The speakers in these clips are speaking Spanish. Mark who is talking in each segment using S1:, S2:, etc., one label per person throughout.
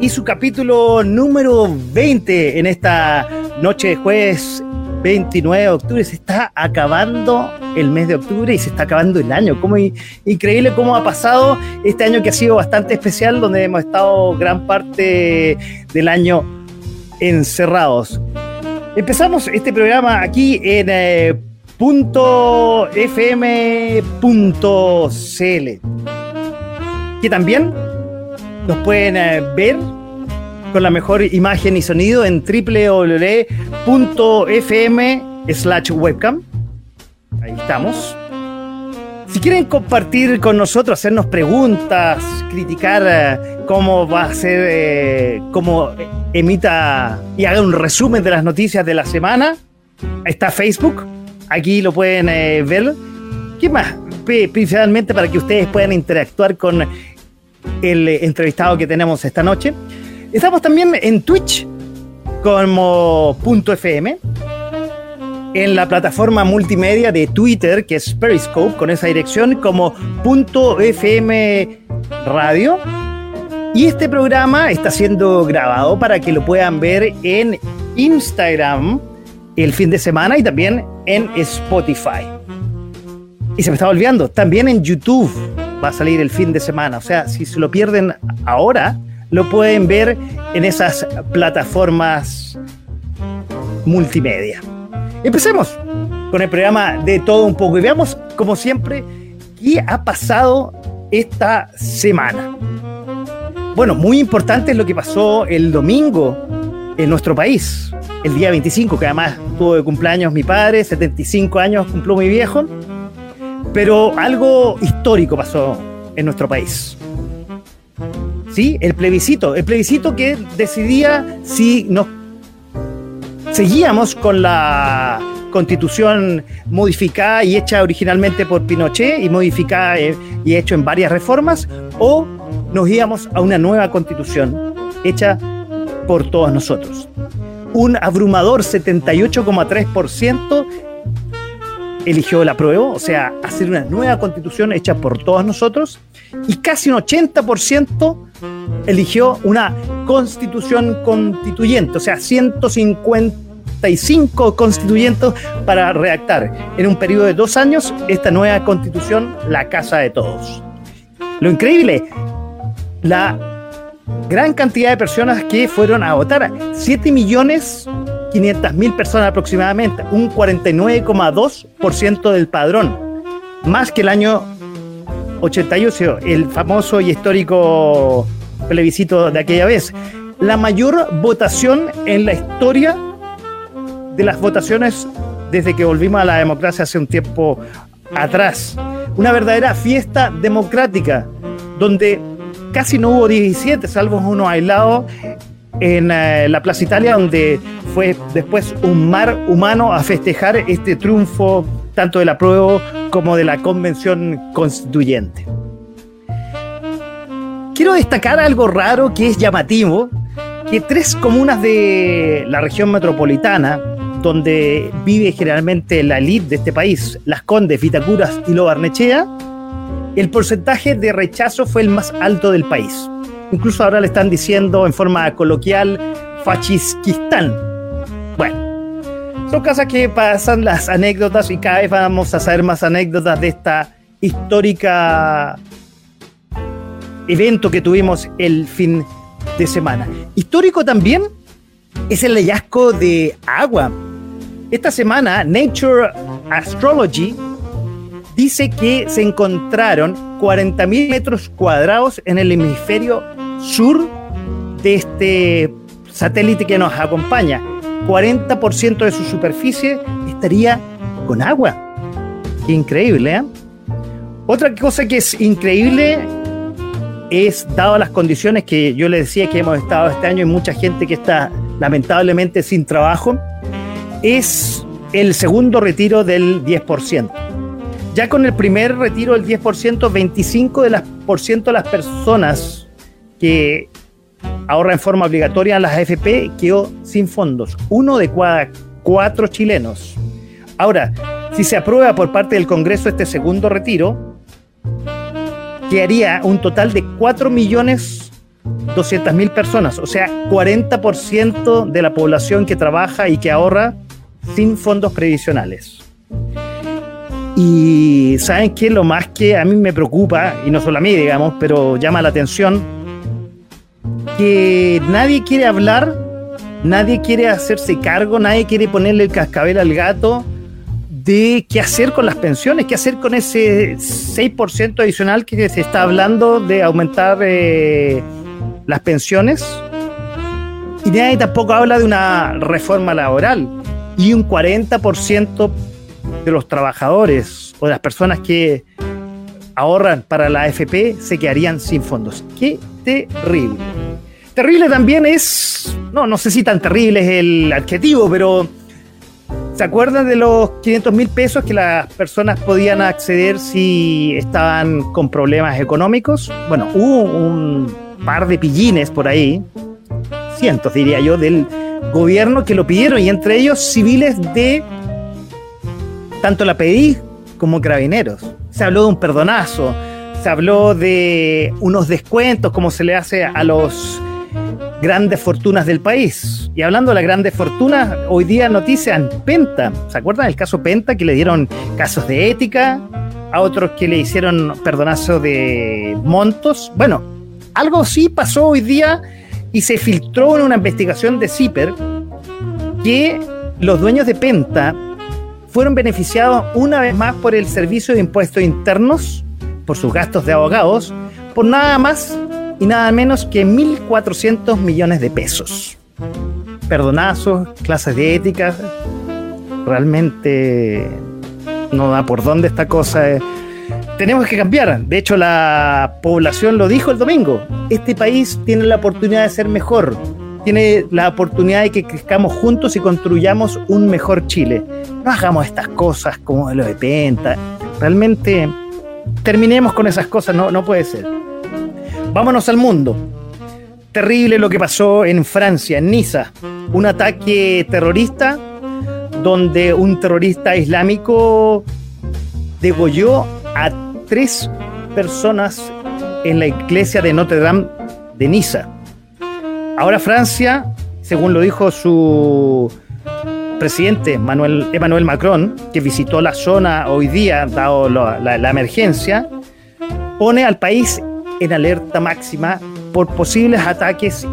S1: y su capítulo número 20 en esta noche de jueves 29 de octubre. Se está acabando el mes de octubre y se está acabando el año. Como increíble cómo ha pasado este año que ha sido bastante especial, donde hemos estado gran parte del año encerrados. Empezamos este programa aquí en eh, .fm.cl que también nos pueden eh, ver con la mejor imagen y sonido en www.fm slash webcam. Ahí estamos. Si quieren compartir con nosotros, hacernos preguntas, criticar eh, cómo va a ser, eh, cómo emita y haga un resumen de las noticias de la semana, está Facebook. Aquí lo pueden ver. ¿Qué más? principalmente para que ustedes puedan interactuar con el entrevistado que tenemos esta noche. Estamos también en Twitch como punto .fm, en la plataforma multimedia de Twitter, que es Periscope, con esa dirección como punto .fm radio. Y este programa está siendo grabado para que lo puedan ver en Instagram el fin de semana y también en Spotify. Y se me está olvidando, también en YouTube va a salir el fin de semana. O sea, si se lo pierden ahora, lo pueden ver en esas plataformas multimedia. Empecemos con el programa de todo un poco y veamos, como siempre, qué ha pasado esta semana. Bueno, muy importante es lo que pasó el domingo en nuestro país, el día 25, que además tuvo de cumpleaños mi padre, 75 años cumplió mi viejo. Pero algo histórico pasó en nuestro país. ¿Sí? El plebiscito. El plebiscito que decidía si nos seguíamos con la constitución modificada y hecha originalmente por Pinochet y modificada eh, y hecho en varias reformas, o nos íbamos a una nueva constitución hecha por todos nosotros. Un abrumador 78,3% eligió la prueba, o sea, hacer una nueva constitución hecha por todos nosotros, y casi un 80% eligió una constitución constituyente, o sea, 155 constituyentes para redactar en un periodo de dos años esta nueva constitución, la casa de todos. Lo increíble, la gran cantidad de personas que fueron a votar, 7 millones 500.000 personas aproximadamente, un 49,2% del padrón, más que el año 88, el famoso y histórico plebiscito de aquella vez. La mayor votación en la historia de las votaciones desde que volvimos a la democracia hace un tiempo atrás. Una verdadera fiesta democrática, donde casi no hubo 17, salvo uno aislado en eh, la Plaza Italia, donde fue después un mar humano a festejar este triunfo tanto de la prueba como de la convención constituyente. Quiero destacar algo raro que es llamativo, que tres comunas de la región metropolitana, donde vive generalmente la elite de este país, Las Condes, Vitacuras y Lo Barnechea, el porcentaje de rechazo fue el más alto del país. Incluso ahora le están diciendo en forma coloquial Fachisquistán. Bueno, son cosas que pasan las anécdotas y cada vez vamos a saber más anécdotas de esta histórica evento que tuvimos el fin de semana. Histórico también es el hallazgo de agua. Esta semana Nature Astrology dice que se encontraron 40.000 metros cuadrados en el hemisferio sur de este satélite que nos acompaña. 40% de su superficie estaría con agua. Increíble, ¿eh? Otra cosa que es increíble es, dado las condiciones que yo le decía que hemos estado este año y mucha gente que está lamentablemente sin trabajo, es el segundo retiro del 10%. Ya con el primer retiro del 10%, 25 de las, por ciento de las personas que ahorran en forma obligatoria en las AFP quedó sin fondos. Uno de cada cuatro chilenos. Ahora, si se aprueba por parte del Congreso este segundo retiro, quedaría un total de 4.200.000 personas, o sea, 40% de la población que trabaja y que ahorra sin fondos previsionales. Y saben qué, lo más que a mí me preocupa, y no solo a mí, digamos, pero llama la atención, que nadie quiere hablar, nadie quiere hacerse cargo, nadie quiere ponerle el cascabel al gato de qué hacer con las pensiones, qué hacer con ese 6% adicional que se está hablando de aumentar eh, las pensiones. Y nadie tampoco habla de una reforma laboral. Y un 40% de los trabajadores o las personas que ahorran para la AFP se quedarían sin fondos. Qué terrible. Terrible también es, no, no sé si tan terrible es el adjetivo, pero ¿Se acuerdan de los 500 mil pesos que las personas podían acceder si estaban con problemas económicos? Bueno, hubo un par de pillines por ahí, cientos diría yo, del gobierno que lo pidieron y entre ellos civiles de tanto la PDI como carabineros. Se habló de un perdonazo, se habló de unos descuentos como se le hace a los grandes fortunas del país. Y hablando de las grandes fortunas, hoy día notician Penta. ¿Se acuerdan del caso Penta que le dieron casos de ética? A otros que le hicieron perdonazo de montos. Bueno, algo sí pasó hoy día y se filtró en una investigación de CIPER que los dueños de Penta fueron beneficiados una vez más por el Servicio de Impuestos Internos, por sus gastos de abogados, por nada más y nada menos que 1.400 millones de pesos. Perdonazos, clases de ética, realmente no da por dónde esta cosa. Tenemos que cambiar. De hecho, la población lo dijo el domingo. Este país tiene la oportunidad de ser mejor. Tiene la oportunidad de que crezcamos juntos y construyamos un mejor Chile. No hagamos estas cosas como de Penta. Realmente terminemos con esas cosas. No, no puede ser. Vámonos al mundo. Terrible lo que pasó en Francia, en Niza. Un ataque terrorista donde un terrorista islámico degolló a tres personas en la iglesia de Notre Dame de Niza. Ahora Francia, según lo dijo su presidente Manuel, Emmanuel Macron, que visitó la zona hoy día, dado la, la emergencia, pone al país en alerta máxima por posibles ataques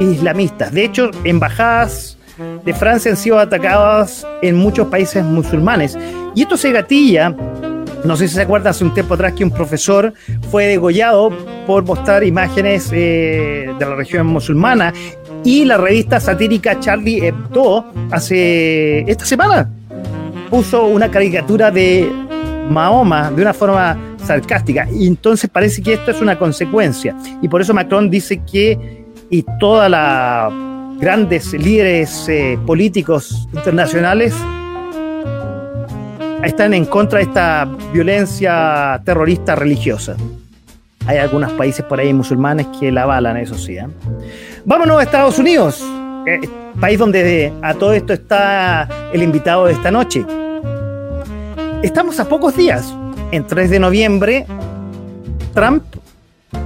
S1: islamistas. De hecho, embajadas de Francia han sido atacadas en muchos países musulmanes. Y esto se gatilla, no sé si se acuerdan hace un tiempo atrás que un profesor fue degollado por mostrar imágenes eh, de la región musulmana y la revista satírica Charlie Hebdo hace esta semana puso una caricatura de Mahoma de una forma sarcástica. Y entonces parece que esto es una consecuencia. Y por eso Macron dice que, y todas las grandes líderes eh, políticos internacionales están en contra de esta violencia terrorista religiosa. Hay algunos países por ahí musulmanes que la avalan, eso sí. ¿eh? Vámonos a Estados Unidos, eh, país donde a todo esto está el invitado de esta noche. Estamos a pocos días en 3 de noviembre, Trump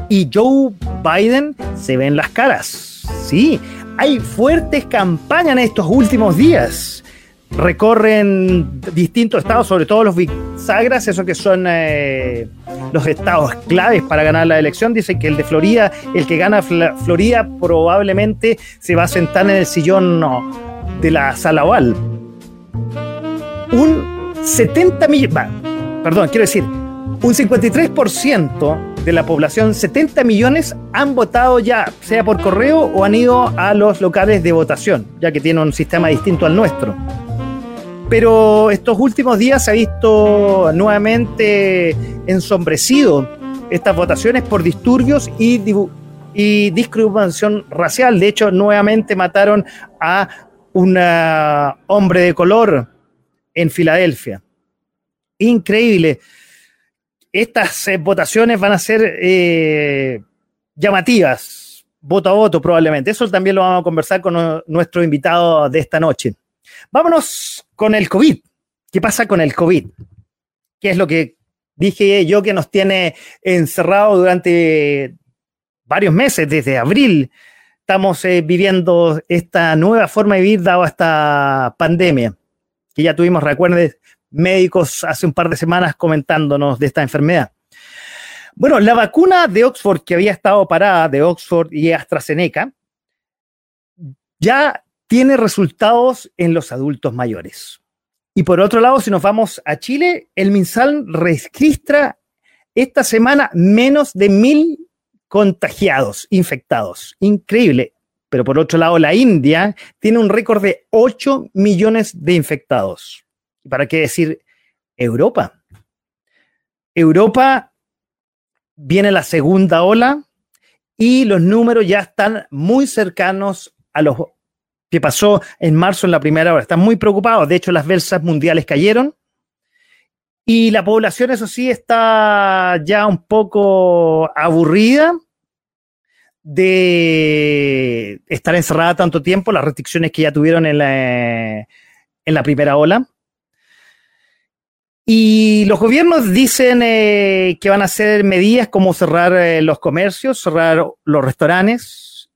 S1: y Joe Biden se ven las caras. Sí, hay fuertes campañas en estos últimos días. Recorren distintos estados, sobre todo los bisagras, esos que son eh, los estados claves para ganar la elección. Dicen que el de Florida, el que gana Florida, probablemente se va a sentar en el sillón de la sala oval. Un 70 millones perdón, quiero decir, un 53% de la población, 70 millones, han votado ya, sea por correo o han ido a los locales de votación, ya que tiene un sistema distinto al nuestro. Pero estos últimos días se ha visto nuevamente ensombrecido estas votaciones por disturbios y, discriminación racial. De hecho, nuevamente mataron a un hombre de color en Filadelfia. Increíble. Estas eh, votaciones van a ser eh, llamativas, voto a voto probablemente. Eso también lo vamos a conversar con nuestro invitado de esta noche. Vámonos con el COVID. ¿Qué pasa con el COVID? ¿Qué es lo que dije yo que nos tiene encerrado durante varios meses, desde abril? Estamos eh, viviendo esta nueva forma de vivir dado esta pandemia, que ya tuvimos, recuerden, médicos hace un par de semanas comentándonos de esta enfermedad. Bueno, la vacuna de Oxford que había estado parada, de Oxford y AstraZeneca, ya tiene resultados en los adultos mayores. Y por otro lado, si nos vamos a Chile, el MinSal registra esta semana menos de mil contagiados, infectados. Increíble. Pero por otro lado, la India tiene un récord de 8 millones de infectados. ¿Para qué decir Europa? Europa viene la segunda ola y los números ya están muy cercanos a los que pasó en marzo en la primera hora. Están muy preocupados. De hecho, las bolsas mundiales cayeron. Y la población, eso sí, está ya un poco aburrida de estar encerrada tanto tiempo, las restricciones que ya tuvieron en la, en la primera ola. Y los gobiernos dicen eh, que van a hacer medidas como cerrar eh, los comercios, cerrar los restaurantes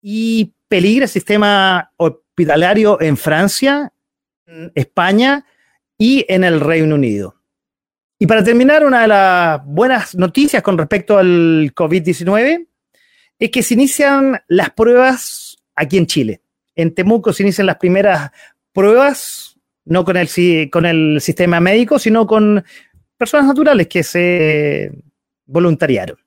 S1: y peligra el sistema hospitalario en Francia, España y en el Reino Unido. Y para terminar, una de las buenas noticias con respecto al COVID-19 es que se inician las pruebas aquí en Chile. En Temuco se inician las primeras pruebas, no con el, con el sistema médico, sino con personas naturales que se voluntariaron.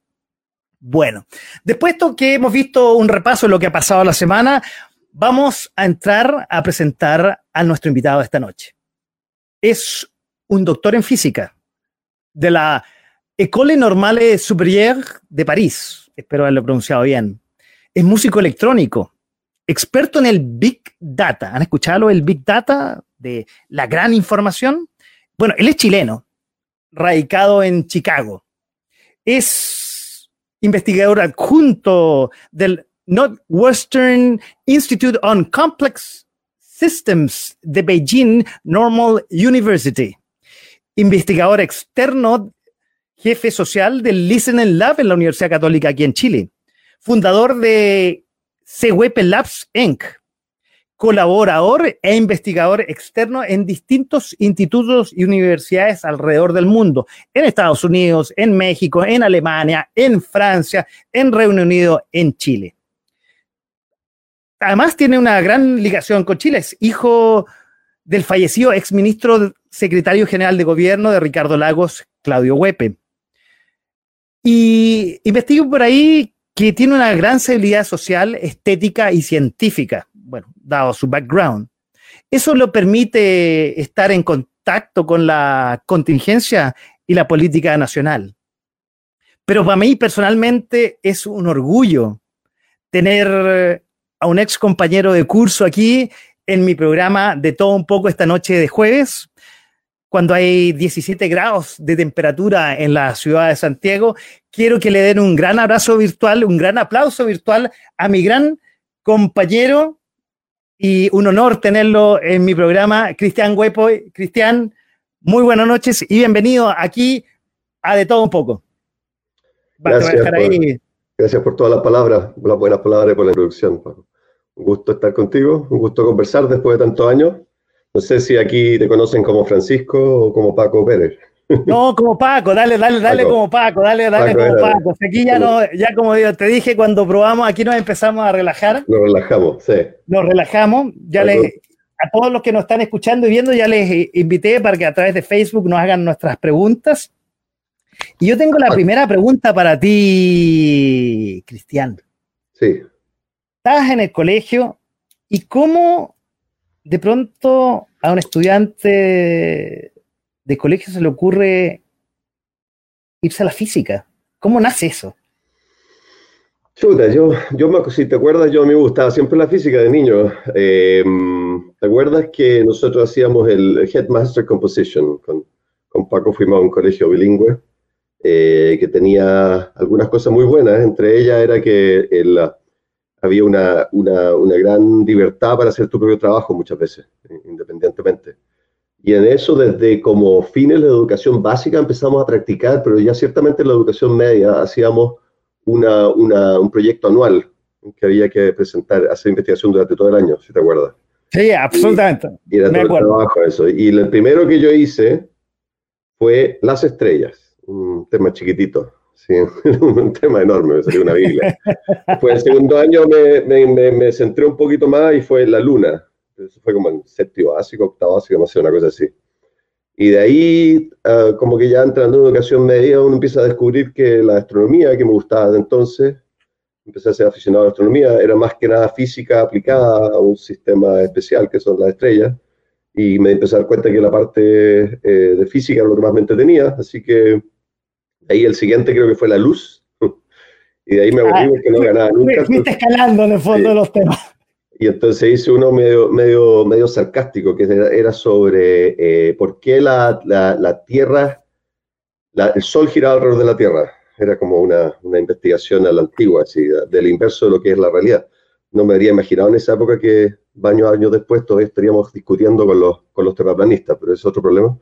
S1: Bueno, después de que hemos visto un repaso de lo que ha pasado la semana, vamos a entrar a presentar a nuestro invitado de esta noche. Es un doctor en física de la École Normale Supérieure de París. Espero haberlo pronunciado bien. Es músico electrónico, experto en el Big Data. ¿Han escuchado el Big Data de la gran información? Bueno, él es chileno, radicado en Chicago. Es investigador adjunto del Northwestern Institute on Complex Systems de Beijing Normal University. Investigador externo, jefe social del Listening Lab en la Universidad Católica aquí en Chile. Fundador de CWP Labs Inc colaborador e investigador externo en distintos institutos y universidades alrededor del mundo, en Estados Unidos, en México, en Alemania, en Francia, en Reino Unido, en Chile. Además tiene una gran ligación con Chile, es hijo del fallecido exministro secretario general de gobierno de Ricardo Lagos, Claudio Huepe. Y investigo por ahí que tiene una gran sensibilidad social, estética y científica bueno, dado su background. Eso lo permite estar en contacto con la contingencia y la política nacional. Pero para mí personalmente es un orgullo tener a un ex compañero de curso aquí en mi programa de todo un poco esta noche de jueves, cuando hay 17 grados de temperatura en la ciudad de Santiago. Quiero que le den un gran abrazo virtual, un gran aplauso virtual a mi gran compañero y un honor tenerlo en mi programa, Cristian Huepo. Cristian, muy buenas noches y bienvenido aquí a De Todo Un Poco.
S2: Gracias por, gracias por todas las palabras, las buenas palabras y por la introducción. Un gusto estar contigo, un gusto conversar después de tantos años. No sé si aquí te conocen como Francisco o como Paco Pérez.
S1: No, como Paco, dale, dale, dale como Paco, dale, dale como Paco. Aquí ya no, ya como te dije cuando probamos, aquí nos empezamos a relajar.
S2: Nos relajamos, sí.
S1: Nos relajamos. Ya les, a todos los que nos están escuchando y viendo, ya les invité para que a través de Facebook nos hagan nuestras preguntas. Y yo tengo la primera pregunta para ti, Cristian.
S2: Sí.
S1: Estás en el colegio y cómo de pronto a un estudiante de colegio se le ocurre irse a la física? ¿Cómo nace eso?
S2: Chuta, yo, yo si te acuerdas, yo me gustaba siempre la física de niño. Eh, ¿Te acuerdas que nosotros hacíamos el Headmaster Composition? Con, con Paco fuimos a un colegio bilingüe eh, que tenía algunas cosas muy buenas. Entre ellas era que había una, una, una, gran libertad para hacer tu propio trabajo muchas veces, independientemente. Y en eso, desde como fines de educación básica empezamos a practicar, pero ya ciertamente en la educación media hacíamos una, una, un proyecto anual que había que presentar, hacer investigación durante todo el año, si te acuerdas.
S1: Sí, absolutamente.
S2: Y, era todo el trabajo eso. Y el primero que yo hice fue las estrellas, un tema chiquitito, sí, un tema enorme, me salió una Biblia. Fue el segundo año me, me, me, centré un poquito más y fue la luna. Eso fue como en séptimo básico, octavo básico, no sé, una cosa así. Y de ahí, ah, como que ya entrando en educación media, uno empieza a descubrir que la astronomía, que me gustaba de entonces, empecé a ser aficionado a la astronomía, era más que nada física aplicada a un sistema especial que son las estrellas. Y me empecé a dar cuenta que la parte eh, de física era lo que más me entretenía, así que de ahí el siguiente creo que fue la luz. y de ahí me aburrí ah, porque no ganaba nunca.
S1: Fuiste escalando en el fondo de los temas.
S2: Y entonces hice uno medio, medio, medio sarcástico, que era, sobre eh, por qué la, la, Tierra, el Sol giraba alrededor de la Tierra. Era como una, una, investigación a la antigua, así, del inverso de lo que es la realidad. No me habría imaginado en esa época que años, años después todavía estaríamos discutiendo con los, con los terraplanistas, pero es otro problema.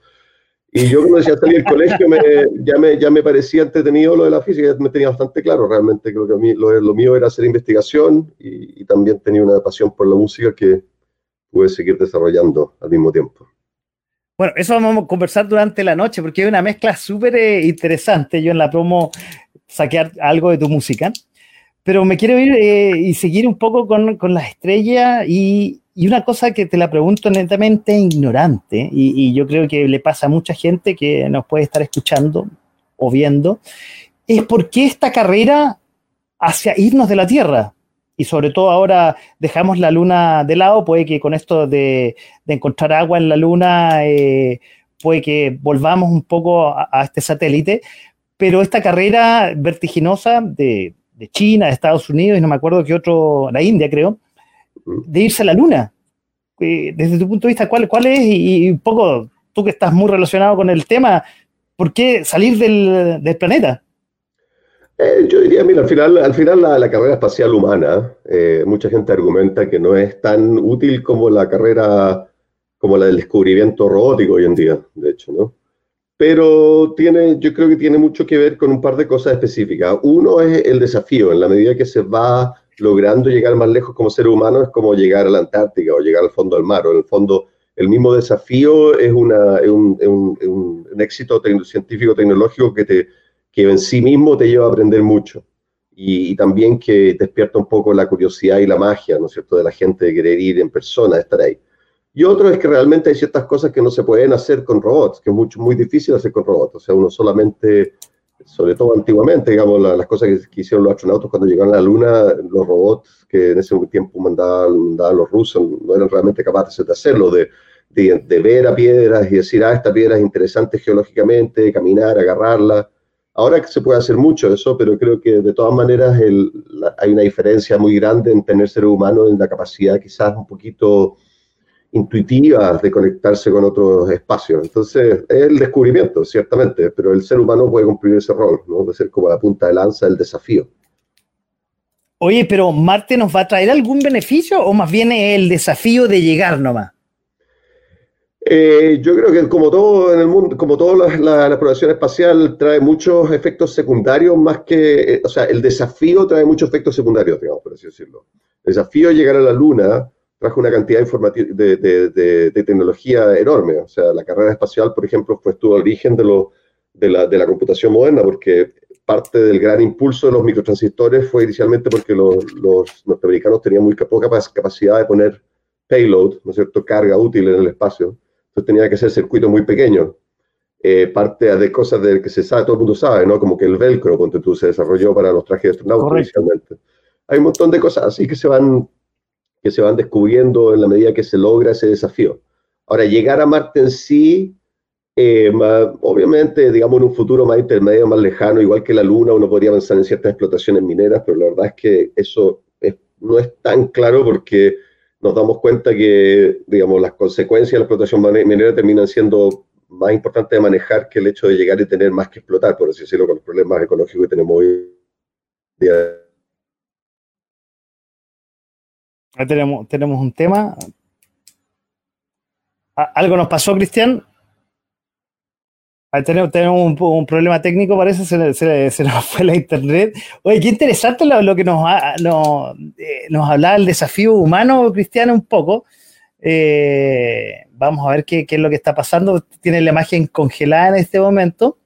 S2: Y yo cuando decía salir del colegio me, ya, me, ya me parecía entretenido lo de la física, me tenía bastante claro realmente, creo que a mí, lo, lo mío era hacer investigación y, y, también tenía una pasión por la música que pude seguir desarrollando al mismo tiempo.
S1: Bueno, eso vamos a conversar durante la noche porque hay una mezcla súper eh, interesante. Yo en la promo saqué algo de tu música, pero me quiero ir eh, y seguir un poco con, con las estrellas y, y una cosa que te la pregunto netamente ignorante, y, yo creo que le pasa a mucha gente que nos puede estar escuchando o viendo, es por qué esta carrera hacia irnos de la Tierra. Y sobre todo ahora dejamos la Luna de lado, puede que con esto de, encontrar agua en la Luna, eh, puede que volvamos un poco a, este satélite, pero esta carrera vertiginosa de, de China, de Estados Unidos, y no me acuerdo qué otro, la India creo, de irse a la luna. Eh, desde tu punto de vista, ¿cuál, cuál es? Y, un poco, tú que estás muy relacionado con el tema, ¿por qué salir del, planeta?
S2: Eh, yo diría, mira, al final, al final la, carrera espacial humana, eh, mucha gente argumenta que no es tan útil como la carrera, como la del descubrimiento robótico hoy en día, de hecho, ¿no? Pero tiene, yo creo que tiene mucho que ver con un par de cosas específicas. Uno es el desafío, en la medida que se va logrando llegar más lejos como ser humano es como llegar a la Antártica o llegar al fondo del mar, o en el fondo el mismo desafío es, una, un, un, un, éxito científico tecnológico que, te, que en sí mismo te lleva a aprender mucho y, también que despierta un poco la curiosidad y la magia, ¿no es cierto?, de la gente de querer ir en persona, estar ahí. Y otro es que realmente hay ciertas cosas que no se pueden hacer con robots, que es mucho, muy difícil hacer con robots. O sea, uno solamente sobre todo antiguamente, digamos, las cosas que, hicieron los astronautas cuando llegaron a la Luna, los robots que en ese tiempo mandaban, los rusos, no eran realmente capaces de hacerlo, de, de, ver a piedras y decir, ah, esta piedra es interesante geológicamente, caminar, agarrarla. Ahora que se puede hacer mucho de eso, pero creo que de todas maneras hay una diferencia muy grande en tener ser humano en la capacidad quizás un poquito intuitiva de conectarse con otros espacios. Entonces, es el descubrimiento, ciertamente, pero el ser humano puede cumplir ese rol, ¿no? De ser como la punta de lanza del desafío.
S1: Oye, pero Marte nos va a traer algún beneficio o más bien el desafío de llegar nomás?
S2: Eh, yo creo que como todo en el mundo, como toda la, exploración espacial trae muchos efectos secundarios más que, eh, o sea, el desafío trae muchos efectos secundarios, digamos, por así decirlo. El desafío de llegar a la Luna trajo una cantidad de, de, de, tecnología enorme. O sea, la carrera espacial, por ejemplo, fue estuvo al origen de, lo, la, de la computación moderna, porque parte del gran impulso de los microtransistores fue inicialmente porque los, los norteamericanos tenían muy poca capacidad de poner payload, ¿no es cierto?, carga útil en el espacio. Entonces tenía que ser circuitos muy pequeños. Eh, parte de cosas de que se sabe, todo el mundo sabe, ¿no? Como que el velcro, ponte tú, se desarrolló para los trajes de astronautas inicialmente. Hay un montón de cosas así que se van que se van descubriendo en la medida que se logra ese desafío. Ahora, llegar a Marte en sí, Eh, obviamente, digamos, en un futuro más intermedio, más lejano, igual que la Luna, uno podría pensar en ciertas explotaciones mineras, pero la verdad es que eso no es tan claro porque nos damos cuenta que, digamos, las consecuencias de la explotación minera terminan siendo más importantes de manejar que el hecho de llegar y tener más que explotar, por así decirlo, con los problemas ecológicos que tenemos hoy día.
S1: Ahí tenemos, tenemos un tema. ¿Algo nos pasó, Cristian? tenemos, tenemos un, problema técnico, parece, se, se, se, nos fue la internet. Oye, qué interesante lo, que nos, eh, nos hablaba el desafío humano, Cristiano, un poco. Eh, vamos a ver qué, qué, es lo que está pasando. Tiene la imagen congelada en este momento.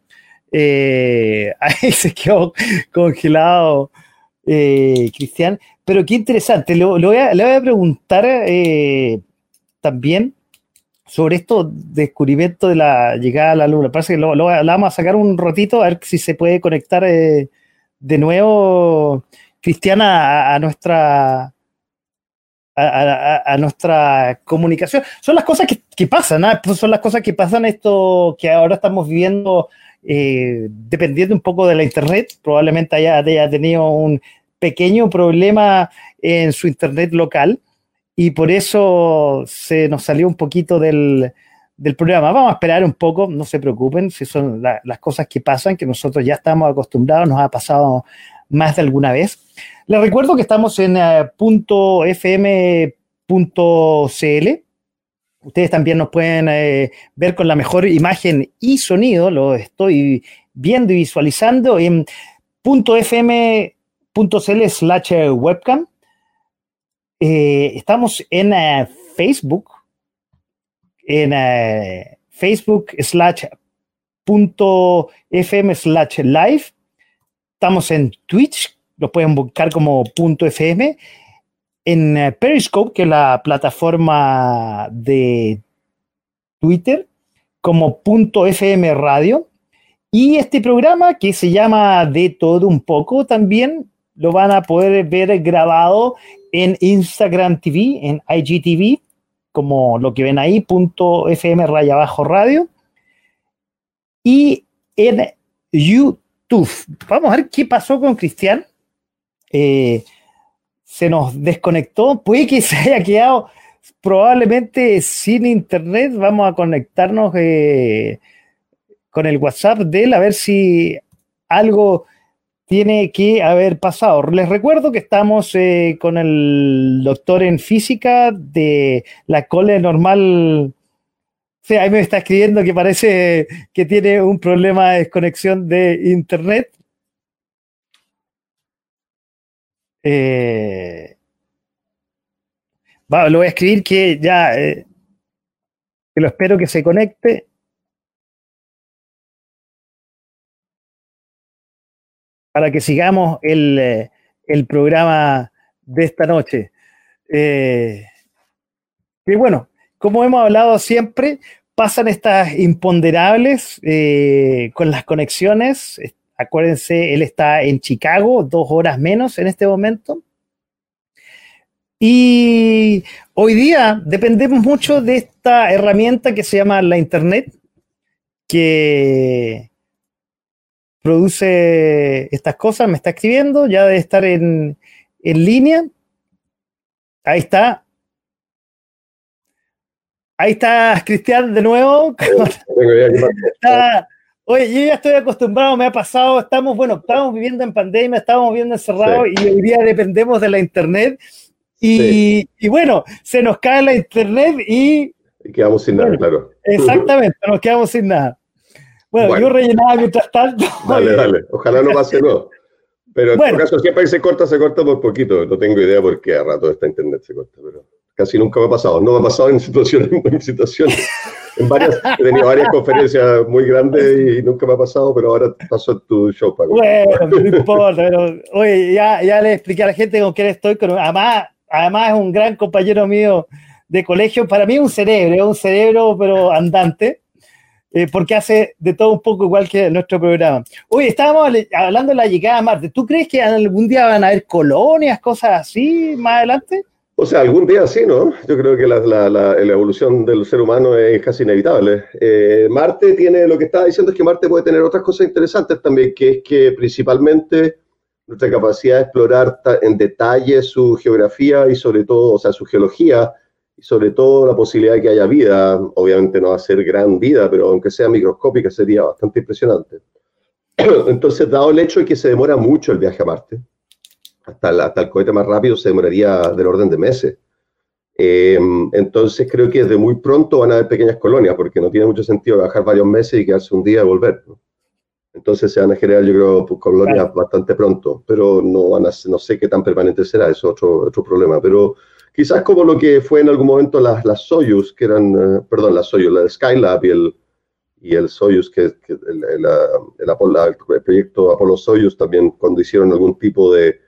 S1: Eh, ahí se quedó congelado Cristian. Pero qué interesante. le voy a preguntar también sobre esto descubrimiento de la llegada a la luna. Parece que lo, vamos a sacar un ratito a ver si se puede conectar eh, de nuevo, Cristiana, a, nuestra a, nuestra comunicación. Son las cosas que, pasan, pues son las cosas que pasan esto que ahora estamos viviendo eh, dependiendo un poco de la internet. Probablemente haya, tenido un pequeño problema en su internet local y por eso se nos salió un poquito del, programa. Vamos a esperar un poco, no se preocupen, si son las cosas que pasan, que nosotros ya estamos acostumbrados, nos ha pasado más de alguna vez. Les recuerdo que estamos en eh, .fm.cl. Ustedes también nos pueden eh, ver con la mejor imagen y sonido, lo estoy viendo y visualizando en .fm.cl slash webcam eh, estamos en eh, Facebook, en Facebook slash punto fm slash live. Estamos en Twitch, lo pueden buscar como punto fm. En Periscope, que es la plataforma de Twitter, como punto fm radio. Y este programa que se llama De todo un poco también lo van a poder ver grabado en Instagram TV, en IGTV, como lo que ven ahí, punto FM raya abajo radio. Y en YouTube. Vamos a ver qué pasó con Cristian. Eh, se nos desconectó. Puede que se haya quedado probablemente sin internet. Vamos a conectarnos eh, con el WhatsApp de él a ver si algo tiene que haber pasado. Les recuerdo que estamos eh, con el doctor en física de la cole normal. Sí, ahí me está escribiendo que parece que tiene un problema de desconexión de internet. Eh, lo voy a escribir que ya, eh, que lo espero que se conecte. para que sigamos el, eh, programa de esta noche. Y bueno, como hemos hablado siempre, pasan estas imponderables con las conexiones. Acuérdense, él está en Chicago, dos horas menos en este momento. Y hoy día dependemos mucho de esta herramienta que se llama la Internet, que, produce estas cosas, me está escribiendo, ya debe estar en, línea. Ahí está. Ahí está Cristian de nuevo. Oye, yo ya estoy acostumbrado, me ha pasado, estamos, bueno, estamos viviendo en pandemia, estamos viviendo encerrados y hoy día dependemos de la internet. Y, bueno, se nos cae la internet y...
S2: Y quedamos sin nada, claro.
S1: Exactamente, nos quedamos sin nada. Bueno, yo rellenaba mientras tanto.
S2: Dale, dale. Ojalá no pase no. Pero en todo caso, siempre se corta, se corta por poquito. No tengo idea por qué a rato esta internet se corta, pero casi nunca me ha pasado. No me ha pasado en situaciones, en situaciones. En varias, he tenido varias conferencias muy grandes y nunca me ha pasado, pero ahora pasó tu show, Paco.
S1: Bueno, no importa, pero oye, ya, ya le expliqué a la gente con quién estoy. además, además es un gran compañero mío de colegio. Para mí un cerebro, un cerebro, pero andante. Eh, porque hace de todo un poco igual que nuestro programa. Oye, estábamos hablando de la llegada a Marte. ¿Tú crees que algún día van a haber colonias, cosas así más adelante?
S2: O sea, algún día sí, ¿no? Yo creo que la, evolución del ser humano es casi inevitable. Eh, Marte tiene, lo que estaba diciendo es que Marte puede tener otras cosas interesantes también, que es que principalmente nuestra capacidad de explorar en detalle su geografía y sobre todo, o sea, su geología, y sobre todo la posibilidad de que haya vida. Obviamente no va a ser gran vida, pero aunque sea microscópica sería bastante impresionante. Entonces, dado el hecho de que se demora mucho el viaje a Marte, hasta el, hasta el cohete más rápido se demoraría del orden de meses. Eh, entonces creo que desde muy pronto van a haber pequeñas colonias, porque no tiene mucho sentido viajar varios meses y quedarse un día y volver. Entonces se van a generar, yo creo, pues, colonias bastante pronto, pero no, van a, no sé qué tan permanente será, eso es otro, otro problema. Pero quizás como lo que fue en algún momento las, las Soyuz, que eran, eh, perdón, las Soyuz, la Skylab y el, y el Soyuz, que, el, el, el, proyecto Apolo Soyuz también, cuando hicieron algún tipo de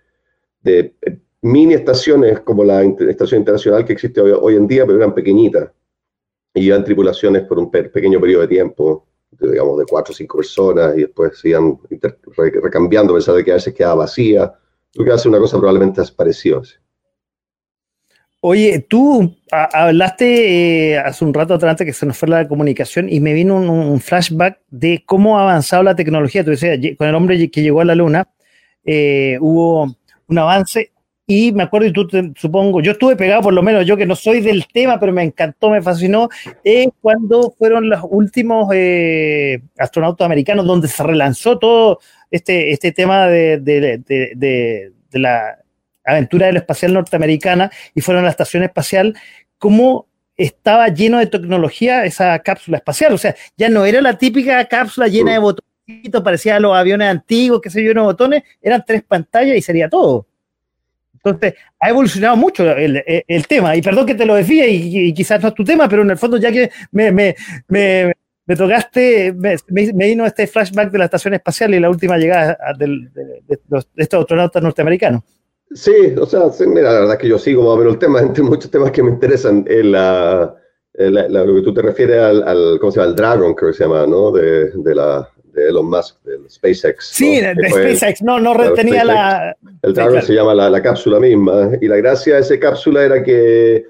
S2: de eh, mini estaciones como la estación internacional que existe hoy, en día, pero eran pequeñitas. Y iban tripulaciones por un pequeño periodo de tiempo, digamos, de cuatro o cinco personas, y después se iban recambiando, a pesar de que a veces quedaba vacía. Lo que hace una cosa probablemente parecida.
S1: Oye, tú hablaste eh, hace un rato atrás que se nos fue la comunicación y me vino un, flashback de cómo ha avanzado la tecnología. Tú decías, con el hombre que llegó a la luna, eh, hubo un avance. Y me acuerdo, y tú supongo, yo estuve pegado, por lo menos yo que no soy del tema, pero me encantó, me fascinó, es cuando fueron los últimos eh, astronautas americanos, donde se relanzó todo este, este tema de, de, la aventura espacial norteamericana y fueron a la estación espacial, como estaba lleno de tecnología esa cápsula espacial. O sea, ya no era la típica cápsula llena de botones parecía a los aviones antiguos, que se yo, unos botones, eran tres pantallas y sería todo. Entonces, ha evolucionado mucho el, tema, y perdón que te lo decía, y, quizás no es tu tema, pero en el fondo ya que me, me, me, me tocaste, me, vino este flashback de la estación espacial y la última llegada de, estos astronautas norteamericanos.
S2: Sí, o sea, mira, la verdad es que yo sigo más o menos el tema, entre muchos temas que me interesan, en la, lo que tú te refieres al, ¿cómo se llama? El Dragon, creo que se llama, ¿no? De, de la, de Elon Musk, del SpaceX.
S1: Sí, de, SpaceX, no, no retenía la...
S2: El Dragon se llama la, la, cápsula misma, y la gracia de esa cápsula era que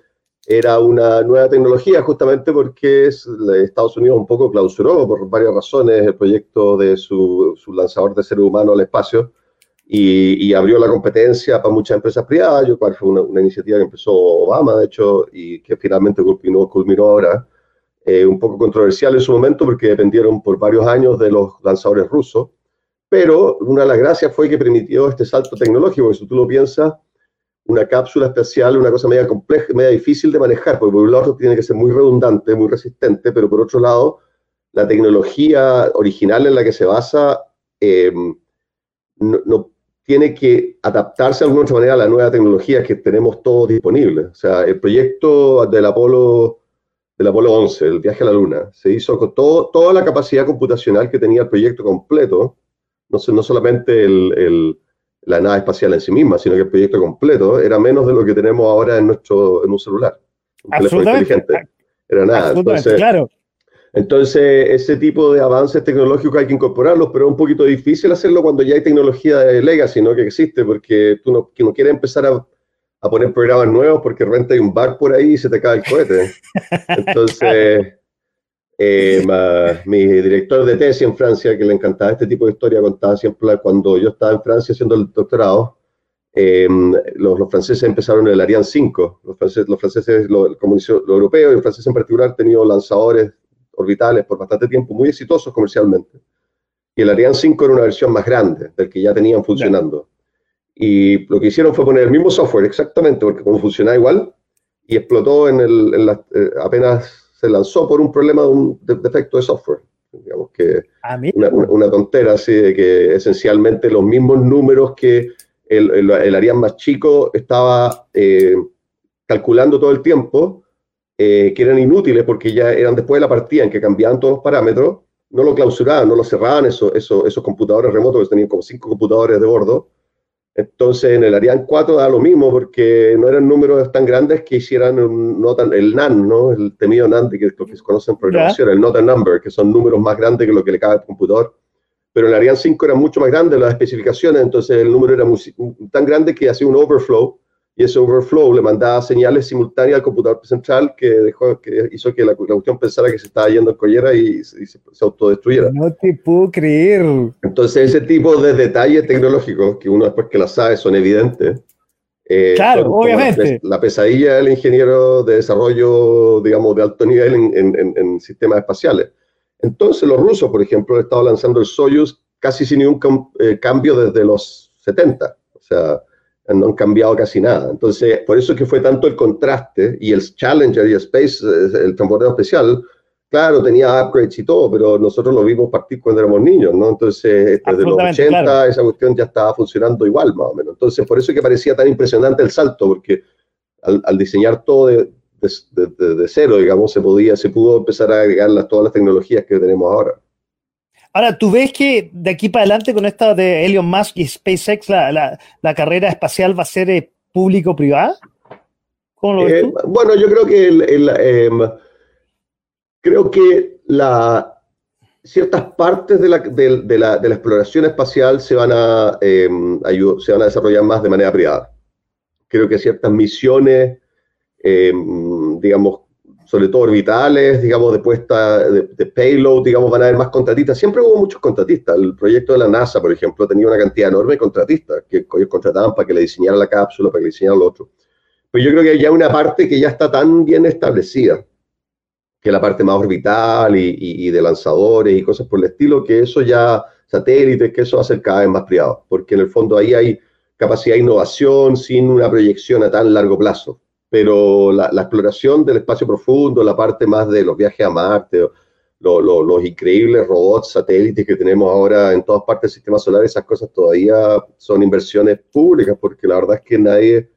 S2: era una nueva tecnología justamente porque Estados Unidos un poco clausuró por varias razones el proyecto de su, su lanzador de seres humanos al espacio y, y, abrió la competencia para muchas empresas privadas, yo cual fue una, una, iniciativa que empezó Obama, de hecho, y que finalmente culminó, culminó ahora eh, un poco controversial en su momento porque dependieron por varios años de los lanzadores rusos, pero una de las gracias fue que permitió este salto tecnológico, porque si tú lo piensas, una cápsula espacial es una cosa media compleja, media difícil de manejar, porque por un lado tiene que ser muy redundante, muy resistente, pero por otro lado, la tecnología original en la que se basa no, no, tiene que adaptarse de alguna otra manera a la nueva tecnología que tenemos todos disponibles. O sea, el proyecto del Apolo del Apolo 11, el viaje a la Luna, se hizo con todo, toda la capacidad computacional que tenía el proyecto completo, no, no solamente el, la nave espacial en sí misma, sino que el proyecto completo era menos de lo que tenemos ahora en, nuestro, en un celular, un teléfono inteligente. Era nada. Entonces, claro. Entonces, ese tipo de avances tecnológicos hay que incorporarlos, pero es un poquito difícil hacerlo cuando ya hay tecnología de legacy, ¿no? Que existe, porque tú no, que no quieres empezar a a poner programas nuevos porque renta hay un bar por ahí y se te cae el cohete. Entonces, eh, mi director de tesis en Francia, que le encantaba este tipo de historia, contaba siempre cuando yo estaba en Francia haciendo el doctorado, eh, los, franceses empezaron el Ariane 5. Los franceses, los, franceses, lo, como europeos y los franceses en particular, han tenido lanzadores orbitales por bastante tiempo muy exitosos comercialmente. Y el Ariane 5 era una versión más grande del que ya tenían funcionando. Y lo que hicieron fue poner el mismo software exactamente, porque como funcionaba igual, y explotó en el, en la, eh, apenas se lanzó por un problema de un defecto de software. Digamos que ah, una, una, tontera así de que esencialmente los mismos números que el, el, más chico estaba eh, calculando todo el tiempo, eh, que eran inútiles porque ya eran después de la partida en que cambiaban todos los parámetros, no lo clausuraban, no lo cerraban eso, eso, esos computadores remotos que tenían como cinco computadores de bordo, entonces en el Ariane 4 da lo mismo porque no eran números tan grandes que hicieran un, el NAN, ¿no? el temido NAN, que lo que se conoce en programación, el not a number, que son números más grandes que lo que le cabe al computador. Pero en el Ariane 5 eran mucho más grandes las especificaciones, entonces el número era tan grande que hacía un overflow y ese overflow le mandaba señales simultáneas al computador central que dejó que hizo que la, cuestión pensara que se estaba yendo en collera y, se, autodestruyera.
S1: No te puedo creer.
S2: Entonces ese tipo de detalles tecnológicos que uno después que las sabe son evidentes.
S1: Eh, claro, obviamente.
S2: La, pesadilla del ingeniero de desarrollo, digamos, de alto nivel en, en, sistemas espaciales. Entonces los rusos, por ejemplo, han estado lanzando el Soyuz casi sin ningún eh, cambio desde los 70. O sea, no han cambiado casi nada. Entonces, por eso es que fue tanto el contraste y el Challenger y el Space, el transportador especial, claro, tenía upgrades y todo, pero nosotros lo vimos partir cuando éramos niños, ¿no? Entonces, desde los 80 esa cuestión ya estaba funcionando igual, más o menos. Entonces, por eso es que parecía tan impresionante el salto, porque al, diseñar todo de, de, cero, digamos, se podía, se pudo empezar a agregar las, todas las tecnologías que tenemos ahora.
S1: Ahora, ¿tú ves que de aquí para adelante con esto de Elon Musk y SpaceX la, carrera espacial va a ser eh, público-privada?
S2: ¿Cómo lo ves eh, Bueno, yo creo que em, creo que la, ciertas partes de la, exploración espacial se van, a, em, se van a desarrollar más de manera privada. Creo que ciertas misiones, em, digamos, sobre todo orbitales, digamos, de puesta de, payload, digamos, van a haber más contratistas. Siempre hubo muchos contratistas. El proyecto de la NASA, por ejemplo, tenía una cantidad enorme de contratistas que ellos contrataban para que le diseñaran la cápsula, para que le diseñaran lo otro. Pero yo creo que hay ya una parte que ya está tan bien establecida, que es la parte más orbital y, y, de lanzadores y cosas por el estilo, que eso ya, satélites, que eso va a ser cada vez más privado, porque en el fondo ahí hay capacidad de innovación sin una proyección a tan largo plazo pero la, exploración del espacio profundo, la parte más de los viajes a Marte, los increíbles robots, satélites que tenemos ahora en todas partes del sistema solar, esas cosas todavía son inversiones públicas, porque la verdad es que nadie,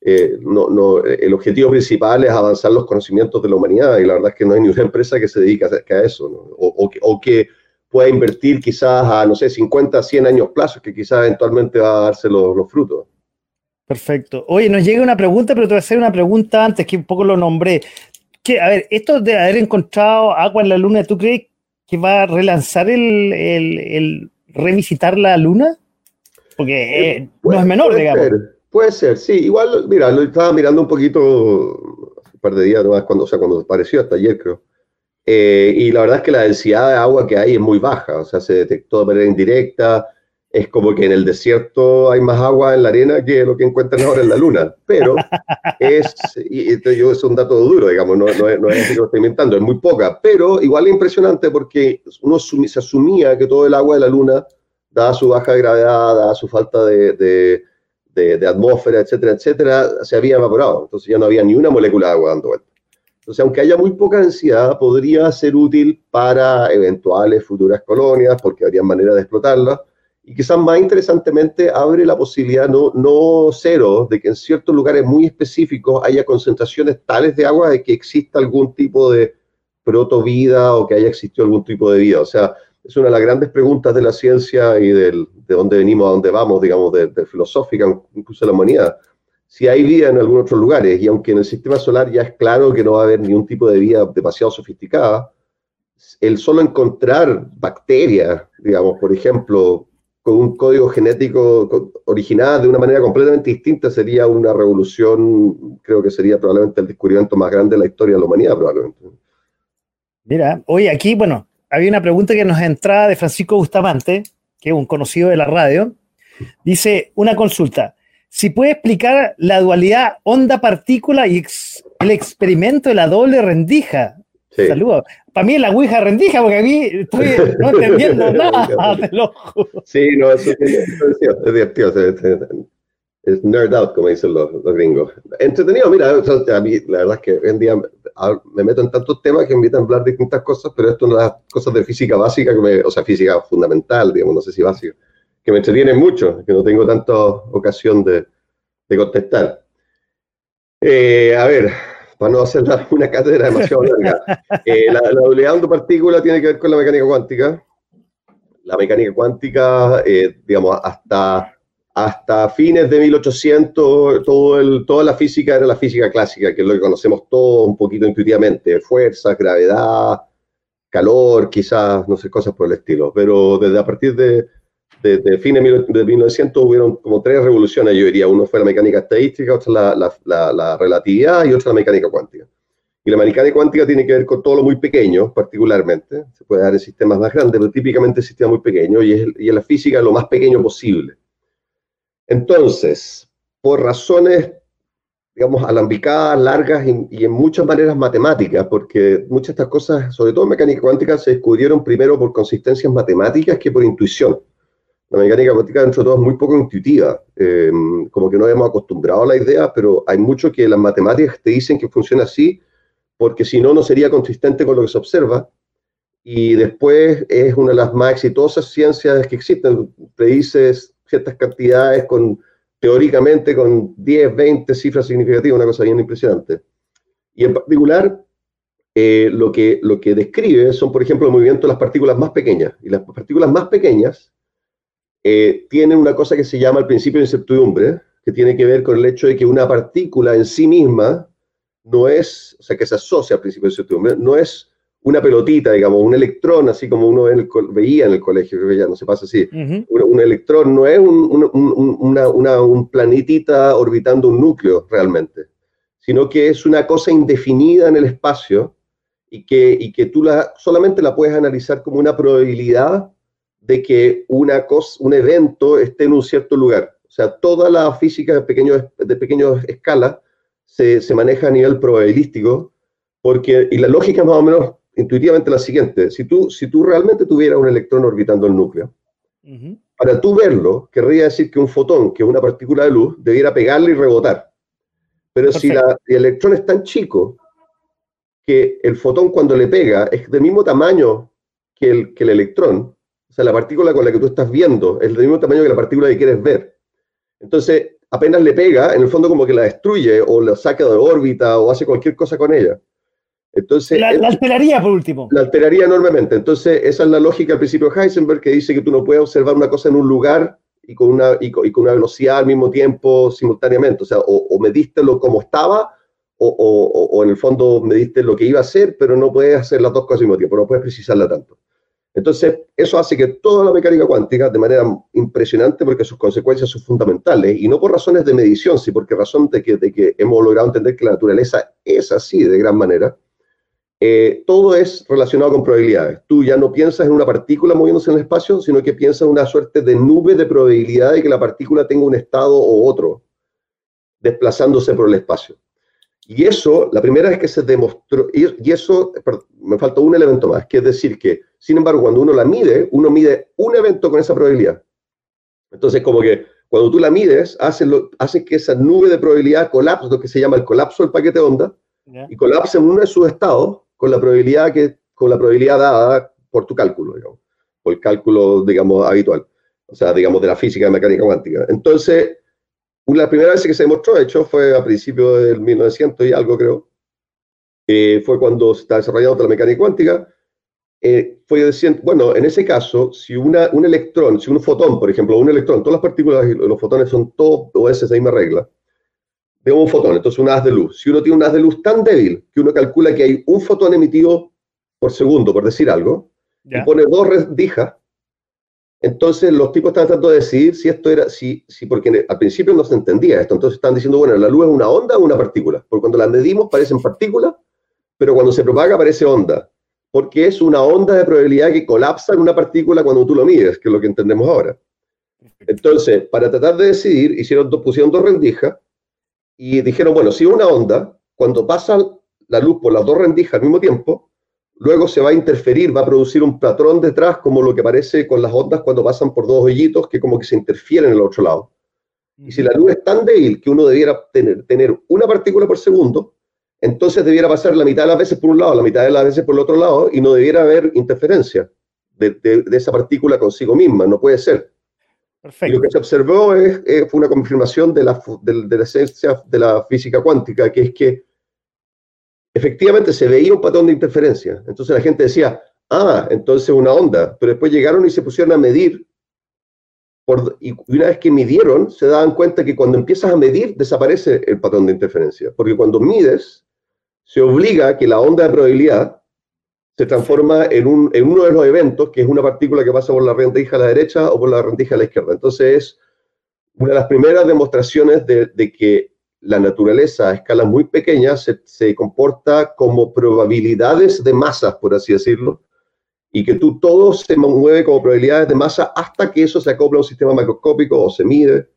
S2: eh, no, no, el objetivo principal es avanzar los conocimientos de la humanidad, y la verdad es que no hay ninguna empresa que se dedique a, eso, o, o, que, pueda invertir quizás a, no sé, 50, 100 años plazo, que quizás eventualmente va a darse los frutos.
S1: Perfecto. Oye, nos llega una pregunta, pero te voy a hacer una pregunta antes, que un poco lo nombré. Que, a ver, esto de haber encontrado agua en la luna, ¿tú crees que va a relanzar el, revisitar la luna? Porque eh, eh, no es menor, digamos.
S2: puede ser, sí. Igual, mira, lo estaba mirando un poquito un par de días nomás, cuando, o sea, cuando apareció hasta ayer, creo. Eh, y la verdad es que la densidad de agua que hay es muy baja, o sea, se detectó de manera indirecta es como que en el desierto hay más agua en la arena que lo que encuentran ahora en la luna. Pero es, y esto yo, es un dato duro, digamos, no, no, no que lo estoy inventando, es muy poca, pero igual es impresionante porque uno se asumía que todo el agua de la luna, dada su baja gravedad, dada su falta de, de, atmósfera, etcétera, etcétera, se había evaporado. Entonces ya no había ni una molécula de agua dando vuelta. Entonces, aunque haya muy poca densidad, podría ser útil para eventuales futuras colonias, porque habría manera de explotarla y quizás más interesantemente abre la posibilidad, no, no cero, de que en ciertos lugares muy específicos haya concentraciones tales de agua de que exista algún tipo de protovida o que haya existido algún tipo de vida. O sea, es una de las grandes preguntas de la ciencia y del, de dónde venimos a dónde vamos, digamos, de, de filosófica, incluso de la humanidad. Si hay vida en algunos otros lugares, y aunque en el sistema solar ya es claro que no va a haber ningún tipo de vida demasiado sofisticada, el solo encontrar bacterias, digamos, por ejemplo, con un código genético original de una manera completamente distinta sería una revolución, creo que sería probablemente el descubrimiento más grande de la historia de la humanidad, probablemente.
S1: Mira, hoy aquí, bueno, había una pregunta que nos entraba de Francisco Bustamante, que es un conocido de la radio. Dice, una consulta. Si puede explicar la dualidad onda-partícula y el experimento de la doble rendija. Saludos. Para mí es la Ouija rendija, porque a mí estoy no entendiendo nada, te lo
S2: Sí, no, eso es, divertido. Es, nerd out, como dicen los, gringos. Entretenido, mira, a mí la verdad es que hoy en día me meto en tantos temas que me invitan a hablar de distintas cosas, pero esto es una de las cosas de física básica, que me, o sea, física fundamental, digamos, no sé si básica, que me entretiene mucho, que no tengo tanta ocasión de, de contestar. Eh, a ver, para no hacer una cátedra demasiado larga. Eh, la, la dualidad de partícula tiene que ver con la mecánica cuántica. La mecánica cuántica, eh, digamos, hasta, hasta fines de 1800, todo el, toda la física era la física clásica, que es lo que conocemos todos un poquito intuitivamente, fuerza, gravedad, calor, quizás, no sé, cosas por el estilo. Pero desde a partir de, de, fines de 1900 hubieron como tres revoluciones, yo diría. Uno fue la mecánica estadística, otra la, la, la, relatividad y otra la mecánica cuántica. Y la mecánica cuántica tiene que ver con todo lo muy pequeño, particularmente. Se puede dar en sistemas más grandes, pero típicamente en sistemas muy pequeños, y, es, y en la física lo más pequeño posible. Entonces, por razones, digamos, alambicadas, largas y, en muchas maneras matemáticas, porque muchas de estas cosas, sobre todo mecánica cuántica, se descubrieron primero por consistencias matemáticas que por intuición. La mecánica cuántica, dentro de todo, es muy poco intuitiva. Em, como que no hemos acostumbrado a la idea, pero hay mucho que las matemáticas te dicen que funciona así, porque si no, no sería consistente con lo que se observa. Y después es una de las más exitosas ciencias que existen. Predices ciertas cantidades con, teóricamente, con 10, 20 cifras significativas, una cosa bien impresionante. Y en particular, eh, lo, que, lo que describe son, por ejemplo, el movimiento de las partículas más pequeñas. Y las partículas más pequeñas eh, tienen una cosa que se llama el principio de incertidumbre, que tiene que ver con el hecho de que una partícula en sí misma no es, o sea, que se asocia al principio de incertidumbre, no es una pelotita, digamos, un electrón, así como uno veía en el colegio, que ya no se pasa así. un, electrón no es un, una, un, planetita orbitando un núcleo realmente, sino que es una cosa indefinida en el espacio y que, y que tú la, solamente la puedes analizar como una probabilidad de que una cosa, un evento esté en un cierto lugar. O sea, toda la física de pequeño, de pequeño escala se, se, maneja a nivel probabilístico, porque, y la lógica es más o menos intuitivamente la siguiente, si tú, si tú realmente tuvieras un electrón orbitando el núcleo, para tú verlo, querría decir que un fotón, que es una partícula de luz, debiera pegarle y rebotar. Pero si la, el electrón es tan chico que el fotón cuando le pega es del mismo tamaño que el, que el electrón, o sea, la partícula con la que tú estás viendo es del mismo tamaño que la partícula que quieres ver. Entonces, apenas le pega, en el fondo como que la destruye o la saca de órbita o hace cualquier cosa con ella. Entonces,
S1: la, alteraría por último.
S2: La alteraría enormemente. Entonces, esa es la lógica al principio de Heisenberg que dice que tú no puedes observar una cosa en un lugar y con una, y con, una velocidad al mismo tiempo simultáneamente. O sea, o, o mediste lo como estaba o, o, o, en el fondo mediste lo que iba a ser, pero no puedes hacer las dos cosas al mismo tiempo, no puedes precisarla tanto. Entonces, eso hace que toda la mecánica cuántica, de manera impresionante, porque sus consecuencias son fundamentales, y no por razones de medición, sino porque razón de que, hemos logrado entender que la naturaleza es así de gran manera, eh, todo es relacionado con probabilidades. Tú ya no piensas en una partícula moviéndose en el espacio, sino que piensas en una suerte de nube de probabilidad de que la partícula tenga un estado o otro, desplazándose por el espacio. Y eso, la primera vez que se demostró, y, eso, me falta un elemento más, que es decir que, sin embargo, cuando uno la mide, uno mide un evento con esa probabilidad. Entonces, como que cuando tú la mides, hace, lo, hace que esa nube de probabilidad colapse, lo que se llama el colapso del paquete de onda, y colapse en uno de sus estados con la probabilidad, que, con la probabilidad dada por tu cálculo, digamos, por el cálculo, digamos, habitual, o sea, digamos, de la física de mecánica cuántica. Entonces, la primera vez que se demostró, de hecho, fue a principios del 1900 y algo, creo. fue cuando se está desarrollando la mecánica cuántica. Eh, fue diciendo, bueno, en ese caso, si una, un electrón, si un fotón, por ejemplo, un electrón, todas las partículas y los fotones son todos o esa misma regla, de un fotón, entonces un haz de luz. Si uno tiene un haz de luz tan débil que uno calcula que hay un fotón emitido por segundo, por decir algo, y pone dos rendijas, entonces los tipos están tratando de decidir si esto era, si, si porque al principio no se entendía esto, entonces están diciendo, bueno, la luz es una onda o una partícula, porque cuando la medimos parecen partículas, pero cuando se propaga parece onda, porque es una onda de probabilidad que colapsa en una partícula cuando tú lo mides, que es lo que entendemos ahora. Entonces, para tratar de decidir, hicieron, pusieron dos rendijas y dijeron, bueno, si una onda, cuando pasa la luz por las dos rendijas al mismo tiempo, luego se va a interferir, va a producir un patrón detrás, como lo que aparece con las ondas cuando pasan por dos hoyitos que como que se interfieren en el otro lado. Y si la luz es tan débil que uno debiera tener, tener una partícula por segundo, entonces debiera pasar la mitad de las veces por un lado, la mitad de las veces por el otro lado, y no debiera haber interferencia de, de, esa partícula consigo misma, no puede ser. Perfecto. lo que se observó es, eh, fue una confirmación de la, de, de la esencia de la física cuántica, que es que efectivamente se veía un patrón de interferencia. Entonces la gente decía, ah, entonces una onda, pero después llegaron y se pusieron a medir, y una vez que midieron, se daban cuenta que cuando empiezas a medir, desaparece el patrón de interferencia, porque cuando mides, se obliga a que la onda de probabilidad se transforma en, un, en uno de los eventos, que es una partícula que pasa por la rendija a la derecha o por la rendija a la izquierda. Entonces es una de las primeras demostraciones de, de que la naturaleza a escalas muy pequeñas se, se, comporta como probabilidades de masas, por así decirlo, y que tú todo se mueve como probabilidades de masa hasta que eso se acopla a un sistema macroscópico o se mide,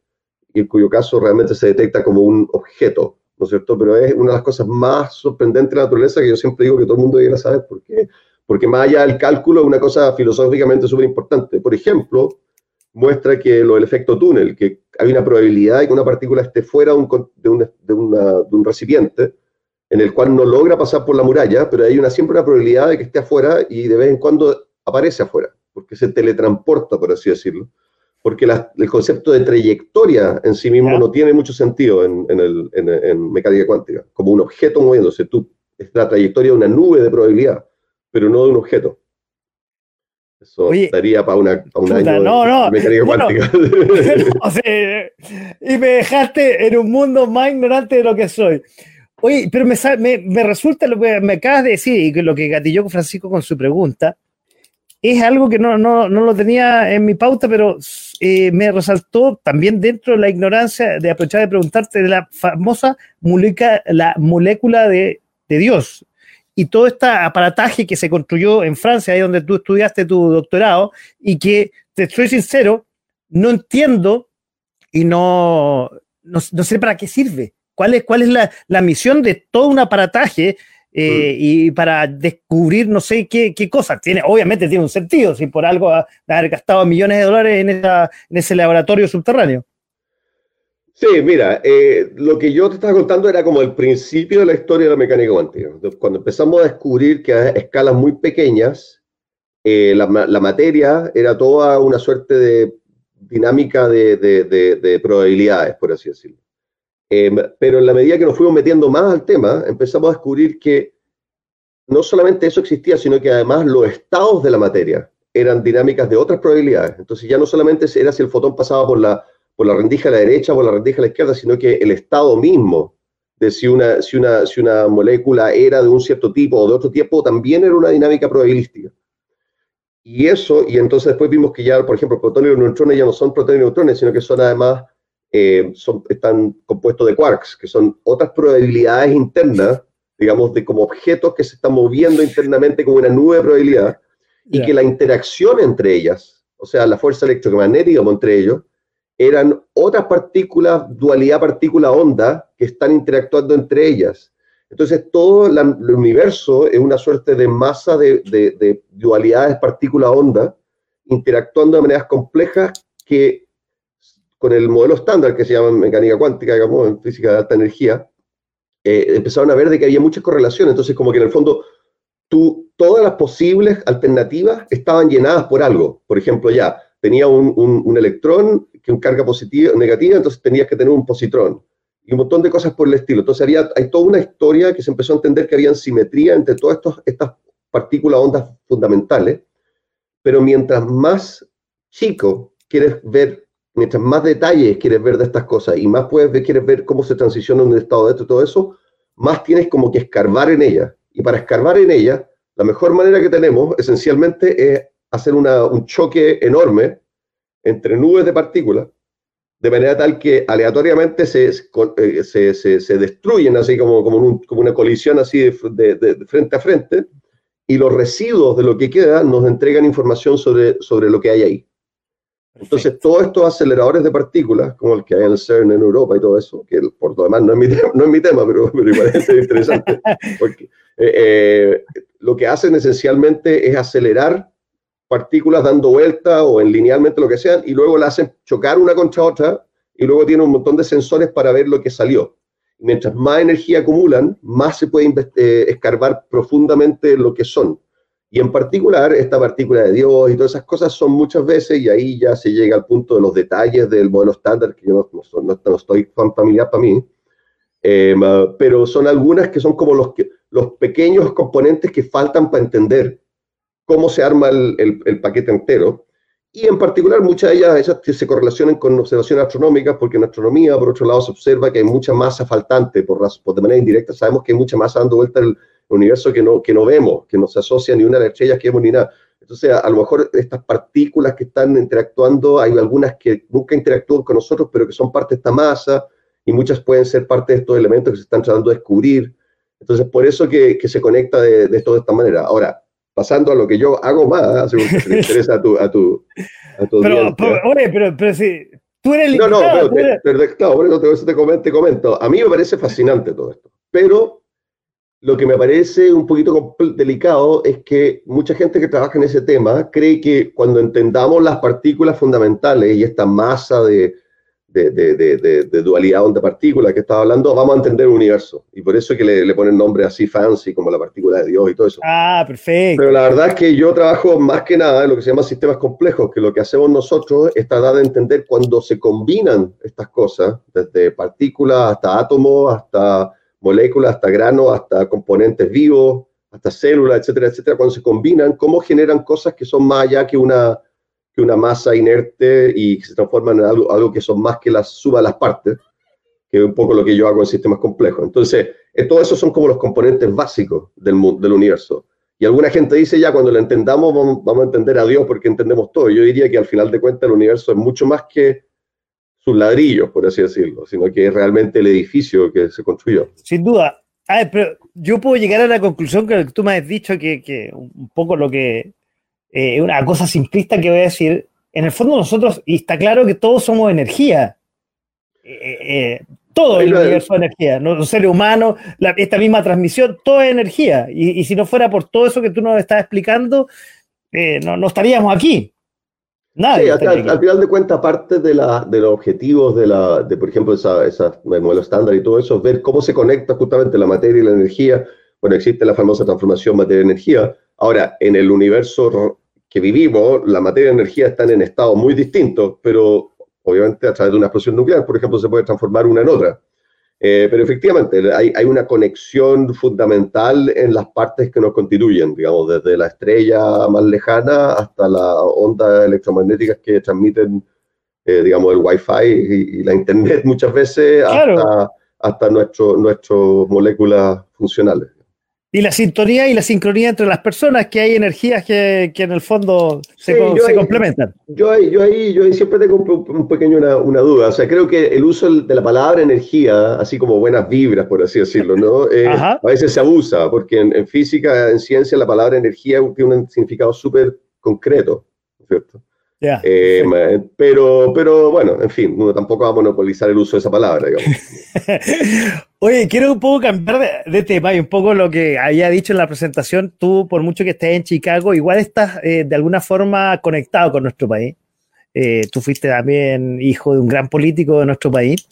S2: y en cuyo caso realmente se detecta como un objeto, ¿no es cierto? Pero es una de las cosas más sorprendentes de la naturaleza que yo siempre digo que todo el mundo debería saber. ¿Por qué? Porque más allá del cálculo una cosa filosóficamente súper importante. Por ejemplo, muestra que lo del efecto túnel, que hay una probabilidad de que una partícula esté fuera de un, de, de, un recipiente en el cual no logra pasar por la muralla, pero hay una, siempre una probabilidad de que esté afuera y de vez en cuando aparece afuera, porque se teletransporta, por así decirlo. Porque el concepto de trayectoria en sí mismo no tiene mucho sentido en, en, el, en, mecánica cuántica, como un objeto moviéndose. Tú, es la trayectoria de una nube de probabilidad, pero no de un objeto. Eso daría para, una, un año
S1: no, de mecánica cuántica. y me dejaste en un mundo más ignorante de lo que soy. Oye, pero me, me, me, resulta lo que me acabas de decir y lo que gatilló Francisco con su pregunta es algo que no, no, no lo tenía en mi pauta, pero eh, me resaltó también dentro de la ignorancia de aprovechar de preguntarte de la famosa molécula, la molécula de, de Dios y todo este aparataje que se construyó en Francia, ahí donde tú estudiaste tu doctorado, y que, te soy sincero, no entiendo y no, no, sé para qué sirve. ¿Cuál es, cuál es la, la misión de todo un aparataje eh, mm. y para descubrir no sé qué, qué, cosas. Tiene, obviamente tiene un sentido, si por algo haber gastado millones de dólares en, esa, en ese laboratorio subterráneo.
S2: Sí, mira, eh, lo que yo te estaba contando era como el principio de la historia de la mecánica cuántica. Cuando empezamos a descubrir que a escalas muy pequeñas, eh, la, materia era toda una suerte de dinámica de, probabilidades, por así decirlo. Em, pero en la medida que nos fuimos metiendo más al tema, empezamos a descubrir que no solamente eso existía, sino que además los estados de la materia eran dinámicas de otras probabilidades. Entonces ya no solamente era si el fotón pasaba por la por la rendija a la derecha o por la rendija a la izquierda, sino que el estado mismo de si una, si una, si una molécula era de un cierto tipo o de otro tipo, también era una dinámica probabilística. Y eso, y entonces después vimos que ya, por ejemplo, protones y neutrones ya no son protones y neutrones, sino que son además, eh, son, están compuestos de quarks, que son otras probabilidades internas, digamos, de como objetos que se están moviendo internamente como una nube de probabilidad, y que la interacción entre ellas, o sea, la fuerza electromagnética entre ellos, eran otras partículas, dualidad partícula-onda, que están interactuando entre ellas. Entonces, todo el universo es una suerte de masa de, de dualidades partícula-onda, interactuando de maneras complejas que con el modelo estándar que se llama mecánica cuántica, digamos, en física de alta energía, eh, empezaron a ver de que había muchas correlaciones. Entonces, como que en el fondo, tú, todas las posibles alternativas estaban llenadas por algo. Por ejemplo, ya, tenía un, un, electrón que un carga positiva, negativa, entonces tenías que tener un positrón y un montón de cosas por el estilo. Entonces había, hay toda una historia que se empezó a entender que había simetría entre todas estas partículas ondas fundamentales, pero mientras más chico quieres ver, mientras más detalles quieres ver de estas cosas y más puedes ver, quieres ver cómo se transiciona un estado de esto todo eso, más tienes como que escarbar en ella. Y para escarbar en ella, la mejor manera que tenemos esencialmente es hacer un choque enorme entre nubes de partículas, de manera tal que aleatoriamente se, eh, se, se, se destruyen, así como, como, como, una colisión así de, de, frente a frente, y los residuos de lo que queda nos entregan información sobre, sobre lo que hay ahí. Entonces, todos estos aceleradores de partículas, como el que hay en el CERN en Europa y todo eso, que por lo demás no es mi, tema, no es mi tema pero, pero igual es interesante, porque eh, eh, lo que hacen esencialmente es acelerar partículas dando vuelta o en linealmente lo que sean, y luego la hacen chocar una contra otra, y luego tiene un montón de sensores para ver lo que salió. mientras más energía acumulan, más se puede eh, escarbar profundamente lo que son. Y en particular, esta partícula de Dios y todas esas cosas son muchas veces, y ahí ya se llega al punto de los detalles del modelo estándar, que yo no, no, no estoy familiar para mí, eh, pero son algunas que son como los, los pequeños componentes que faltan para entender cómo se arma el, el, paquete entero. Y en particular, muchas de ellas, se correlacionan con observaciones astronómicas, porque en astronomía, por otro lado, se observa que hay mucha masa faltante, por, por de manera indirecta, sabemos que hay mucha masa dando vuelta en universo que no, que no vemos, que no se asocia ni una de las estrellas que vemos ni nada. Entonces, a, lo mejor estas partículas que están interactuando, hay algunas que nunca interactúan con nosotros, pero que son parte de esta masa, y muchas pueden ser parte de estos elementos que se están tratando de descubrir. Entonces, por eso que, que se conecta de, de, esto de esta manera. Ahora, pasando a lo que yo hago más, según que te interesa a tu, a tu, a tu
S1: pero, pero, pero, pero, si tú eres el
S2: No, no, pero, te, pero, por eso te, comento, te comento. A mí me parece fascinante todo esto, pero lo que me parece un poquito delicado es que mucha gente que trabaja en ese tema cree que cuando entendamos las partículas fundamentales y esta masa de, de, de, de dualidad onda-partícula que estaba hablando, vamos a entender el universo. Y por eso es que le, le, ponen nombres así fancy, como la partícula de Dios y todo eso.
S1: Ah, perfecto.
S2: Pero la verdad es que yo trabajo más que nada en lo que se llama sistemas complejos, que lo que hacemos nosotros es tratar de entender cuando se combinan estas cosas, desde partículas hasta átomos, hasta moléculas, hasta granos, hasta componentes vivos, hasta células, etcétera, etcétera, cuando se combinan, cómo generan cosas que son más allá que una, que una masa inerte y que se transforman en algo, algo que son más que la suma de las partes, que es un poco lo que yo hago en sistemas complejos. Entonces, eh, todo eso son como los componentes básicos del, del universo. Y alguna gente dice ya, cuando lo entendamos, vamos, vamos, a entender a Dios porque entendemos todo. Yo diría que al final de cuentas el universo es mucho más que sus ladrillos, por así decirlo, sino que es realmente el edificio que se construyó.
S1: Sin duda. A ver, pero yo puedo llegar a la conclusión que tú me has dicho que, que un poco lo que eh, una cosa simplista que voy a decir. En el fondo nosotros, y está claro que todos somos energía. Eh, eh, todo el universo es energía, ¿no? los seres humanos, esta misma transmisión, todo es energía. Y, y, si no fuera por todo eso que tú nos estás explicando, no, no estaríamos aquí
S2: sí, al, final de cuentas, parte de, la, de los objetivos de, la, de por ejemplo, esa, esa modelo estándar y todo eso, es ver cómo se conecta justamente la materia y la energía. Bueno, existe la famosa transformación materia-energía. Ahora, en el universo que vivimos, la materia y la energía están en estados muy distintos, pero obviamente a través de una explosión nuclear, por ejemplo, se puede transformar una en otra. Eh, pero efectivamente, hay, hay, una conexión fundamental en las partes que nos constituyen, digamos, desde la estrella más lejana hasta las ondas electromagnéticas que transmiten, eh, digamos, el Wi-Fi y, la Internet muchas veces, hasta, hasta nuestro, nuestras moléculas funcionales.
S1: Y la sintonía y la sincronía entre las personas, que hay energías que, que en el fondo se, se complementan.
S2: Yo ahí, yo, ahí, yo ahí siempre tengo un, pequeño una, una, duda. O sea, creo que el uso de la palabra energía, así como buenas vibras, por así decirlo, ¿no? Eh, a veces se abusa, porque en, en, física, en ciencia, la palabra energía tiene un significado súper concreto, ¿cierto? Eh, pero, pero bueno, en fin, uno tampoco va a monopolizar el uso de esa palabra, digamos.
S1: Oye, quiero un poco cambiar de, tema y un poco lo que había dicho en la presentación. Tú, por mucho que estés en Chicago, igual estás eh, de alguna forma conectado con nuestro país. Eh, tú fuiste también hijo de un gran político de nuestro país.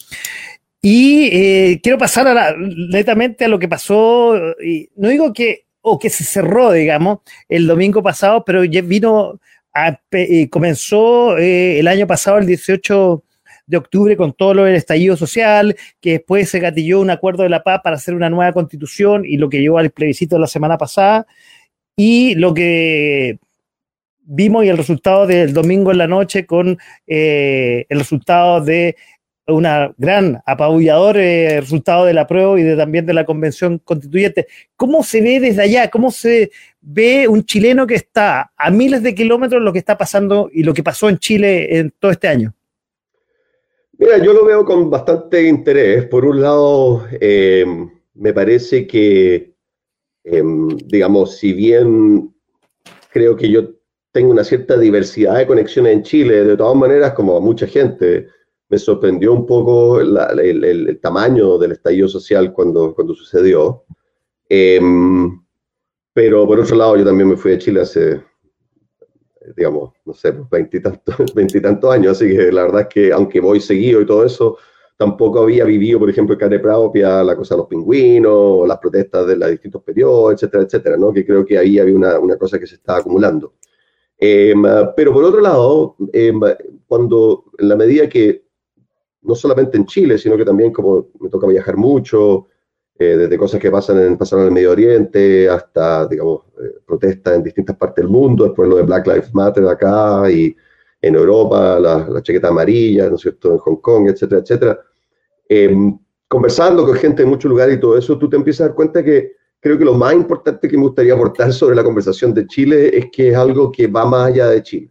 S1: Y quiero pasar a netamente a lo que pasó, no digo que, o que se cerró, digamos, el domingo pasado, pero ya vino comenzó eh, el año pasado, el 18 de octubre, con todo lo del estallido social, que después se gatilló un acuerdo de la paz para hacer una nueva constitución y lo que llevó al plebiscito la semana pasada, y lo que vimos y el resultado del domingo en la noche con eh, el resultado de una gran apabullador eh, resultado de la prueba y de, también de la convención constituyente. ¿Cómo se ve desde allá? ¿Cómo se ve un chileno que está a miles de kilómetros lo que está pasando y lo que pasó en Chile en todo este año?
S2: Mira, yo lo veo con bastante interés. Por un lado, eh, me parece que, eh, digamos, si bien creo que yo tengo una cierta diversidad de conexiones en Chile, de todas maneras, como a mucha gente, me sorprendió un poco el, tamaño del estallido social cuando, cuando sucedió. Em, pero por otro lado, yo también me fui de Chile hace, digamos, no sé, veintitantos años, así que la verdad es que aunque voy seguido y todo eso, tampoco había vivido, por ejemplo, en carne propia la cosa de los pingüinos, las protestas de los distintos periodos, etcétera, etcétera, ¿no? Que creo que ahí había una, una cosa que se estaba acumulando. Em, pero por otro lado, em, cuando en la medida que no solamente en Chile, sino que también como me toca viajar mucho, eh, desde cosas que pasan en, pasaron en el Medio Oriente hasta, digamos, eh, protestas en distintas partes del mundo, después lo de Black Lives Matter acá y en Europa, la, la chaqueta amarilla, ¿no es cierto?, en Hong Kong, etcétera, etcétera. Em, conversando con gente de muchos lugares y todo eso, tú te empiezas a dar cuenta que, creo que lo más importante que me gustaría aportar sobre la conversación de Chile es que es algo que va más allá de Chile.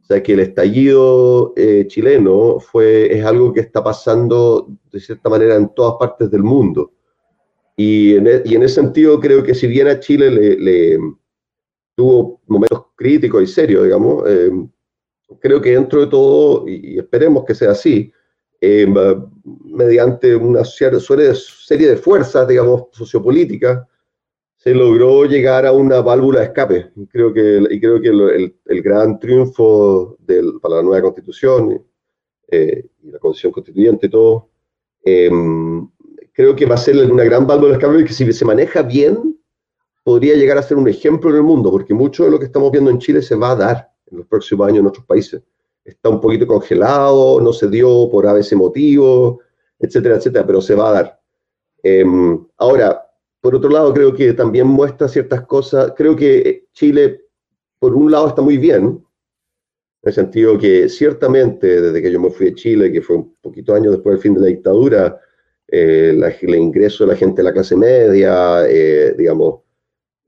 S2: O sea, que el estallido eh, chileno fue, es algo que está pasando de cierta manera en todas partes del mundo. Y en, e, y en ese sentido creo que si bien a Chile le, tuvo momentos críticos y serios, digamos, eh, creo que dentro de todo, y esperemos que sea así, eh, mediante una serie de fuerzas, digamos, sociopolíticas, se logró llegar a una válvula de escape. Creo que, y creo que el, el gran triunfo del, para la nueva constitución eh, y la constitución constituyente y todo, em, creo que va a ser una gran válvula de escape que si se maneja bien, podría llegar a ser un ejemplo en el mundo, porque mucho de lo que estamos viendo en Chile se va a dar en los próximos años en otros países está un poquito congelado, no se dio por a veces motivo, etcétera, etcétera, pero se va a dar. Em, ahora, por otro lado, creo que también muestra ciertas cosas. Creo que Chile, por un lado, está muy bien, en el sentido que ciertamente, desde que yo me fui de Chile, que fue un poquito años después del fin de la dictadura, eh, el ingreso de la gente de la clase media, eh, digamos,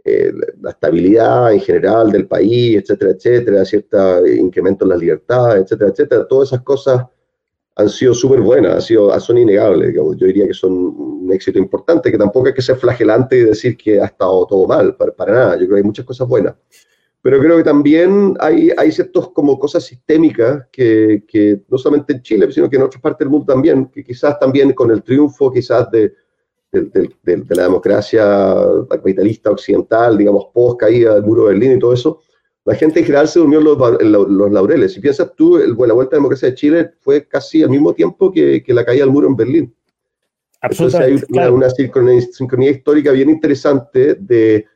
S2: eh, la estabilidad en general del país, etcétera, etcétera, cierto incremento en las libertades, etcétera, etcétera. Todas esas cosas han sido súper buenas, han sido, son innegables. Yo diría que son un éxito importante, que tampoco hay que ser flagelante y decir que ha estado todo mal, para, para nada. Yo creo que hay muchas cosas buenas. Pero creo que también hay, hay ciertas como cosas sistémicas que, que no solamente en Chile, sino que en otras partes del mundo también, que quizás también con el triunfo quizás de, de, la democracia capitalista occidental, digamos, post caída del muro de Berlín y todo eso, la gente en general se durmió los, los, laureles. Si piensas tú, el, la vuelta a la democracia de Chile fue casi al mismo tiempo que, que la caída del muro en Berlín. Entonces hay una, una sincronía, histórica bien interesante de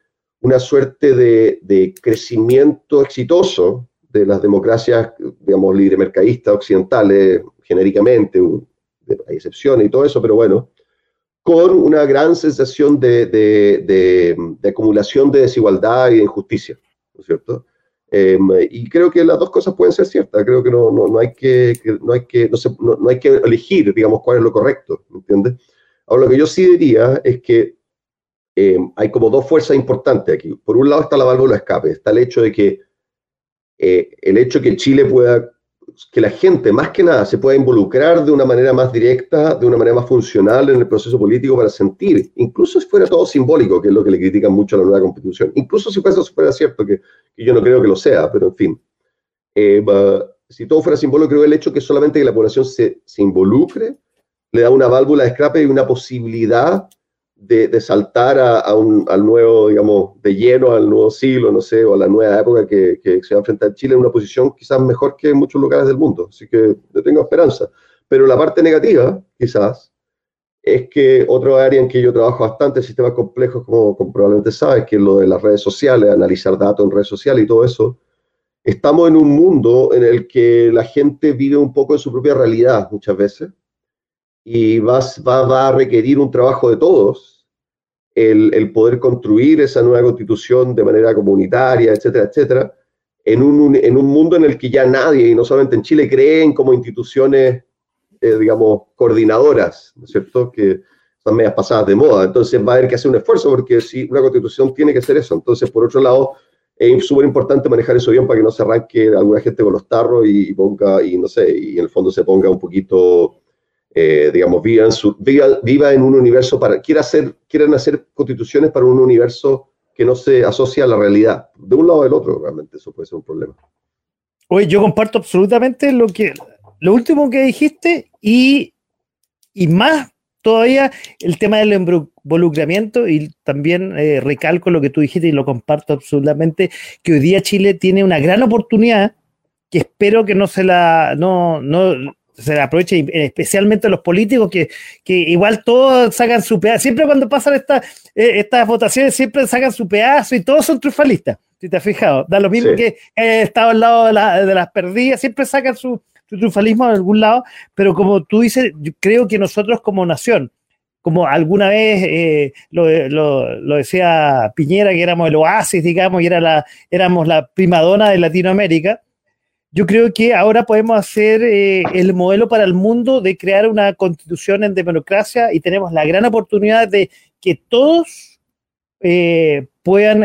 S2: una suerte de, de, crecimiento exitoso de las democracias, digamos, libre-mercadistas occidentales, genéricamente, hay excepciones y todo eso, pero bueno, con una gran sensación de, de, de, acumulación de desigualdad y de injusticia, ¿no es cierto? Em, y creo que las dos cosas pueden ser ciertas, creo que no, hay, que, no, hay que, elegir, digamos, cuál es lo correcto, ¿me entiendes? Ahora, lo que yo sí diría es que em, hay como dos fuerzas importantes aquí. Por un lado está la válvula de escape, está el hecho de que eh, el hecho que Chile pueda que la gente, más que nada, se pueda involucrar de una manera más directa, de una manera más funcional en el proceso político para sentir, incluso si fuera todo simbólico, que es lo que le critican mucho a la nueva constitución, incluso si eso fuera cierto, que, yo no creo que lo sea, pero en fin. Eh, si todo fuera simbólico, creo que el hecho que solamente que la población se, se involucre le da una válvula de escape y una posibilidad de, saltar a, un, al nuevo, digamos, de lleno al nuevo siglo, no sé, o a la nueva época que, se va a enfrentar Chile en una posición quizás mejor que en muchos lugares del mundo. Así que yo tengo esperanza. Pero la parte negativa, quizás, es que otro área en que yo trabajo bastante, sistemas complejos, como, como, probablemente sabes, que es lo de las redes sociales, analizar datos en redes sociales y todo eso, estamos en un mundo en el que la gente vive un poco en su propia realidad muchas veces y va, va, a requerir un trabajo de todos, el, el, poder construir esa nueva constitución de manera comunitaria, etcétera, etcétera, en un, en un mundo en el que ya nadie, y no solamente en Chile, creen como instituciones, eh, digamos, coordinadoras, ¿no es cierto?, que son medias pasadas de moda. Entonces va a haber que hacer un esfuerzo porque si una constitución tiene que ser eso. Entonces, por otro lado, es súper importante manejar eso bien para que no se arranque alguna gente con los tarros y ponga, y no sé, y en el fondo se ponga un poquito eh, digamos, viva en, su, viva, en un universo para, quiera hacer, quieren hacer constituciones para un universo que no se asocia a la realidad. De un lado o del otro, realmente eso puede ser un problema.
S1: Oye, yo comparto absolutamente lo que, lo último que dijiste y, y más todavía el tema del involucramiento y también eh, recalco lo que tú dijiste y lo comparto absolutamente, que hoy día Chile tiene una gran oportunidad que espero que no se la, no, se aproveche especialmente los políticos que, que, igual todos sacan su pedazo. Siempre cuando pasan esta, eh, estas votaciones, siempre sacan su pedazo y todos son triunfalistas, si te has fijado. Da lo mismo que he estado al lado de, las perdidas, siempre sacan su, triunfalismo de algún lado, pero como tú dices, yo creo que nosotros como nación, como alguna vez eh, lo, lo, decía Piñera, que éramos el oasis, digamos, y era la, éramos la primadona de Latinoamérica, yo creo que ahora podemos hacer eh, el modelo para el mundo de crear una constitución en democracia y tenemos la gran oportunidad de que todos puedan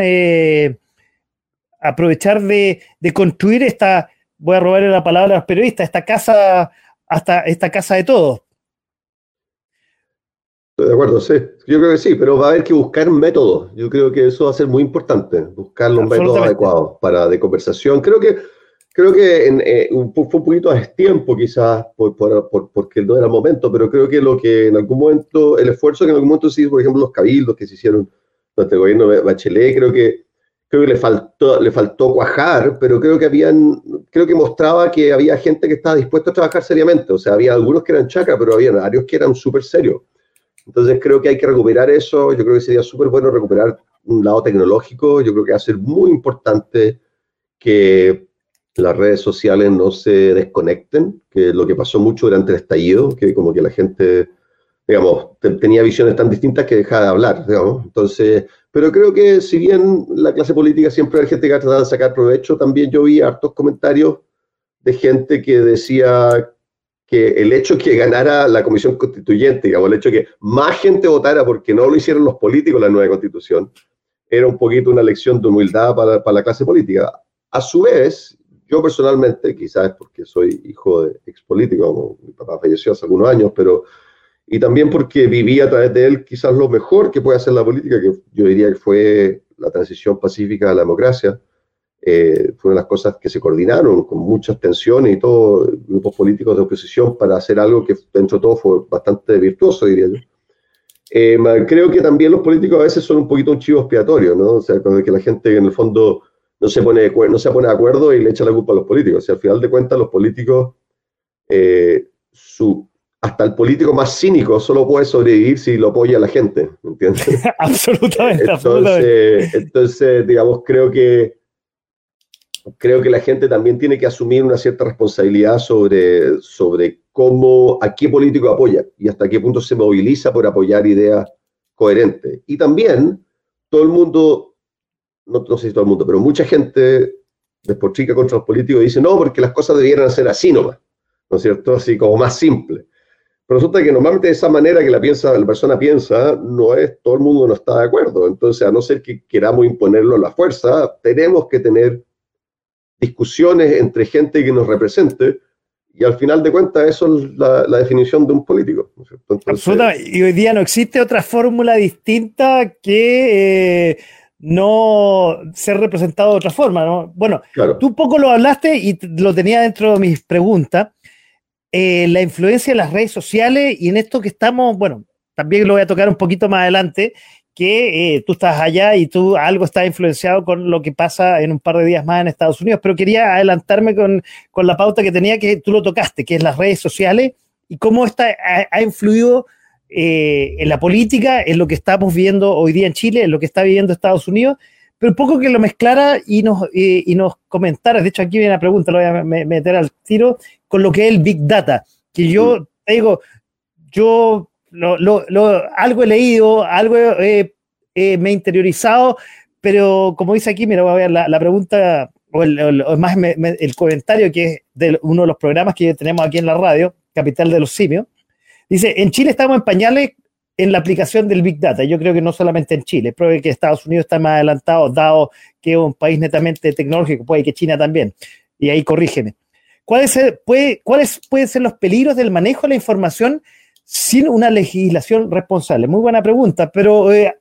S1: aprovechar de, construir esta, voy a robarle la palabra a los periodistas, esta casa, hasta esta casa de todos.
S2: Estoy de acuerdo, sí. Yo creo que sí, pero va a haber que buscar métodos. Yo creo que eso va a ser muy importante, buscar los métodos adecuados para de conversación. Creo que creo que en, eh, fue un poquito a tiempo quizás por, por, porque no era el momento, pero creo que lo que en algún momento, el esfuerzo que en algún momento se hizo, por ejemplo, los cabildos que se hicieron durante el gobierno de Bachelet, creo que creo que le faltó, le faltó cuajar, pero creo que habían, creo que mostraba que había gente que estaba dispuesta a trabajar seriamente. O sea, había algunos que eran chacas, pero había varios que eran súper serios. Entonces creo que hay que recuperar eso. Yo creo que sería súper bueno recuperar un lado tecnológico. Yo creo que va a ser muy importante que las redes sociales no se desconecten, que lo que pasó mucho durante el estallido, que como que la gente, digamos, tenía visiones tan distintas que dejaba de hablar, digamos. Entonces, pero creo que si bien la clase política siempre hay gente que ha tratado de sacar provecho, también yo vi hartos comentarios de gente que decía que el hecho que ganara la comisión constituyente, digamos, el hecho que más gente votara porque no lo hicieron los políticos la nueva constitución, era un poquito una lección de humildad para, para la clase política. A su vez, yo personalmente, quizás porque soy hijo de ex político, mi papá falleció hace algunos años, pero y también porque viví a través de él quizás lo mejor que puede hacer la política, que yo diría que fue la transición pacífica a la democracia. Eh, fue una de las cosas que se coordinaron con muchas tensiones y todos grupos políticos de oposición para hacer algo que dentro de todo fue bastante virtuoso, diría yo. Eh, creo que también los políticos a veces son un poquito un chivo expiatorio, ¿no? O sea, que la gente en el fondo no se pone, no se pone de acuerdo y le echa la culpa a los políticos. O sea, al final de cuentas, los políticos, eh, su, hasta el político más cínico solo puede sobrevivir si lo apoya la gente, ¿me entiendes?
S1: absolutamente,
S2: entonces, Entonces, digamos, creo que creo que la gente también tiene que asumir una cierta responsabilidad sobre, sobre cómo, a qué político apoya y hasta qué punto se moviliza por apoyar ideas coherentes. Y también todo el mundo no, sé si todo el mundo, pero mucha gente despotrica contra los políticos y dice, no, porque las cosas debieran ser así nomás, ¿no es cierto? Así como más simple. Pero resulta que normalmente esa manera que la, piensa, la persona piensa, no es, todo el mundo no está de acuerdo. Entonces, a no ser que queramos imponerlo a la fuerza, tenemos que tener discusiones entre gente que nos represente, y al final de cuentas eso es la, definición de un político.
S1: ¿no Absolutamente. Y hoy día no existe otra fórmula distinta que eh, no ser representado de otra forma, ¿no? Bueno, tú un poco lo hablaste y lo tenía dentro de mis preguntas, eh, la influencia de las redes sociales y en esto que estamos, bueno, también lo voy a tocar un poquito más adelante, que eh, tú estás allá y tú algo está influenciado con lo que pasa en un par de días más en Estados Unidos, pero quería adelantarme con, la pauta que tenía que tú lo tocaste, que es las redes sociales y cómo esta ha influido eh, en la política, en lo que estamos viendo hoy día en Chile, en lo que está viviendo Estados Unidos, pero un poco que lo mezclara y nos, y nos comentara, de hecho aquí viene la pregunta, lo voy a meter al tiro, con lo que es el Big Data, que yo te digo, yo lo, lo, algo he leído, algo me he interiorizado, pero como dice aquí, mira, voy a ver la, pregunta, o, el, más el comentario que es de uno de los programas que tenemos aquí en la radio, Capital de los Simios, Dice, en Chile estamos en pañales en la aplicación del Big Data. Yo creo que no solamente en Chile, creo que Estados Unidos está más adelantado, dado que es un país netamente tecnológico, puede que China también. Y ahí corrígeme. ¿Cuáles, puede, ¿Cuáles pueden ser los peligros del manejo de la información sin una legislación responsable? Muy buena pregunta, pero eh,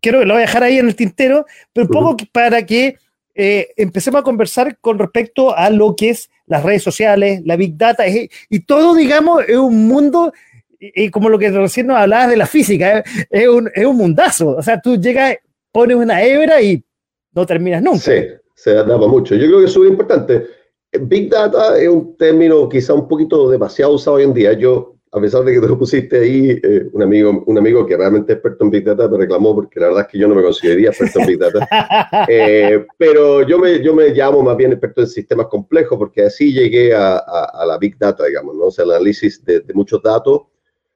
S1: quiero que lo voy a dejar ahí en el tintero, pero un poco para que eh, empecemos a conversar con respecto a lo que es las redes sociales, la Big Data, y todo, digamos, es un mundo y como lo que recién nos hablabas de la física, ¿eh? es, un, es un mundazo. O sea, tú llegas, pones una hebra y no terminas nunca.
S2: Sí, se adapta mucho. Yo creo que es súper importante. Big Data es un término quizá un poquito demasiado usado hoy en día. Yo, a pesar de que te lo pusiste ahí, eh, un, amigo, un amigo que realmente es experto en Big Data me reclamó porque la verdad es que yo no me consideraría experto en Big Data. Eh, pero yo me, yo me llamo más bien experto en sistemas complejos porque así llegué a, a, la Big Data, digamos, ¿no? o sea, el análisis de, de muchos datos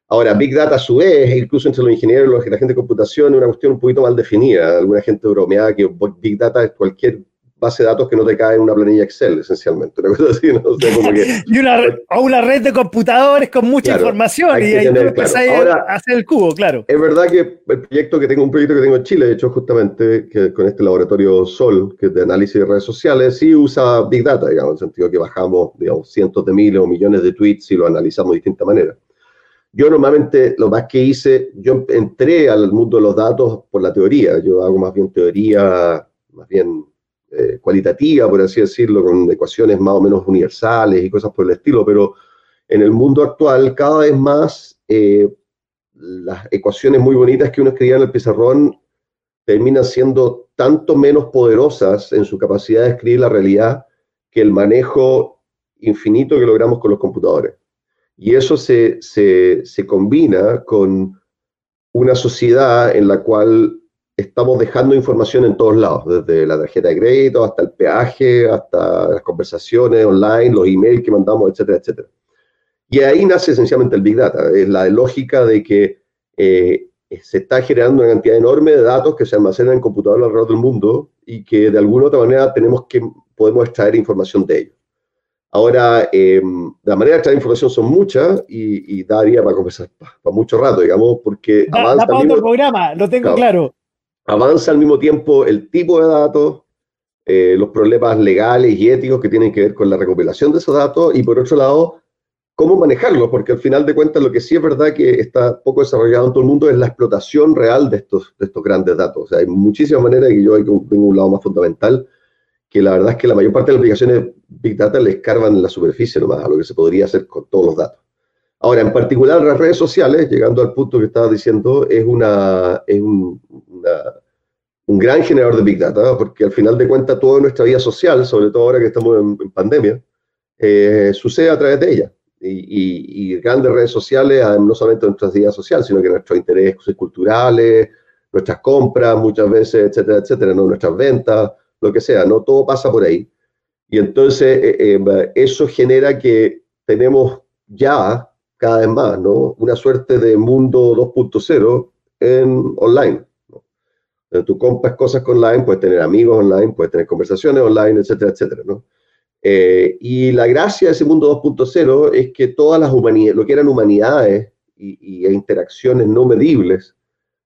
S2: Ahora, Big Data a su vez, incluso entre los ingenieros y la gente de computación, es una cuestión un poquito mal definida. Alguna gente bromeaba que Big Data es cualquier base de datos que no te cae en una planilla Excel, esencialmente. Una cosa así, ¿no?
S1: y una, o una red de computadores con mucha información y ahí tú a hacer el cubo, claro.
S2: Es verdad que el proyecto que tengo, un proyecto que tengo en Chile, de hecho, justamente que con este laboratorio SOL, que es de análisis de redes sociales, sí usa Big Data, digamos, en el sentido que bajamos, digamos, cientos de miles o millones de tweets y lo analizamos de distinta manera. Yo normalmente lo más que hice, yo entré al mundo de los datos por la teoría, yo hago más bien teoría, más bien eh, cualitativa, por así decirlo, con ecuaciones más o menos universales y cosas por el estilo, pero en el mundo actual cada vez más eh, las ecuaciones muy bonitas que uno escribía en el pizarrón terminan siendo tanto menos poderosas en su capacidad de escribir la realidad que el manejo infinito que logramos con los computadores. Y eso se, se, combina con una sociedad en la cual estamos dejando información en todos lados, desde la tarjeta de crédito hasta el peaje, hasta las conversaciones online, los emails que mandamos, etcétera, etcétera. Y ahí nace esencialmente el Big Data, es la lógica de que eh, se está generando una cantidad enorme de datos que se almacenan en computadores alrededor del mundo y que de alguna otra manera tenemos que, podemos extraer información de ellos. Ahora, eh, la manera de extraer información son muchas y, daría para conversar para, mucho rato, digamos, porque
S1: avanza. Da mismo, programa, lo tengo claro,
S2: Avanza al mismo tiempo el tipo de datos, eh, los problemas legales y éticos que tienen que ver con la recopilación de esos datos y, por otro lado, cómo manejarlos, porque al final de cuentas lo que sí es verdad que está poco desarrollado en todo el mundo es la explotación real de estos, de estos grandes datos. O sea, hay muchísimas maneras y yo tengo un lado más fundamental que la verdad es que la mayor parte de las aplicaciones Big Data le escarban en la superficie nomás a lo que se podría hacer con todos los datos. Ahora, en particular las redes sociales, llegando al punto que estaba diciendo, es, una, es un, un gran generador de Big Data, porque al final de cuentas toda nuestra vida social, sobre todo ahora que estamos en, pandemia, eh, sucede a través de ella. Y, y, grandes redes sociales, no solamente nuestras vidas sociales, sino que nuestros intereses culturales, nuestras compras muchas veces, etcétera, etcétera, ¿no? nuestras ventas, lo que sea, ¿no? Todo pasa por ahí. Y entonces eh, eh, eso genera que tenemos ya cada vez más, ¿no? Una suerte de mundo 2.0 en online. Tú compras cosas online, puedes tener amigos online, puedes tener conversaciones online, etcétera, etcétera, ¿no? Eh, y la gracia de ese mundo 2.0 es que todas las humanidades, lo que eran humanidades y, y, interacciones no medibles,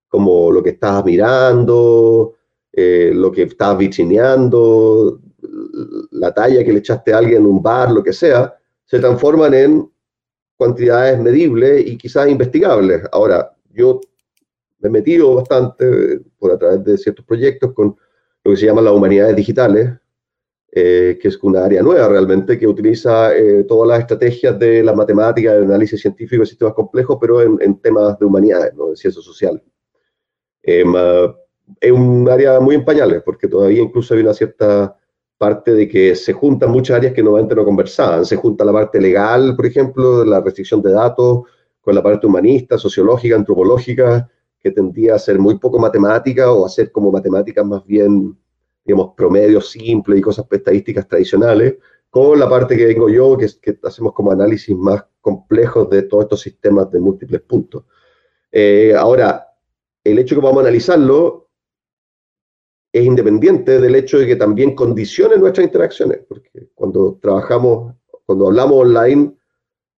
S2: como lo que estabas mirando, eh, lo que estabas vitrineando, la talla que le echaste a alguien en un bar, lo que sea, se transforman en cantidades medibles y quizás investigables. Ahora, yo me he metido bastante por a través de ciertos proyectos con lo que se llama las humanidades digitales, eh, que es una área nueva realmente, que utiliza eh, todas las estrategias de la matemática, el análisis científico de sistemas complejos, pero en, temas de humanidades, ¿no? de ciencias sociales. Em, es un área muy en pañales, porque todavía incluso hay una cierta parte de que se juntan muchas áreas que normalmente no conversaban. Se junta la parte legal, por ejemplo, la restricción de datos, con la parte humanista, sociológica, antropológica, que tendía a ser muy poco matemática o a ser como matemáticas más bien, digamos, promedios simples y cosas estadísticas tradicionales, con la parte que vengo yo, que, que hacemos como análisis más complejos de todos estos sistemas de múltiples puntos. Eh, ahora, el hecho que vamos a analizarlo es independiente del hecho de que también condicione nuestras interacciones, porque cuando trabajamos, cuando hablamos online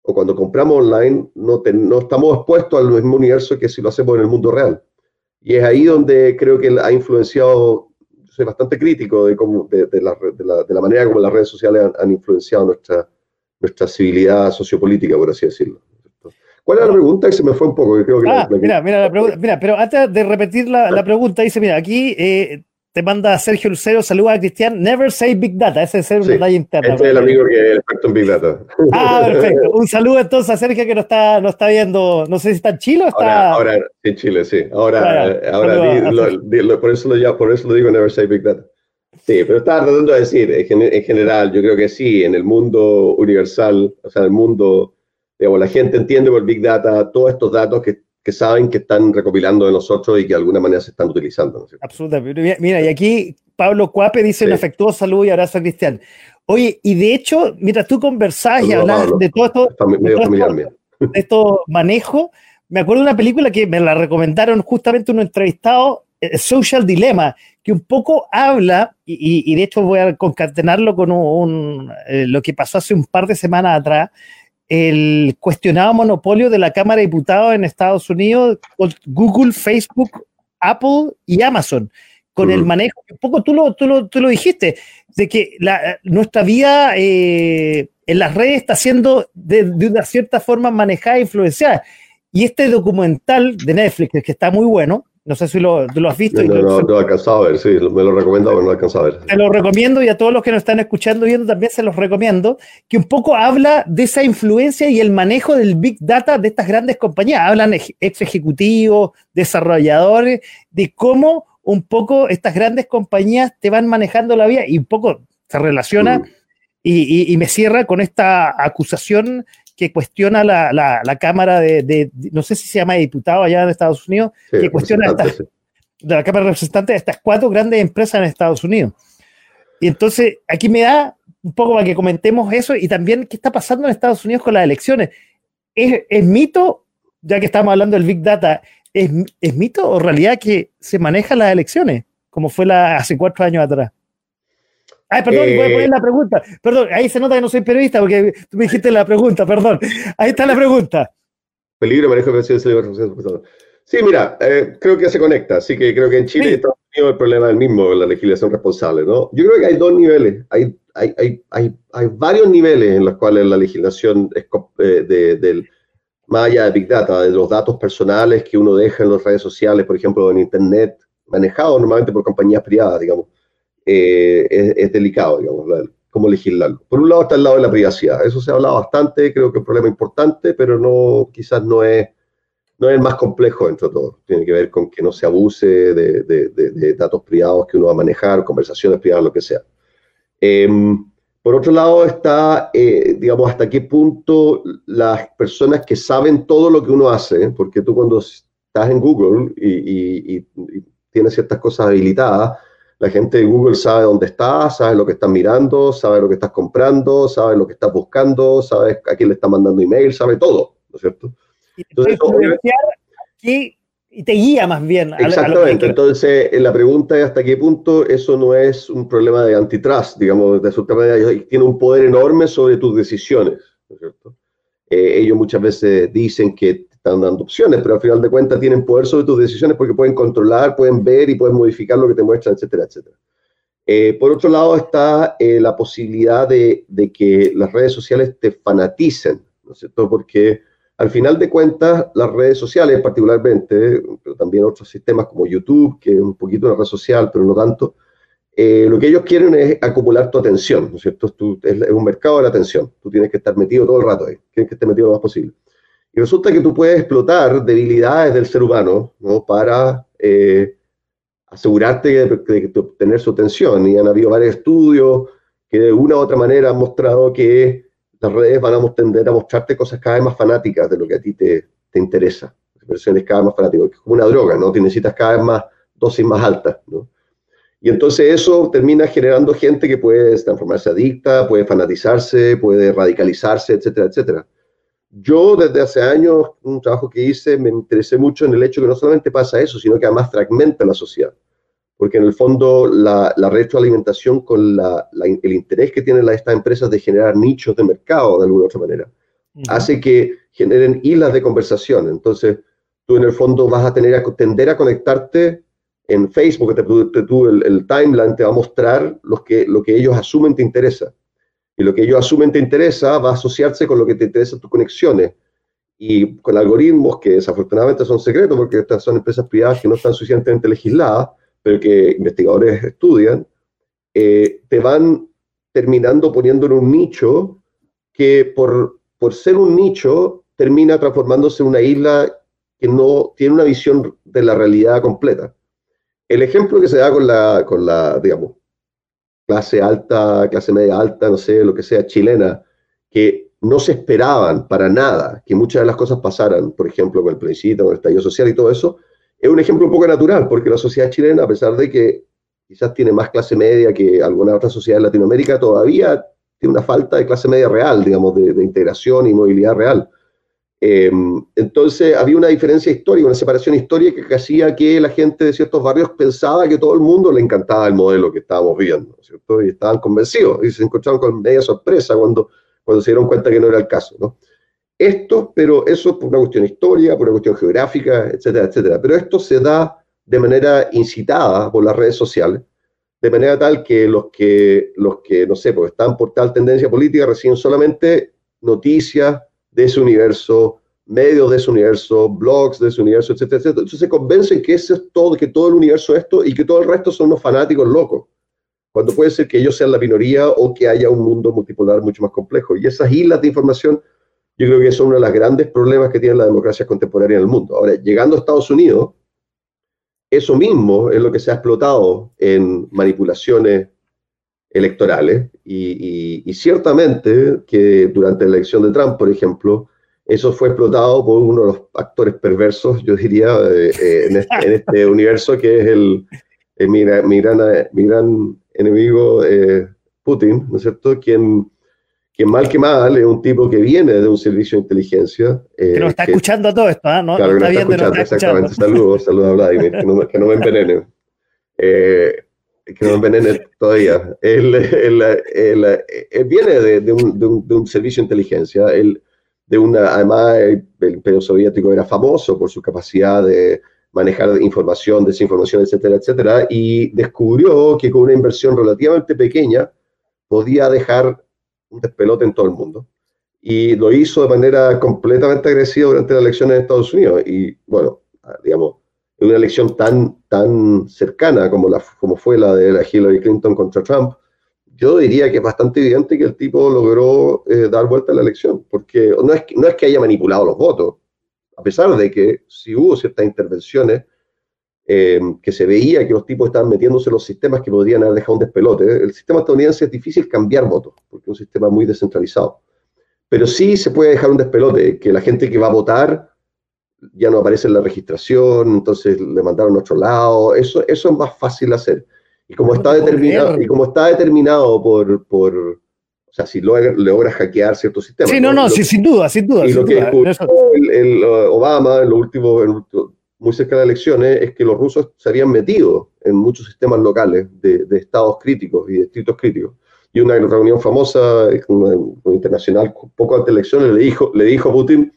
S2: o cuando compramos online, no, no estamos expuestos al mismo universo que si lo hacemos en el mundo real. Y es ahí donde creo que ha influenciado, soy bastante crítico de, cómo, de, la, de la, manera como las redes sociales han, influenciado nuestra, nuestra civilidad sociopolítica, por así decirlo. ¿Cuál es la pregunta? Y se me fue un poco. Creo que
S1: ah, mira, mira, la pregunta, mira, pero antes de repetir la, la pregunta, dice, mira, aquí eh, te manda Sergio Lucero, saluda a Cristian. Never say Big Data, ese es el sí, detalle interno.
S2: Este es el amigo que es experto en Big Data.
S1: Ah, perfecto. Un saludo entonces a Sergio que nos está, no está viendo, no sé si está en Chile o está.
S2: Ahora, ahora en Chile, sí. Ahora, ahora lo, por, eso lo, por eso lo digo Never say Big Data. Sí, pero estaba tratando de decir, en general, yo creo que sí, en el mundo universal, o sea, en el mundo, digamos, la gente entiende por Big Data todos estos datos que que saben que están recopilando de nosotros y que de alguna manera se están utilizando.
S1: Absolutamente. Mira, y aquí Pablo Cuape dice un afectuoso saludo y abrazo a Cristian. Oye, y de hecho, mientras tú conversás y hablas de todo esto, de, esto, manejo, me acuerdo de una película que me la recomendaron justamente un entrevistado Social Dilemma, que un poco habla, y, de hecho voy a concatenarlo con un, eh, lo que pasó hace un par de semanas atrás, el cuestionado monopolio de la Cámara de Diputados en Estados Unidos con Google, Facebook, Apple y Amazon, con el manejo, un poco tú lo, tú lo, tú lo dijiste, de que la, nuestra vida eh, en las redes está siendo de, de, una cierta forma manejada e influenciada. Y este documental de Netflix, que está muy bueno, no sé si lo, lo has visto.
S2: No, no, no, he alcanzado a ver, sí, me lo recomiendo, pero no he alcanzado a ver.
S1: Te lo recomiendo y a todos los que nos están escuchando y viendo también se los recomiendo, que un poco habla de esa influencia y el manejo del Big Data de estas grandes compañías. Hablan ex ejecutivos, desarrolladores, de cómo un poco estas grandes compañías te van manejando la vida y un poco se relaciona mm. y, y, me cierra con esta acusación que cuestiona la, la, Cámara de, no sé si se llama diputado allá en Estados Unidos, que cuestiona de la Cámara de Representantes de estas cuatro grandes empresas en Estados Unidos. Y entonces aquí me da un poco para que comentemos eso y también qué está pasando en Estados Unidos con las elecciones. ¿Es, es mito, ya que estamos hablando del Big Data, ¿es, es mito o realidad que se manejan las elecciones, como fue la, hace cuatro años atrás? Ay, perdón, voy a poner eh, la pregunta. Perdón, ahí se nota que no soy periodista porque tú me dijiste la pregunta, perdón. Ahí está la pregunta.
S2: Peligro, manejo de Sí, mira, eh, creo que se conecta. Así que creo que en Chile y Estados Unidos el problema es el mismo, la legislación responsable, ¿no? Yo creo que hay dos niveles. Hay, hay, hay, hay, hay varios niveles en los cuales la legislación es eh, de, del, más allá de Big Data, de los datos personales que uno deja en las redes sociales, por ejemplo, en Internet, manejados normalmente por compañías privadas, digamos eh, es, delicado, digamos, cómo legislarlo. Por un lado está el lado de la privacidad, eso se ha hablado bastante, creo que es un problema importante, pero no, quizás no es, no es el más complejo dentro de todo. Tiene que ver con que no se abuse de, de, datos privados que uno va a manejar, conversaciones privadas, lo que sea. Em, por otro lado está, eh, digamos, hasta qué punto las personas que saben todo lo que uno hace, porque tú cuando estás en Google y, y tienes ciertas cosas habilitadas, la gente de Google sabe dónde estás, sabe lo que estás mirando, sabe lo que estás comprando, sabe lo que estás buscando, sabe a quién le está mandando email, sabe todo, ¿no es cierto?
S1: Y te, y te guía más bien.
S2: Exactamente. Entonces, la pregunta es hasta qué punto eso no es un problema de antitrust, digamos, de su manera, tiene un poder enorme sobre tus decisiones, ¿no es cierto? Eh, ellos muchas veces dicen que están dando opciones, pero al final de cuentas tienen poder sobre tus decisiones porque pueden controlar, pueden ver y pueden modificar lo que te muestran, etcétera, etcétera. Eh, por otro lado está eh, la posibilidad de, que las redes sociales te fanaticen, ¿no es cierto? Porque al final de cuentas las redes sociales particularmente, pero también otros sistemas como YouTube, que es un poquito una red social, pero no tanto, eh, lo que ellos quieren es acumular tu atención, ¿no es cierto? es, un mercado de la atención, tú tienes que estar metido todo el rato ahí, tienes que estar metido lo más posible. Y resulta que tú puedes explotar debilidades del ser humano ¿no? para eh, asegurarte de, obtener su atención. Y han habido varios estudios que de una u otra manera han mostrado que las redes van a tender a mostrarte cosas cada vez más fanáticas de lo que a ti te, te interesa. Versiones cada vez más fanáticas, es como una droga, ¿no? Te necesitas cada vez más dosis más altas, ¿no? Y entonces eso termina generando gente que puede transformarse adicta, puede fanatizarse, puede radicalizarse, etcétera, etcétera. Yo desde hace años, un trabajo que hice, me interesé mucho en el hecho que no solamente pasa eso, sino que además fragmenta la sociedad. Porque en el fondo la, retroalimentación con el interés que tienen estas empresas de generar nichos de mercado de alguna otra manera, hace que generen hilas de conversación. Entonces, tú en el fondo vas a tener a tender a conectarte en Facebook, te, tú, el, el, timeline te va a mostrar los que, lo que ellos asumen te interesa y lo que ellos asumen te interesa va a asociarse con lo que te interesa tus conexiones. Y con algoritmos que desafortunadamente son secretos porque estas son empresas privadas que no están suficientemente legisladas, pero que investigadores estudian, eh, te van terminando poniendo en un nicho que por, por ser un nicho termina transformándose en una isla que no tiene una visión de la realidad completa. El ejemplo que se da con la, con la digamos, clase alta, clase media alta, no sé, lo que sea, chilena, que no se esperaban para nada que muchas de las cosas pasaran, por ejemplo, con el plebiscito, con el estallido social y todo eso, es un ejemplo un poco natural, porque la sociedad chilena, a pesar de que quizás tiene más clase media que alguna otra sociedad en Latinoamérica, todavía tiene una falta de clase media real, digamos, de, integración y movilidad real. Em, entonces había una diferencia histórica, una separación histórica que hacía que la gente de ciertos barrios pensaba que todo el mundo le encantaba el modelo que estábamos viendo, ¿cierto? Y estaban convencidos y se encontraron con media sorpresa cuando, cuando se dieron cuenta que no era el caso, ¿no? Esto, pero eso por una cuestión histórica, por una cuestión geográfica, etcétera, etcétera. Pero esto se da de manera incitada por las redes sociales, de manera tal que los que, los que no sé, pues están por tal tendencia política reciben solamente noticias de ese universo, medios de ese universo, blogs de ese universo, etcétera, etcétera. Entonces se convencen que ese es todo, que todo el universo es esto y que todo el resto son unos fanáticos locos. Cuando puede ser que ellos sean la minoría o que haya un mundo multipolar mucho más complejo. Y esas islas de información, yo creo que son uno de los grandes problemas que tiene la democracia contemporánea en el mundo. Ahora, llegando a Estados Unidos, eso mismo es lo que se ha explotado en manipulaciones electorales y, ciertamente que durante la elección de Trump, por ejemplo, eso fue explotado por uno de los actores perversos, yo diría, eh, eh, este, en, este, universo que es el, mi, gran, enemigo eh, Putin, ¿no es cierto? Quien, quien mal que mal es un tipo que viene de un servicio de inteligencia.
S1: que nos está escuchando todo esto, ¿no?
S2: Claro, que está, escuchando, exactamente. Saludos, saludos a Vladimir, que no, que no me envenene. Que no envenene todavía. Él, viene de, un, servicio de inteligencia. Él, de una, además, el, Imperio Soviético era famoso por su capacidad de manejar información, desinformación, etcétera, etcétera, y descubrió que con una inversión relativamente pequeña podía dejar un despelote en todo el mundo. Y lo hizo de manera completamente agresiva durante las elecciones de Estados Unidos. Y bueno, digamos, una elección tan, tan cercana como, la, como fue la de la Hillary Clinton contra Trump, yo diría que es bastante evidente que el tipo logró eh, dar vuelta a la elección, porque no es, que, no es que haya manipulado los votos, a pesar de que si hubo ciertas intervenciones eh, que se veía que los tipos estaban metiéndose en los sistemas que podrían haber dejado un despelote, el sistema estadounidense es difícil cambiar votos, porque es un sistema muy descentralizado. Pero sí se puede dejar un despelote, que la gente que va a votar ya no aparece en la registración, entonces le mandaron a otro lado, eso, eso es más fácil hacer. Y como está determinado, y como está determinado por, por o sea, si logra, logra hackear ciertos sistemas.
S1: Sí, no, no, sí, sin duda, sin duda.
S2: Y lo que el, uh, Obama, en lo último, muy cerca de las elecciones, es que los rusos se habían metido en muchos sistemas locales de, de estados críticos y distritos críticos. Y una reunión famosa, internacional, poco antes de elecciones, le dijo, le dijo a Putin,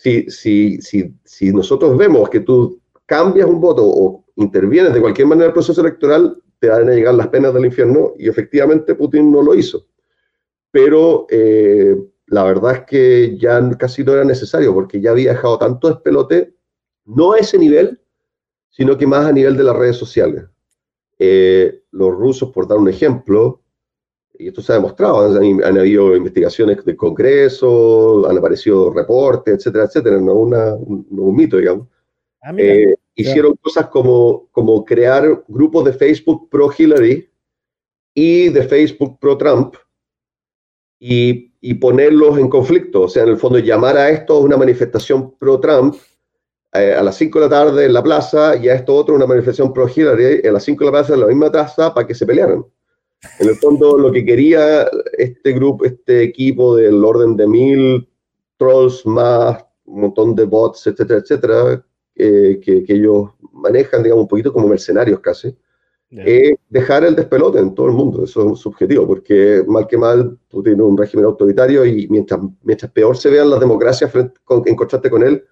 S2: si, si, si, si nosotros vemos que tú cambias un voto o intervienes de cualquier manera el proceso electoral, te van a llegar las penas del infierno y efectivamente Putin no lo hizo. Pero eh, la verdad es que ya casi no era necesario porque ya había dejado tanto despelote, no a ese nivel, sino que más a nivel de las redes sociales. Eh, los rusos, por dar un ejemplo, y esto se ha demostrado, han, habido investigaciones del Congreso, han aparecido reportes, etcétera, etcétera, no, una, un, mito, digamos. Ah, eh, hicieron cosas como, como crear grupos de Facebook pro Hillary y de Facebook pro Trump y, y ponerlos en conflicto, o sea, en el fondo llamar a esto una manifestación pro Trump eh, a las 5 de la tarde en la plaza y a esto otro una manifestación pro Hillary a las 5 de la plaza en la misma plaza para que se pelearan. En el fondo, lo que quería este grupo, este equipo del orden de mil trolls más un montón de bots, etcétera, etcétera, eh, que, que, ellos manejan, digamos, un poquito como mercenarios casi, es dejar el despelote en todo el mundo. Eso es subjetivo, porque mal que mal, tú tienes un régimen autoritario y mientras, mientras peor se vean las democracias frente, con, en con él,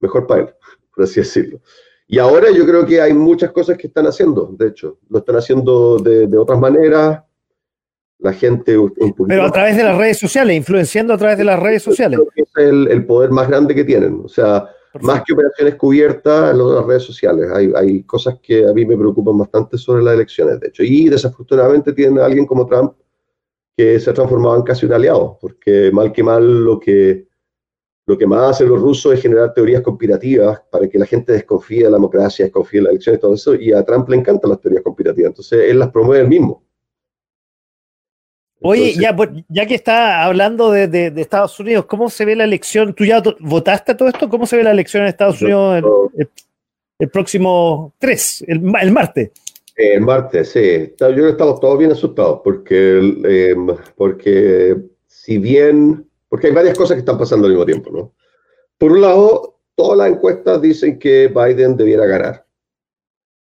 S2: mejor para él, por así decirlo. Y ahora yo creo que hay muchas cosas que están haciendo, de hecho, lo están haciendo de, de otras maneras. La gente.
S1: Pero a través de las redes sociales, influenciando a través de las redes sociales.
S2: Es el, el poder más grande que tienen. O sea, más que operaciones cubiertas en las redes sociales. Hay, hay, cosas que a mí me preocupan bastante sobre las elecciones, de hecho. Y desafortunadamente tiene a alguien como Trump que se ha transformado en casi un aliado, porque mal que mal lo que lo que más hacen los rusos es generar teorías conspirativas para que la gente desconfíe de la democracia, desconfíe de las elecciones, todo eso, y a Trump le encantan las teorías conspirativas, entonces él las promueve él mismo.
S1: Oye, ya, ya que está hablando de, Estados Unidos, ¿cómo se ve la elección? ¿Tú ya votaste todo esto? ¿Cómo se ve la elección en Estados Unidos el, próximo 3, el, martes?
S2: El martes, sí. Yo que estamos todos bien asustados porque, em, porque si bien porque hay varias cosas que están pasando al mismo tiempo, ¿no? por un lado, todas las encuestas dicen que Biden debiera ganar.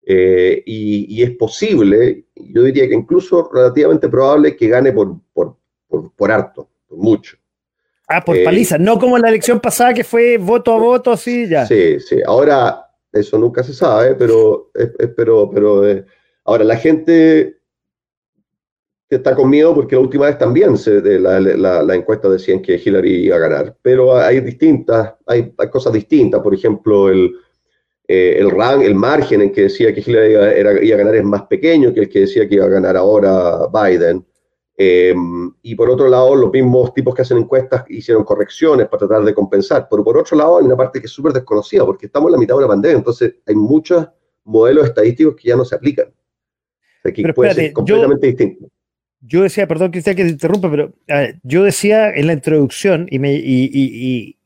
S2: Eh, y, es posible, yo diría que incluso relativamente probable que gane por, por, por, harto, por mucho.
S1: Ah, por paliza, no como en la elección pasada que fue voto a voto, así ya.
S2: Sí, sí. Ahora, eso nunca se sabe, pero, pero, pero ahora la gente está con miedo porque la última vez también se, de la, la, encuesta decían que Hillary iba a ganar, pero hay distintas, hay, cosas distintas, por ejemplo, el, eh, el, rang, el margen en que decía que Hillary iba, iba, a ganar es más pequeño que el que decía que iba a ganar ahora Biden. Em, y por otro lado, los mismos tipos que hacen encuestas hicieron correcciones para tratar de compensar. Pero por otro lado, hay una parte que es súper desconocida, porque estamos en la mitad de la pandemia, entonces hay muchos modelos estadísticos que ya no se aplican. O que puede ser completamente distinto
S1: yo decía, perdón Cristian que te interrumpa, pero yo decía en la introducción y, me, y,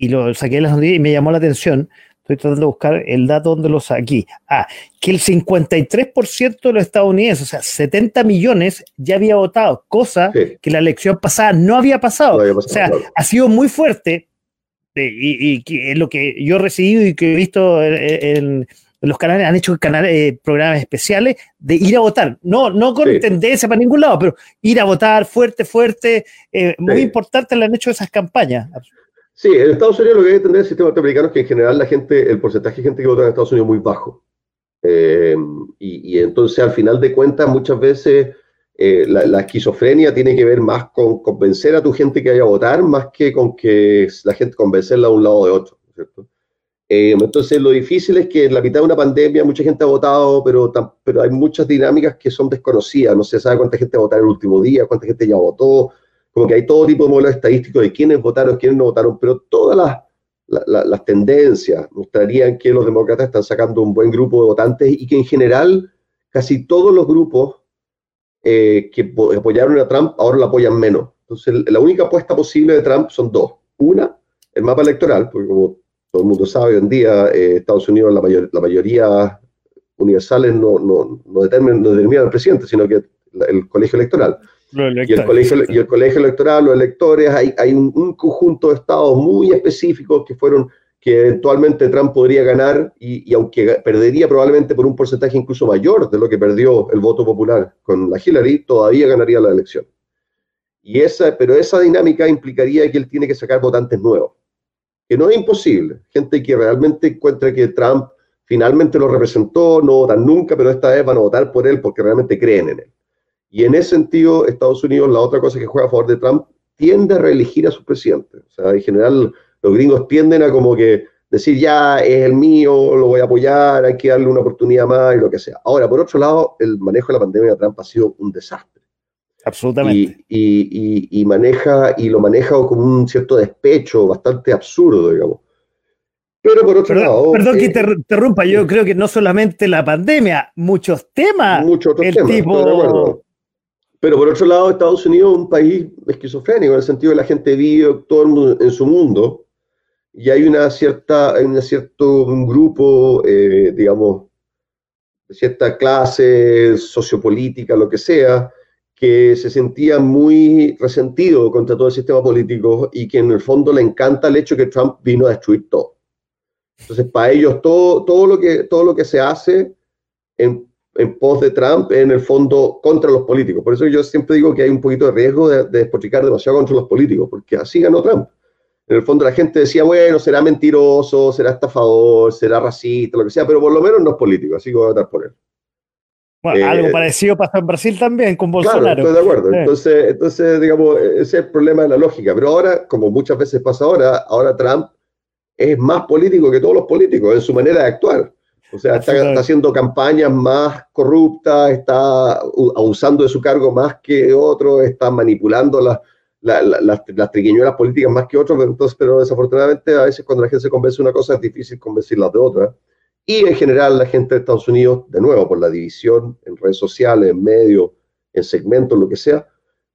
S1: lo saqué de las noticias y me llamó la atención, estoy tratando de buscar el dato donde lo saqué. Ah, que el 53% de los estadounidenses, o sea, 70 millones, ya había votado, cosa que la elección pasada no había pasado. o sea, ha sido muy fuerte y, que es lo que yo he recibido y que he visto en los canales han hecho canales, eh, programas especiales de ir a votar, no, no con tendencia para ningún lado, pero ir a votar fuerte, fuerte, eh, muy importante le han hecho esas campañas.
S2: Sí, en Estados Unidos lo que hay que entender del sistema norteamericano es que en general la gente, el porcentaje de gente que vota en Estados Unidos es muy bajo. Eh, y, entonces al final de cuentas muchas veces la, la, esquizofrenia tiene que ver más con convencer a tu gente que vaya a votar más que con que la gente convencerla de un lado o de otro, ¿cierto? Eh, entonces, lo difícil es que en la mitad de una pandemia mucha gente ha votado, pero, pero hay muchas dinámicas que son desconocidas. No se sabe cuánta gente ha votado el último día, cuánta gente ya votó. Como que hay todo tipo de modelos estadísticos de quiénes votaron, quiénes no votaron, pero todas las, las tendencias mostrarían que los demócratas están sacando un buen grupo de votantes y que en general casi todos los grupos eh, que apoyaron a Trump ahora lo apoyan menos. Entonces, la única apuesta posible de Trump son dos. Una, el mapa electoral, porque como todo el mundo sabe, hoy en día eh, Estados Unidos la, mayor, la mayoría universales no, no, no, determinan, no el presidente, sino que el colegio electoral. Y el, colegio, y el colegio electoral, los electores, hay, hay un, conjunto de estados muy específicos que fueron que eventualmente Trump podría ganar y, y, aunque perdería probablemente por un porcentaje incluso mayor de lo que perdió el voto popular con la Hillary, todavía ganaría la elección. Y esa, pero esa dinámica implicaría que él tiene que sacar votantes nuevos que no es imposible. Gente que realmente encuentra que Trump finalmente lo representó, no votan nunca, pero esta vez van a votar por él porque realmente creen en él. Y en ese sentido, Estados Unidos, la otra cosa que juega a favor de Trump, tiende a reelegir a su presidente. O sea, en general, los gringos tienden a como que decir, ya es el mío, lo voy a apoyar, hay que darle una oportunidad más y lo que sea. Ahora, por otro lado, el manejo de la pandemia de Trump ha sido un desastre.
S1: Absolutamente.
S2: Y, maneja, y lo maneja con un cierto despecho bastante absurdo, digamos. Pero por otro lado.
S1: Perdón que eh, interrumpa, yo creo que no solamente la pandemia, muchos temas.
S2: Muchos otros temas. Tipo... Pero por otro lado, Estados Unidos es un país esquizofrénico, en el sentido de la gente vive todo el mundo en su mundo, y hay una cierta, hay un cierto un grupo, eh, digamos, de cierta clase sociopolítica, lo que sea, que se sentía muy resentido contra todo el sistema político y que en el fondo le encanta el hecho que Trump vino a destruir todo. Entonces, para ellos, todo, todo, lo, que, todo lo que se hace en, en pos de Trump es en el fondo contra los políticos. Por eso yo siempre digo que hay un poquito de riesgo de, de demasiado contra los políticos, porque así ganó Trump. En el fondo la gente decía, bueno, será mentiroso, será estafador, será racista, lo que sea, pero por lo menos no es político, así que voy a votar por él
S1: algo eh, parecido pasó en Brasil también con Bolsonaro.
S2: Claro, estoy de acuerdo. Entonces, entonces, digamos, ese es el problema de la lógica. Pero ahora, como muchas veces pasa ahora, ahora Trump es más político que todos los políticos en su manera de actuar. O sea, está, haciendo campañas más corruptas, está abusando de su cargo más que otros, está manipulando las, las, las, triquiñuelas políticas más que otros, entonces, pero desafortunadamente a veces cuando la gente se convence de una cosa es difícil convencerla de otra. Y en general la gente de Estados Unidos, de nuevo, por la división en redes sociales, en medios, en segmentos, lo que sea,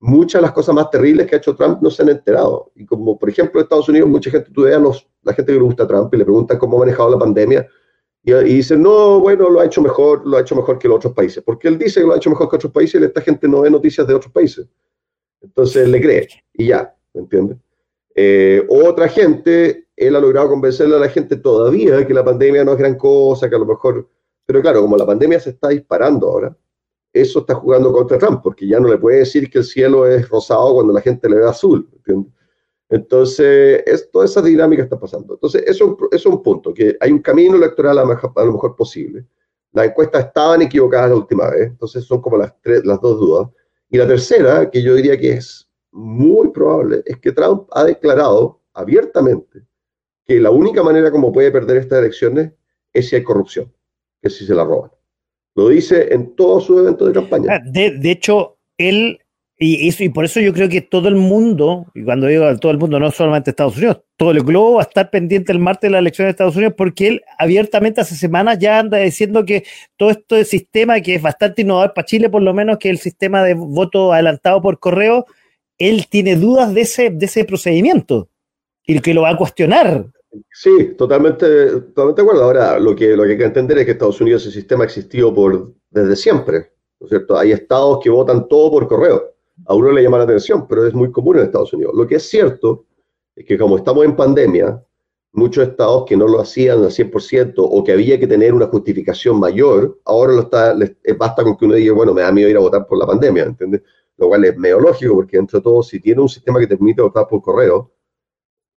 S2: muchas de las cosas más terribles que ha hecho Trump no se han enterado. Y como por ejemplo en Estados Unidos, mucha gente, tú veas los, la gente que le gusta a Trump y le preguntan cómo ha manejado la pandemia, y, y dicen, no, bueno, lo ha hecho mejor, lo ha hecho mejor que los otros países. Porque él dice que lo ha hecho mejor que otros países y esta gente no ve noticias de otros países. Entonces le cree y ya, ¿me entiendes? Eh, otra gente él ha logrado convencerle a la gente todavía que la pandemia no es gran cosa, que a lo mejor... Pero claro, como la pandemia se está disparando ahora, eso está jugando contra Trump, porque ya no le puede decir que el cielo es rosado cuando la gente le ve azul. Entonces, es, toda esa dinámica está pasando. Entonces, eso, es un punto, que hay un camino electoral a, lo mejor posible. Las encuestas estaban equivocadas la última vez, entonces son como las, tres, las dos dudas. Y la tercera, que yo diría que es muy probable, es que Trump ha declarado abiertamente que la única manera como puede perder estas elecciones es si hay corrupción, que si se la roban. Lo dice en todos sus eventos de campaña.
S1: Ah, de, hecho, él, y, y, por eso yo creo que todo el mundo, y cuando digo todo el mundo, no solamente Estados Unidos, todo el globo va a estar pendiente el martes de la elección de Estados Unidos, porque él abiertamente hace semanas ya anda diciendo que todo este sistema, que es bastante innovador para Chile, por lo menos, que el sistema de voto adelantado por correo, él tiene dudas de ese, de ese procedimiento y que lo va a cuestionar.
S2: Sí, totalmente, totalmente de acuerdo. Ahora, lo que, lo que hay que entender es que Estados Unidos ese sistema ha existido por, desde siempre, ¿no cierto? Hay estados que votan todo por correo. A uno le llama la atención, pero es muy común en Estados Unidos. Lo que es cierto es que como estamos en pandemia, muchos estados que no lo hacían al 100% o que había que tener una justificación mayor, ahora lo está, les, basta con que uno diga, bueno, me da miedo ir a votar por la pandemia, ¿entiendes? Lo cual es medio lógico, porque entre todo, si tiene un sistema que te permite votar por correo,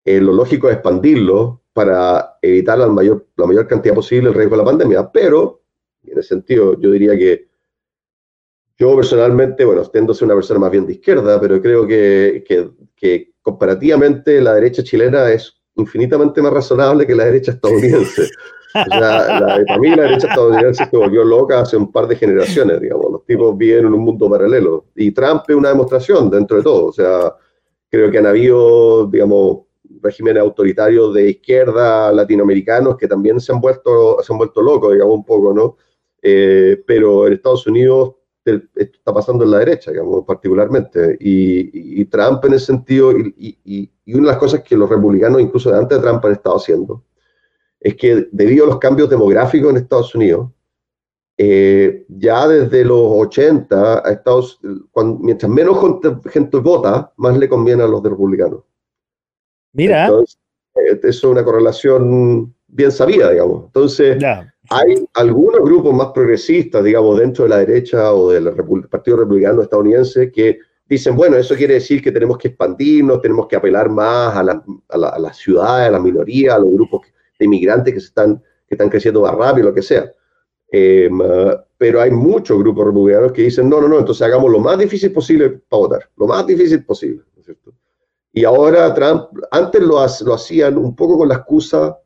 S2: eh, lo lógico es expandirlo para evitar la mayor, la mayor cantidad posible el riesgo de la pandemia. Pero, en ese sentido, yo diría que yo personalmente, bueno, tiendo a ser una persona más bien de izquierda, pero creo que, que, que comparativamente la derecha chilena es infinitamente más razonable que la derecha estadounidense. O sea, la, para mí la derecha estadounidense se volvió loca hace un par de generaciones, digamos. Los tipos viven en un mundo paralelo. Y Trump es una demostración dentro de todo. O sea, creo que han habido, digamos, regímenes autoritarios de izquierda latinoamericanos que también se han vuelto, se han vuelto locos, digamos, un poco, ¿no? Eh, pero en Estados Unidos esto está pasando en la derecha, digamos, particularmente. Y, Trump en ese sentido, y, y, una de las cosas que los republicanos, incluso de antes de Trump, han estado haciendo, es que debido a los cambios demográficos en Estados Unidos, eh, ya desde los 80, a Estados, cuando, mientras menos gente vota, más le conviene a los republicanos.
S1: Mira.
S2: Eh, eso es una correlación bien sabida, digamos. Entonces, hay algunos grupos más progresistas, digamos, dentro de la derecha o del Partido Republicano estadounidense que dicen, bueno, eso quiere decir que tenemos que expandirnos, tenemos que apelar más a, la, a, las ciudades, a las minorías, a los grupos de inmigrantes que, se están, que están creciendo más rápido, lo que sea. Em, pero hay muchos grupos republicanos que dicen, no, no, no, entonces hagamos lo más difícil posible para votar, lo más difícil posible. ¿no es cierto? Y ahora Trump, antes lo, lo hacían un poco con la excusa,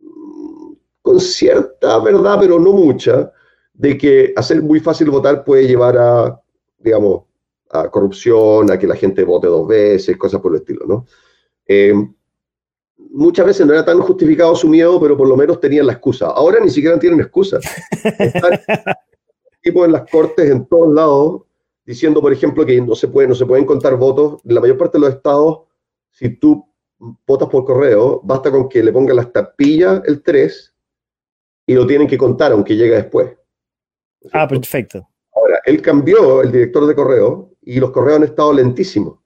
S2: mm, con cierta verdad, pero no mucha, de que hacer muy fácil votar puede llevar a, digamos, a corrupción, a que la gente vote dos veces, cosas por el estilo, ¿no? Eh, muchas veces no era tan justificado su miedo, pero por lo menos tenían la excusa. Ahora ni siquiera tienen excusa. Están tipo en las cortes en todos lados diciendo, por ejemplo, que no se, puede, no se pueden contar votos. En la mayor parte de los estados, si tú votas por correo, basta con que le pongan la estampilla el 3 y lo tienen que contar, aunque llegue después.
S1: ah, perfecto.
S2: Ahora, él cambió el director de correo y los correos han estado lentísimos.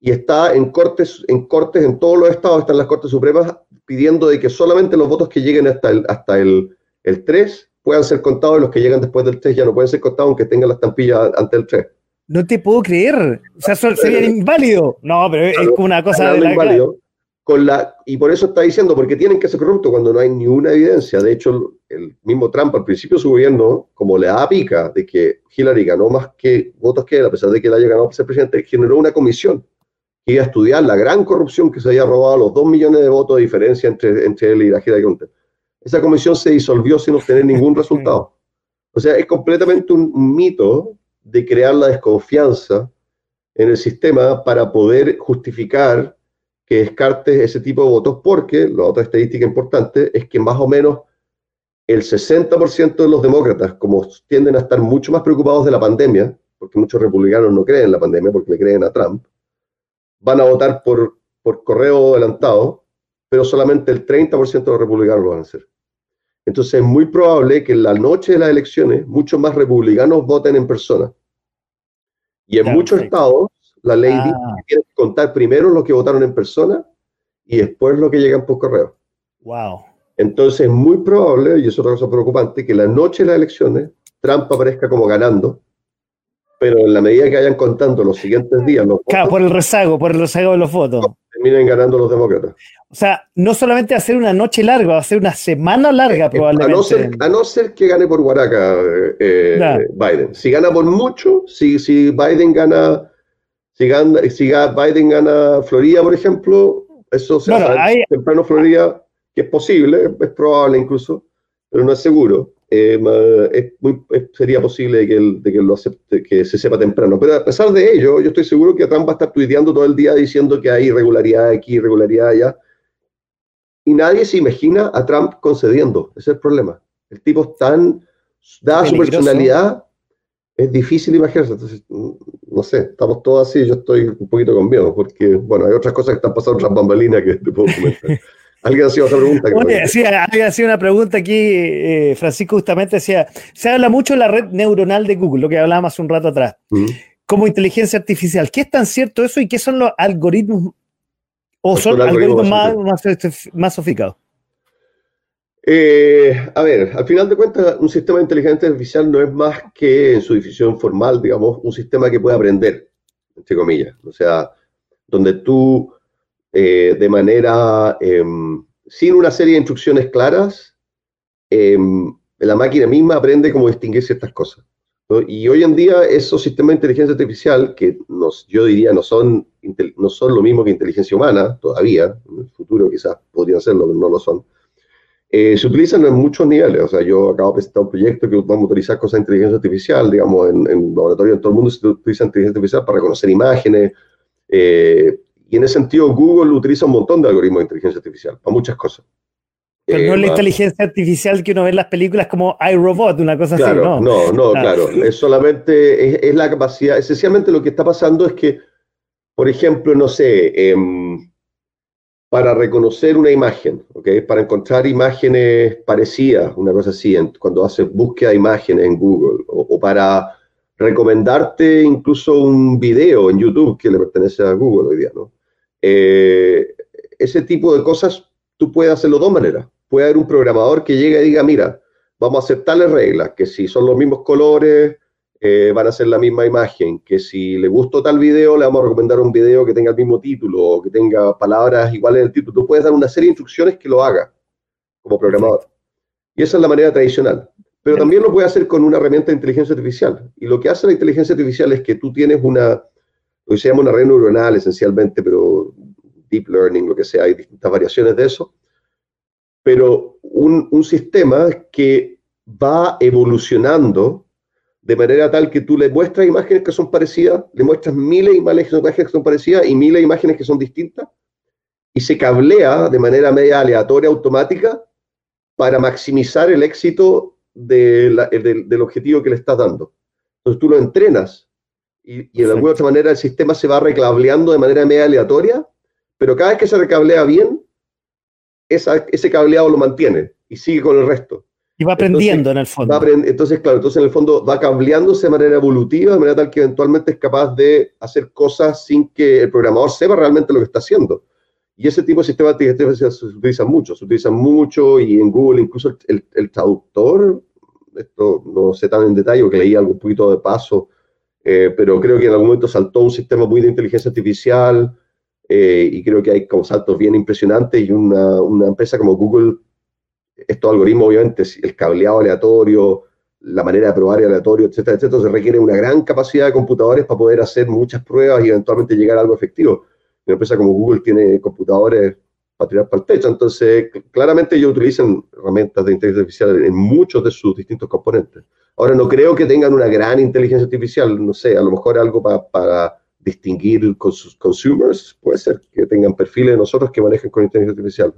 S2: Y está en cortes, en cortes, en todos los estados, están las cortes supremas pidiendo de que solamente los votos que lleguen hasta el, hasta el, el 3 puedan ser contados y los que llegan después del 3 ya no pueden ser contados aunque tengan la estampilla ante el 3.
S1: No te puedo creer. O sea, sería inválido. No, pero es como una cosa de
S2: la inválido, con la Y por eso está diciendo, porque tienen que ser corruptos cuando no hay ni una evidencia. De hecho, el mismo Trump al principio de su gobierno, como le da pica de que Hillary ganó más que votos que él, a pesar de que él haya ganado para ser presidente, generó una comisión que iba a estudiar la gran corrupción que se había robado, los dos millones de votos de diferencia entre, entre él y la Hillary Clinton esa comisión se disolvió sin obtener ningún resultado. O sea, es completamente un mito de crear la desconfianza en el sistema para poder justificar que descartes ese tipo de votos, porque la otra estadística importante es que más o menos el 60% de los demócratas, como tienden a estar mucho más preocupados de la pandemia, porque muchos republicanos no creen en la pandemia porque le creen a Trump, van a votar por, por correo adelantado, pero solamente el 30% de los republicanos lo van a hacer. Entonces es muy probable que en la noche de las elecciones muchos más republicanos voten en persona. Y en muchos estados la ley dice ah. que tienen que contar primero los que votaron en persona y después lo que llegan por correo.
S1: Wow.
S2: Entonces es muy probable, y es otra cosa preocupante, que la noche de las elecciones Trump aparezca como ganando, pero en la medida que vayan contando los siguientes días... Los
S1: claro, por el rezago, por el rezago de los votos.
S2: Terminen ganando los demócratas.
S1: O sea, no solamente va a ser una noche larga, va a ser una semana larga probablemente.
S2: A no ser, que gane por Guaraca eh, Biden. Si gana por mucho, si, si Biden gana, si, gana, si Biden gana Florida, por ejemplo, eso se bueno, hay... temprano Florida, que es posible, es probable incluso, pero no es seguro. Eh, es muy, sería posible que, de que, lo acepte, que se sepa temprano. Pero a pesar de ello, yo estoy seguro que Trump va a estar tuiteando todo el día diciendo que hay irregularidad aquí, irregularidad allá. Y nadie se imagina a Trump concediendo. Ese es el problema. El tipo es tan, dada su personalidad, es difícil imaginarse. Entonces, no sé, estamos todos así. Yo estoy un poquito con miedo, porque, bueno, hay otras cosas que están pasando, otras bambalinas que te puedo comentar. Alguien hacía otra pregunta.
S1: Oye, sí, alguien hacía una pregunta aquí, eh, Francisco justamente decía, se habla mucho de la red neuronal de Google, lo que hablábamos hace un rato atrás, como inteligencia artificial. ¿Qué es tan cierto eso y qué son los algoritmos o son algoritmos, más, este, más, sofisticados?
S2: Eh, a ver, al final de cuentas, un sistema de inteligencia artificial no es más que, en su definición formal, digamos, un sistema que puede aprender, entre comillas. O sea, donde tú eh, de manera, em, sin una serie de instrucciones claras, em, la máquina misma aprende cómo distinguir ciertas cosas. Y hoy en día esos sistemas de inteligencia artificial, que nos, yo diría no son, no son lo mismo que inteligencia humana todavía, en el futuro quizás podrían serlo, pero no lo son, eh, se utilizan en muchos niveles. O sea, yo acabo de presentar un proyecto que vamos a utilizar cosas de inteligencia artificial, digamos, en, en laboratorio en todo el mundo se utiliza inteligencia artificial para reconocer imágenes, eh, y en ese sentido, Google utiliza un montón de algoritmos de inteligencia artificial para muchas cosas.
S1: Pero no es la eh, inteligencia artificial que uno ve en las películas como iRobot, una cosa así, ¿no?
S2: No, no, claro. Es solamente, es, la capacidad, esencialmente lo que está pasando es que, por ejemplo, no sé, em, para reconocer una imagen, ¿okay? para encontrar imágenes parecidas, una cosa así, cuando haces búsqueda de imágenes en Google, o para recomendarte incluso un video en YouTube que le pertenece a Google hoy día, ¿no? Eh, ese tipo de cosas tú puedes hacerlo de dos maneras. Puede haber un programador que llegue y diga, mira, vamos a hacer tales reglas, que si son los mismos colores, eh, van a ser la misma imagen, que si le gustó tal video, le vamos a recomendar un video que tenga el mismo título o que tenga palabras iguales en el título. Tú puedes dar una serie de instrucciones que lo haga como programador. Y esa es la manera tradicional. Pero también lo puede hacer con una herramienta de inteligencia artificial. Y lo que hace la inteligencia artificial es que tú tienes una, que se llama una red neuronal esencialmente, pero deep learning, lo que sea, hay distintas variaciones de eso, pero un, un sistema que va evolucionando de manera tal que tú le muestras imágenes que son parecidas, le muestras miles de imágenes que son parecidas y miles de imágenes que son distintas, y se cablea de manera media aleatoria, automática, para maximizar el éxito del objetivo que le estás dando. Entonces tú lo entrenas y, y de alguna otra manera el sistema se va recableando de manera media aleatoria, pero cada vez que se recablea bien, ese cableado lo mantiene y sigue con el resto.
S1: Y va aprendiendo en el fondo.
S2: entonces, claro, entonces en el fondo va cableándose de manera evolutiva, de manera tal que eventualmente es capaz de hacer cosas sin que el programador sepa realmente lo que está haciendo. Y ese tipo de sistemas inteligencia se utilizan mucho, se utilizan mucho y en Google incluso el, el traductor esto no sé tan en detalle, porque leí algo un poquito de paso, eh, pero creo que en algún momento saltó un sistema muy de inteligencia artificial eh, y creo que hay como saltos bien impresionantes y una, una empresa como Google, estos algoritmos obviamente, el cableado aleatorio, la manera de probar aleatorio, etcétera, etcétera, se requiere una gran capacidad de computadores para poder hacer muchas pruebas y eventualmente llegar a algo efectivo. Una empresa como Google tiene computadores para tirar para el techo. Entonces, claramente ellos utilizan herramientas de inteligencia artificial en muchos de sus distintos componentes. Ahora, no creo que tengan una gran inteligencia artificial, no sé, a lo mejor algo para, distinguir con sus consumers, puede ser que tengan perfiles de nosotros que manejen con inteligencia artificial.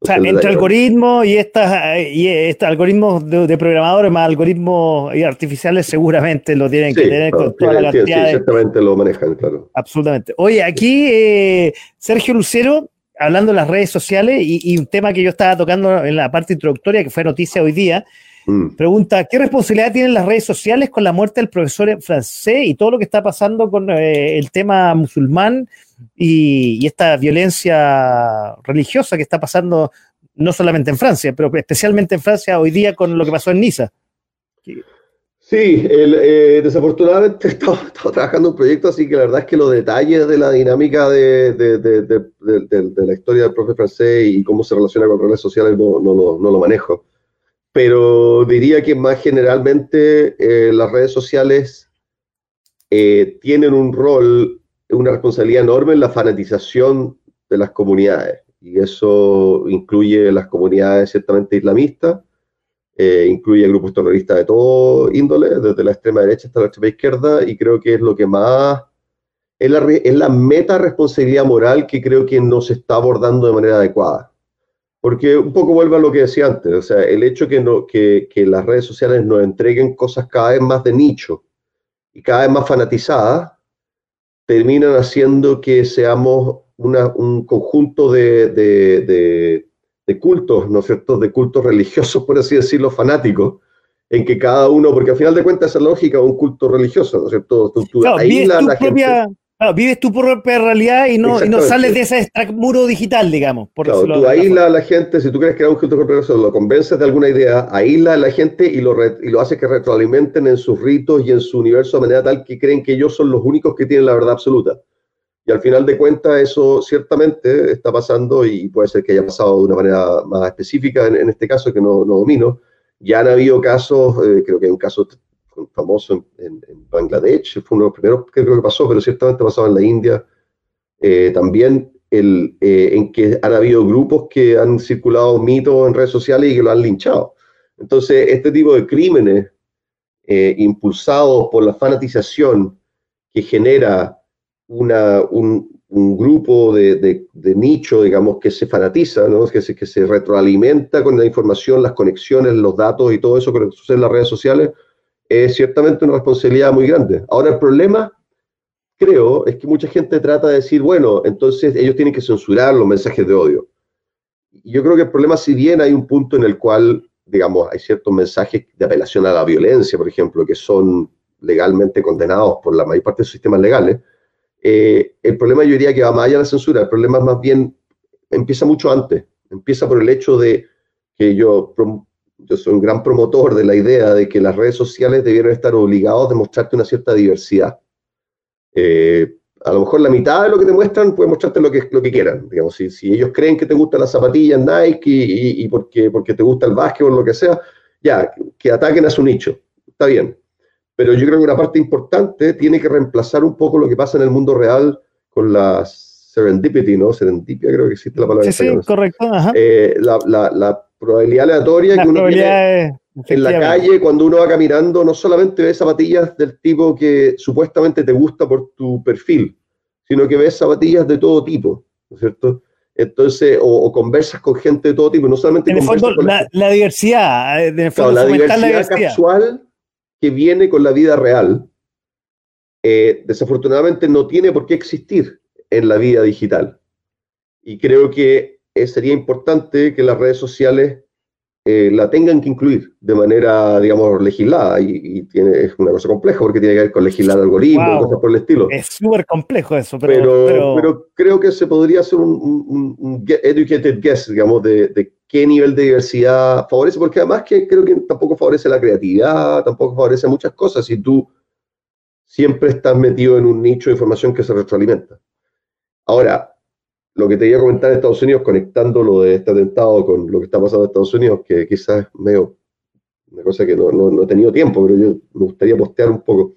S1: o sea, entre algoritmos y y estos algoritmos de, programadores más algoritmos artificiales seguramente lo tienen que tener con toda la cantidad.
S2: Sí, exactamente lo manejan, claro.
S1: Absolutamente. Oye, aquí eh, Sergio Lucero hablando de las redes sociales y, un tema que yo estaba tocando en la parte introductoria, que fue noticia hoy día, Mm. Pregunta, ¿qué responsabilidad tienen las redes sociales con la muerte del profesor francés y todo lo que está pasando con eh, el tema musulmán y, esta violencia religiosa que está pasando no solamente en Francia, pero especialmente en Francia hoy día con lo que pasó en Niza?
S2: Sí, eh, desafortunadamente he estado, trabajando un proyecto, así que la verdad es que los detalles de la dinámica de, la historia del profe francés y cómo se relaciona con redes sociales no, no, no lo manejo pero diría que más generalmente eh, las redes sociales eh, tienen un rol, una responsabilidad enorme en la fanatización de las comunidades. Y eso incluye las comunidades ciertamente islamistas, eh, incluye grupos terroristas de todo índole, desde la extrema derecha hasta la extrema izquierda, y creo que es lo que más es la, es la meta responsabilidad moral que creo que no se está abordando de manera adecuada. Porque un poco vuelvo a lo que decía antes, o sea, el hecho que, no, que, que las redes sociales nos entreguen cosas cada vez más de nicho y cada vez más fanatizadas, terminan haciendo que seamos una, un conjunto de, de, de, cultos, ¿no es cierto?, de cultos religiosos, por así decirlo, fanáticos, en que cada uno, porque al final de cuentas esa lógica es un culto religioso, ¿no es cierto?
S1: Tú, tú la gente, vives tu propia realidad y no, y no sales de ese muro digital, digamos.
S2: Por claro, tú aíslas a la gente, si tú crees que era un culto religioso, lo convences de alguna idea, aíslas a la gente y lo, y lo haces que retroalimenten en sus ritos y en su universo de manera tal que creen que ellos son los únicos que tienen la verdad absoluta. Y al final de cuentas eso ciertamente está pasando y puede ser que haya pasado de una manera más específica en, este caso que no, no, domino. Ya han habido casos, eh, creo que hay un caso famoso en, Bangladesh, fue uno de los primeros que creo que pasó, pero ciertamente pasaba en la India. Eh, también el, eh, en que han habido grupos que han circulado mitos en redes sociales y que lo han linchado. Entonces, este tipo de crímenes eh, impulsados por la fanatización que genera una, un, un, grupo de, de, de, nicho, digamos, que se fanatiza, ¿no? que, se, que se retroalimenta con la información, las conexiones, los datos y todo eso que sucede en las redes sociales, es ciertamente una responsabilidad muy grande. Ahora, el problema, creo, es que mucha gente trata de decir, bueno, entonces ellos tienen que censurar los mensajes de odio. Yo creo que el problema, si bien hay un punto en el cual, digamos, hay ciertos mensajes de apelación a la violencia, por ejemplo, que son legalmente condenados por la mayor parte de los sistemas legales, eh, el problema yo diría que va más allá de la censura, el problema más bien empieza mucho antes, empieza por el hecho de que yo yo soy un gran promotor de la idea de que las redes sociales debieran estar obligados a demostrarte una cierta diversidad. Eh, a lo mejor la mitad de lo que te muestran puede mostrarte lo que, lo que quieran. Digamos, si, si ellos creen que te gustan las zapatillas Nike y, y, porque, porque te gusta el básquet o lo que sea, ya, que ataquen a su nicho. Está bien. Pero yo creo que una parte importante tiene que reemplazar un poco lo que pasa en el mundo real con la serendipity, ¿no? Serendipia creo que existe la palabra.
S1: Sí, sí, correcto.
S2: Eh, la, la, la probabilidad aleatoria que uno tiene en la calle cuando uno va caminando, no solamente ves zapatillas del tipo que supuestamente te gusta por tu perfil, sino que ves zapatillas de todo tipo, ¿no es cierto? Entonces, o, conversas con gente de todo tipo, no solamente
S1: en el fondo, la, la, diversidad,
S2: eh, en fondo, la, diversidad la, diversidad casual que viene con la vida real, eh, desafortunadamente no tiene por qué existir en la vida digital. Y creo que eh, sería importante que las redes sociales eh, la tengan que incluir de manera, digamos, legislada. Y, tiene, es una cosa compleja porque tiene que ver con legislar algoritmos, cosas por el estilo.
S1: Es súper complejo eso,
S2: pero pero, creo que se podría hacer un, un, educated guess, digamos, de, de, qué nivel de diversidad favorece, porque además que creo que tampoco favorece la creatividad, tampoco favorece muchas cosas si tú siempre estás metido en un nicho de información que se retroalimenta. Ahora, lo que te iba a comentar en Estados Unidos, conectando lo de este atentado con lo que está pasando en Estados Unidos, que quizás es medio una cosa que no, no, he tenido tiempo, pero yo me gustaría postear un poco.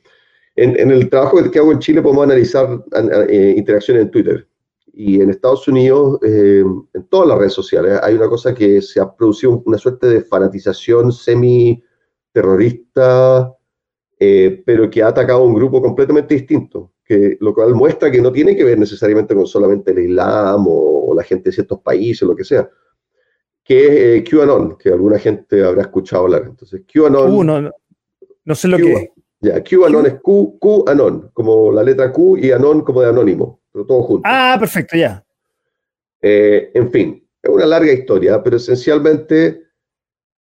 S2: En, en el trabajo que hago en Chile podemos analizar eh, interacciones en Twitter. Y en Estados Unidos, eh, en todas las redes sociales, hay una cosa que se ha producido una suerte de fanatización semi-terrorista, eh, pero que ha atacado a un grupo completamente distinto que, lo cual muestra que no tiene que ver necesariamente con solamente el Islam o, la gente de ciertos países, lo que sea, que es eh, QAnon, que alguna gente habrá escuchado hablar. Entonces, QAnon...
S1: no, no, sé lo que es.
S2: Ya, QAnon es Q, QAnon, como la letra Q y Anon como de anónimo, pero todo junto.
S1: Ah, perfecto, ya.
S2: Eh, en fin, es una larga historia, pero esencialmente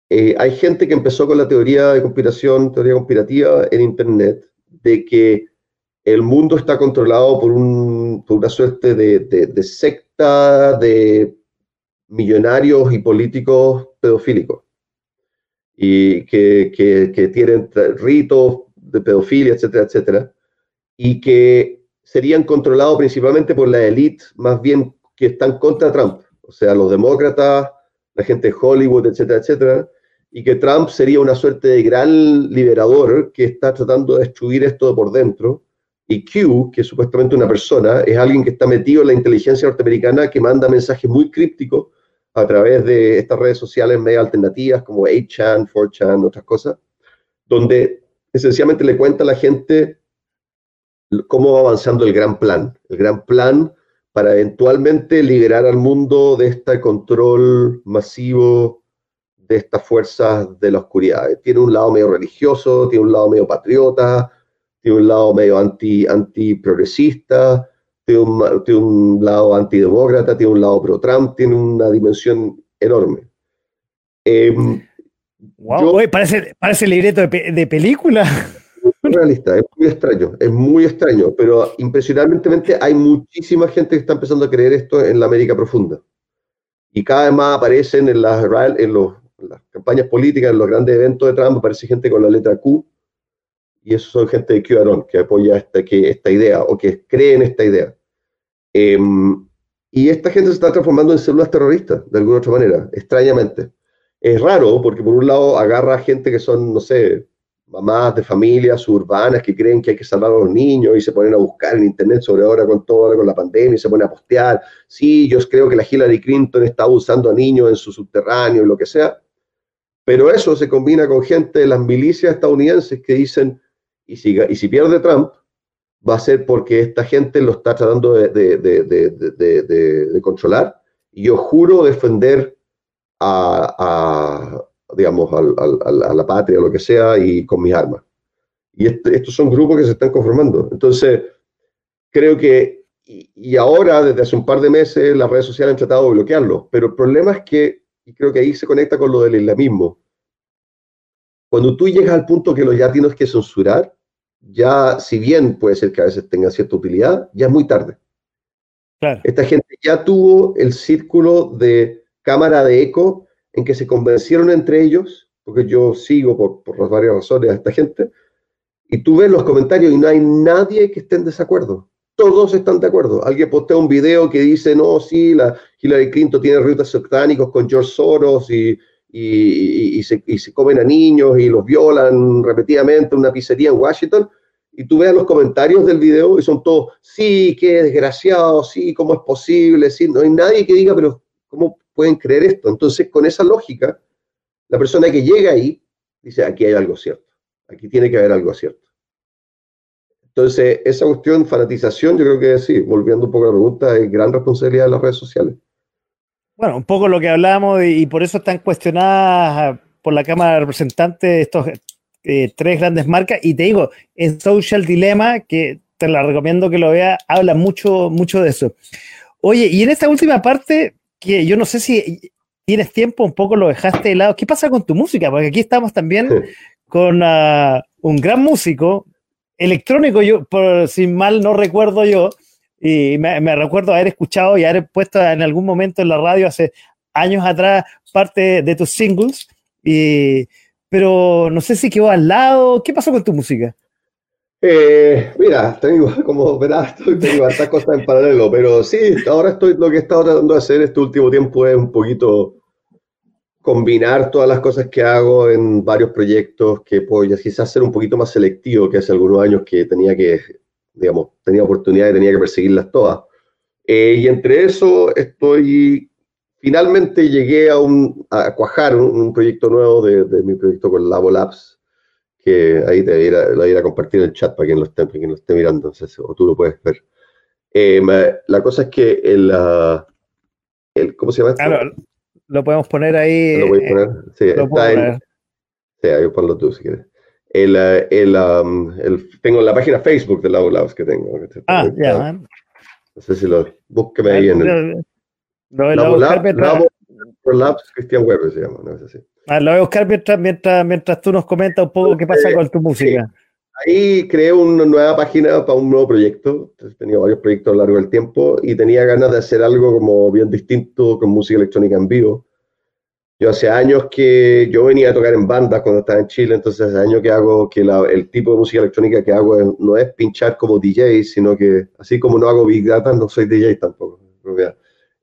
S2: eh, hay gente que empezó con la teoría de conspiración, teoría conspirativa en Internet, de que el mundo está controlado por, un, por una suerte de, de, secta de millonarios y políticos pedofílicos. Y que, que, que, tienen ritos de pedofilia, etcétera, etcétera, y que serían controlados principalmente por la élite, más bien que están contra Trump, o sea, los demócratas, la gente de Hollywood, etcétera, etcétera, y que Trump sería una suerte de gran liberador que está tratando de destruir esto por dentro. Y Q, que es supuestamente una persona, es alguien que está metido en la inteligencia norteamericana que manda mensajes muy crípticos a través de estas redes sociales medio alternativas como 8chan, 4chan, otras cosas, donde esencialmente le cuenta a la gente cómo va avanzando el gran plan. El gran plan para eventualmente liberar al mundo de este control masivo de estas fuerzas de la oscuridad. Tiene un lado medio religioso, tiene un lado medio patriota, tiene un lado medio anti, anti-progresista, tiene un, tiene un lado antidemócrata, tiene un lado pro-Trump, tiene una dimensión enorme.
S1: wow, em, parece, parece libreto de, de película.
S2: Es realista, es muy extraño, es muy extraño, pero impresionantemente hay muchísima gente que está empezando a creer esto en la América profunda. Y cada vez más aparecen en las, en los las campañas políticas, en los grandes eventos de Trump, aparece gente con la letra Q, y eso son gente de QAnon, que apoya esta, que, esta idea o que cree en esta idea. Em, y esta gente se está transformando en células terroristas, de alguna otra manera, extrañamente. Es raro porque por un lado agarra a gente que son, no sé, mamás de familias urbanas que creen que hay que salvar a los niños y se ponen a buscar en internet sobre ahora con todo, con la pandemia y se ponen a postear. Sí, yo creo que la Hillary Clinton está usando a niños en su subterráneo y lo que sea. Pero eso se combina con gente de las milicias estadounidenses que dicen, y si, y si pierde Trump, va a ser porque esta gente lo está tratando de, de, controlar. Y yo juro defender a, digamos, a la patria lo que sea y con mis armas. Y estos son grupos que se están conformando. Entonces, creo que, y, y, ahora, desde hace un par de meses, las redes sociales han tratado de bloquearlo, pero el problema es que y creo que ahí se conecta con lo del islamismo. Cuando tú llegas al punto que lo ya tienes que censurar, ya, si bien puede ser que a veces tenga cierta utilidad, ya es muy tarde. Esta gente ya tuvo el círculo de cámara de eco en que se convencieron entre ellos, porque yo sigo por, por las varias razones a esta gente, y tú ves los comentarios y no hay nadie que esté en desacuerdo todos están de acuerdo. Alguien postea un video que dice, no, sí, la Hillary Clinton tiene ritos satánicos con George Soros y, y, se, comen a niños y los violan repetidamente en una pizzería en Washington. Y tú ves los comentarios del video y son todos, sí, qué desgraciado, sí, cómo es posible, sí, no hay nadie que diga, pero ¿cómo pueden creer esto? Entonces, con esa lógica, la persona que llega ahí dice, aquí hay algo cierto, aquí tiene que haber algo cierto. Entonces, esa cuestión, fanatización, yo creo que sí, volviendo un poco a la pregunta, es gran responsabilidad de las redes sociales.
S1: Bueno, un poco lo que hablamos y, por eso están cuestionadas por la Cámara de Representantes estos eh, tres grandes marcas. Y te digo, en Social Dilemma, que te la recomiendo que lo veas, habla mucho, mucho de eso. Oye, y en esta última parte, que yo no sé si tienes tiempo, un poco lo dejaste de lado. ¿Qué pasa con tu música? Porque aquí estamos también con uh, un gran músico, electrónico, yo, por, si mal no recuerdo yo, y me, recuerdo haber escuchado y haber puesto en algún momento en la radio hace años atrás parte de tus singles, y, pero no sé si quedó al lado. ¿Qué pasó con tu música?
S2: Eh, mira, tengo, como verás, tengo estas cosas en paralelo, pero sí, ahora estoy, lo que he estado tratando de hacer este último tiempo es un poquito combinar todas las cosas que hago en varios proyectos que puedo quizás ser un poquito más selectivo que hace algunos años que tenía que, digamos, tenía oportunidad y tenía que perseguirlas todas. Eh, y entre eso estoy, finalmente llegué a, un, a cuajar un, proyecto nuevo de, de, mi proyecto con Labo Labs, que ahí te voy a, ir a, compartir en el chat para quien lo esté, quien lo esté mirando, o tú lo puedes ver. Eh, la cosa es que el, uh, el ¿cómo se llama esto?
S1: Lo podemos poner ahí.
S2: Lo voy a eh, poner. Sí, está en. Sí, ahí ponlo tú si quieres. El, eh, el, um, el, tengo la página Facebook de Labo Labs que tengo.
S1: Ah, ya. No
S2: sé si lo. Búsqueme ahí en el.
S1: Lo, Labo,
S2: Lab, Labo Labs Christian Weber se llama, ¿no es así?
S1: Ah, lo voy a buscar mientras, mientras, mientras tú nos comentas un poco qué pasa con tu música.
S2: Ahí creé una nueva página para un nuevo proyecto. He tenido varios proyectos a lo largo del tiempo y tenía ganas de hacer algo como bien distinto con música electrónica en vivo. Yo hace años que yo venía a tocar en bandas cuando estaba en Chile, entonces hace años que hago que el tipo de música electrónica que hago no es pinchar como DJ, sino que así como no hago Big Data, no soy DJ tampoco.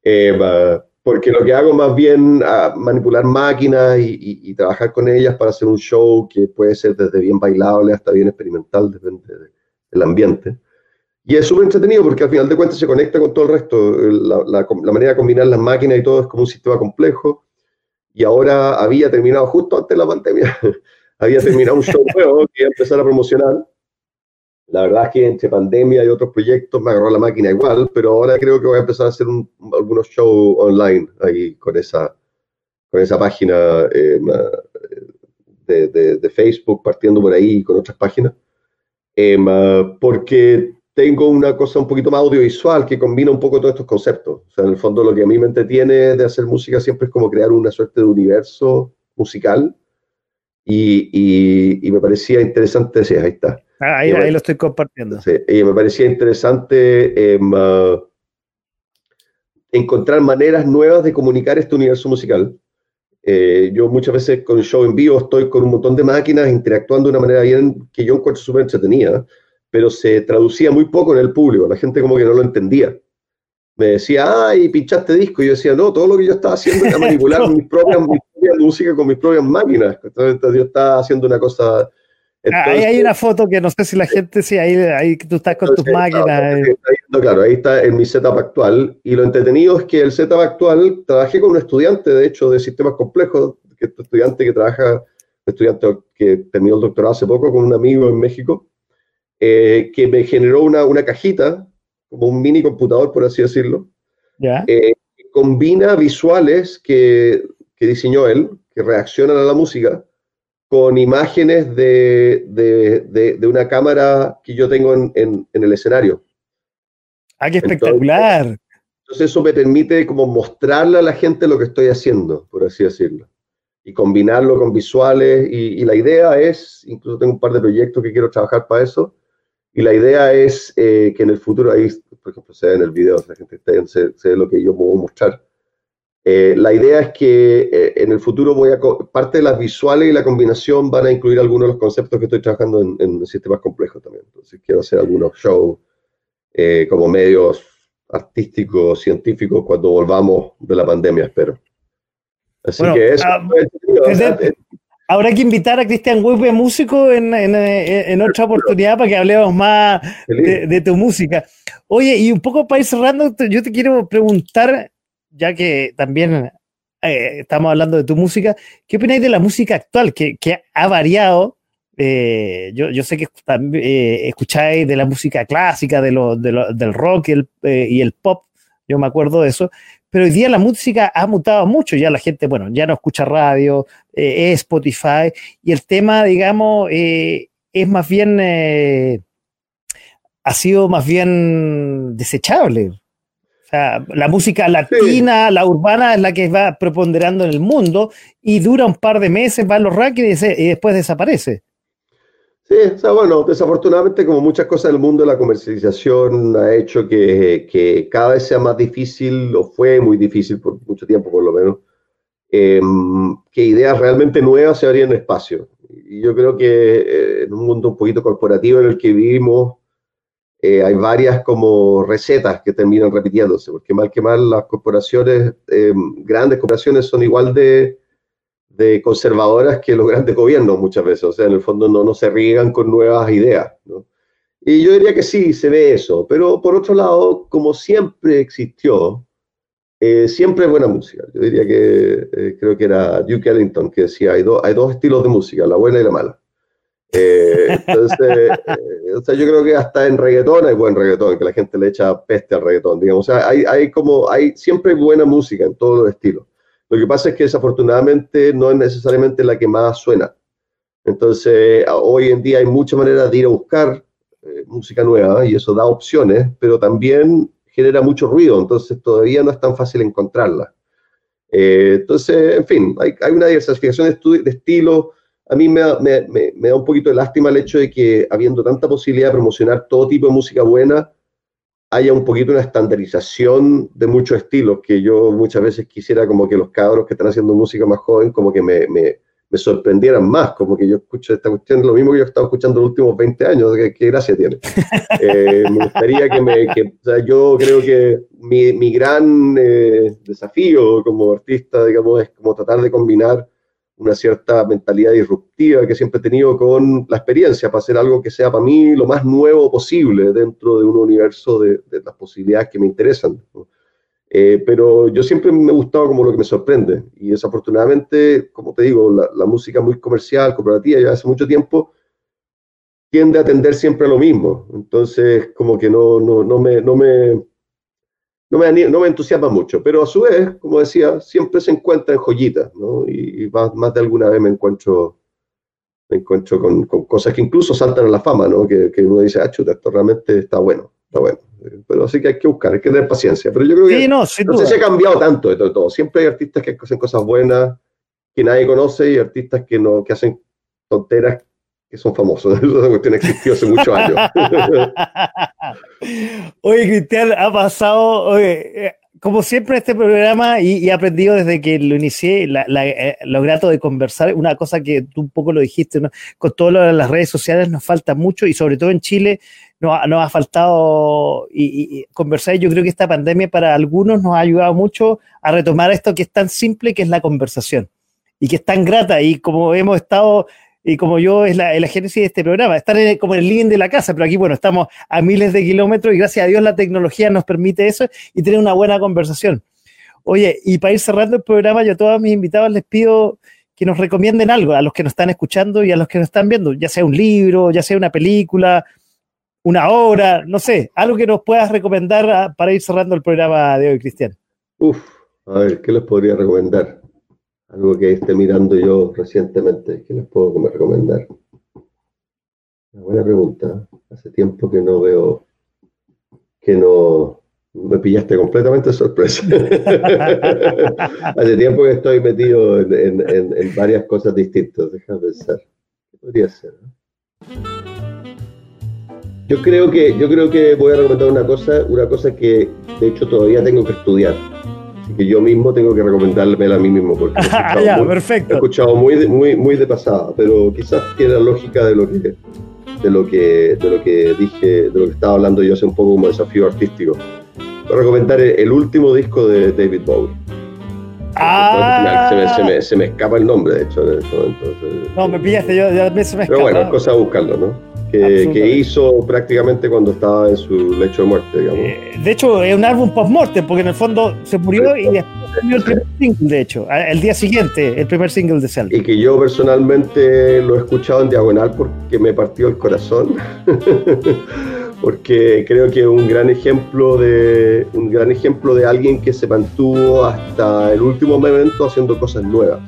S2: Eh, porque lo que hago más bien a manipular máquinas y, trabajar con ellas para hacer un show que puede ser desde bien bailable hasta bien experimental, depende del ambiente. Y es súper entretenido porque al final de cuentas se conecta con todo el resto. La, la manera de combinar las máquinas y todo es como un sistema complejo y ahora había terminado justo antes de la pandemia, había terminado un show nuevo que iba a empezar a promocionar. La verdad es que entre pandemia y otros proyectos me agarró la máquina igual, pero ahora creo que voy a empezar a hacer algunos shows online ahí con esa, con esa página eh, de, de, Facebook, partiendo por ahí con otras páginas. Eh, porque tengo una cosa un poquito más audiovisual que combina un poco todos estos conceptos. O sea, en el fondo lo que a mí me entretiene de hacer música siempre es como crear una suerte de universo musical y, y, me parecía interesante, sí, ahí está.
S1: Ah, ahí, ahí, lo estoy compartiendo.
S2: Sí, y me parecía interesante uh, encontrar maneras nuevas de comunicar este universo musical. Eh, yo muchas veces con el show en vivo estoy con un montón de máquinas interactuando de una manera bien que yo encuentro súper entretenida pero se traducía muy poco en el público, la gente como que no lo entendía. Me decía, ay, pinchaste disco, y yo decía, no, todo lo que yo estaba haciendo era manipular mis propias, mi música con mis propias máquinas. Entonces yo estaba haciendo una cosa...
S1: Ah, ahí hay una foto que no sé si la gente, sí, ahí, ahí tú estás con tus máquinas. Eh.
S2: claro, ahí está en mi setup actual. Y lo entretenido es que el setup actual, trabajé con un estudiante, de hecho, de sistemas complejos, que es estudiante que trabaja, estudiante que terminó el doctorado hace poco con un amigo en México, eh, que me generó una, una, cajita, como un mini computador, por así decirlo, eh, que combina visuales que, que, diseñó él, que reaccionan a la música, con imágenes de, de, de, una cámara que yo tengo en, en, el escenario.
S1: ¡Ah, qué espectacular!
S2: Entonces, eso me permite como mostrarle a la gente lo que estoy haciendo, por así decirlo y combinarlo con visuales. Y, y, la idea es, incluso tengo un par de proyectos que quiero trabajar para eso, y la idea es eh, que en el futuro, ahí, por ejemplo, se ve en el video, la gente se, se ve lo que yo puedo mostrar. Eh, la idea es que eh, en el futuro voy a, parte de las visuales y la combinación van a incluir algunos de los conceptos que estoy trabajando en, en sistemas complejos también. Entonces quiero hacer algunos shows como medios artísticos, científicos, cuando volvamos de la pandemia, espero. Así que eso. Ah,
S1: Habrá que invitar a Cristian Huepe, músico, en, en, otra oportunidad para que hablemos más de, tu música. Oye, y un poco para ir cerrando, yo te quiero preguntar, ya que también eh, estamos hablando de tu música, ¿qué opináis de la música actual que, que ha variado? Eh, yo, yo, sé que eh, escucháis de la música clásica, de lo, del rock y el, y el pop, yo me acuerdo de eso, pero hoy día la música ha mutado mucho, ya la gente, bueno, ya no escucha radio, eh, es Spotify, y el tema, digamos, eh, es más bien, eh, ha sido más bien desechable. O sea, la música latina, la urbana, es la que va preponderando en el mundo y dura un par de meses, va a los rankings y después desaparece.
S2: Sí, o bueno, desafortunadamente como muchas cosas del mundo, la comercialización ha hecho que, que, cada vez sea más difícil, o fue muy difícil por mucho tiempo por lo menos, em, que ideas realmente nuevas se abrían espacio. Y yo creo que eh, en un mundo un poquito corporativo en el que vivimos, eh, hay varias como recetas que terminan repitiéndose, porque mal que mal las corporaciones, em, grandes corporaciones son igual de de conservadoras que los grandes gobiernos muchas veces, o sea, en el fondo no, no se riegan con nuevas ideas. ¿no? Y yo diría que sí, se ve eso, pero por otro lado, como siempre existió, eh, siempre es buena música. Yo diría que eh, creo que era Duke Ellington que decía, hay, hay dos estilos de música, la buena y la mala. Eh, entonces, o sea, yo creo que hasta en reggaetón hay buen reggaetón, que la gente le echa peste al reggaetón, digamos. O sea, hay, hay como, hay siempre buena música en todos los estilos. Lo que pasa es que desafortunadamente no es necesariamente la que más suena. Entonces, hoy en día hay muchas maneras de ir a buscar eh, música nueva y eso da opciones, pero también genera mucho ruido, entonces todavía no es tan fácil encontrarla. entonces, en fin, hay, una diversificación de, de estilos. A mí me, da un poquito de lástima el hecho de que, habiendo tanta posibilidad de promocionar todo tipo de música buena, haya un poquito una estandarización de muchos estilos, que yo muchas veces quisiera como que los cabros que están haciendo música más joven, como que me, me, me sorprendieran más, como que yo escucho esta cuestión, lo mismo que yo he estado escuchando los últimos 20 años, ¿qué, gracia tiene? Eh, me gustaría que me, que, o sea, yo creo que mi, mi gran eh, desafío como artista, digamos, es como tratar de combinar una cierta mentalidad disruptiva que siempre he tenido con la experiencia, para hacer algo que sea para mí lo más nuevo posible dentro de un universo de, las posibilidades que me interesan. Eh, pero yo siempre me he gustado como lo que me sorprende. Y desafortunadamente, como te digo, la, música muy comercial, corporativa, ya hace mucho tiempo, tiende a atender siempre a lo mismo. Entonces, como que no, no, no, me, no, me, no, me, no me entusiasma mucho. Pero a su vez, como decía, siempre se encuentra en joyitas, ¿no? Y, más, de alguna vez me encuentro, me encuentro con, con, cosas que incluso saltan a la fama, ¿no? Que, que uno dice, ah, chuta, esto realmente está bueno, está bueno. Pero así que hay que buscar, hay que tener paciencia. Pero yo creo que no, sé si ha cambiado tanto de todo, Siempre hay artistas que hacen cosas buenas que nadie conoce y artistas que, no, que hacen tonteras son famosos. Esa cuestión existió hace muchos años.
S1: oye, Cristian, ha pasado, eh, como siempre este programa, y, he aprendido desde que lo inicié, eh, lo grato de conversar, una cosa que tú un poco lo dijiste, con todas las redes sociales nos falta mucho, y sobre todo en Chile, nos, ha faltado y, conversar. Yo creo que esta pandemia para algunos nos ha ayudado mucho a retomar esto que es tan simple, que es la conversación, y que es tan grata, y como hemos estado, y como yo, es la, la génesis de este programa, estar como en el living de la casa, pero aquí, bueno, estamos a miles de kilómetros y gracias a Dios la tecnología nos permite eso y tener una buena conversación. Oye, y para ir cerrando el programa, yo a todos mis invitados les pido que nos recomienden algo a los que nos están escuchando y a los que nos están viendo, ya sea un libro, ya sea una película, una hora, no sé, algo que nos puedas recomendar ah, para ir cerrando el programa de hoy, Cristian.
S2: Uf, a ver, ¿qué les podría recomendar? Algo que esté mirando yo recientemente, ¿qué les puedo recomendar? Una buena pregunta. Hace tiempo que no veo, que no, me pillaste completamente sorpresa. Hace tiempo que estoy metido en, varias cosas distintas. Déjame pensar. ¿Qué podría ser? Yo creo que, yo creo que voy a recomendar una cosa, una cosa que de hecho todavía tengo que estudiar. Así que yo mismo tengo que recomendarme a mí mismo porque he escuchado, muy,
S1: perfecto.
S2: He escuchado muy, de, muy, muy de pasada, pero quizás tiene la lógica de lo que de lo que de lo que dije, de lo que estaba hablando yo hace un poco como desafío artístico. Voy a recomendar el, último disco de David Bowie.
S1: Ah.
S2: Se me, se, me, se me, escapa el nombre, de hecho, en este momento.
S1: No, me pillaste, yo, ya se me escapa.
S2: Pero bueno, es cosa de buscarlo, ¿no? Que, hizo prácticamente cuando estaba en su lecho de muerte, digamos.
S1: Eh, de hecho, es un álbum post-morte, porque en el fondo se murió y después el primer single, de hecho, el día siguiente, el primer single de Zelda.
S2: Y que yo personalmente lo he escuchado en diagonal porque me partió el corazón. porque creo que es un gran ejemplo de un gran ejemplo de alguien que se mantuvo hasta el último momento haciendo cosas nuevas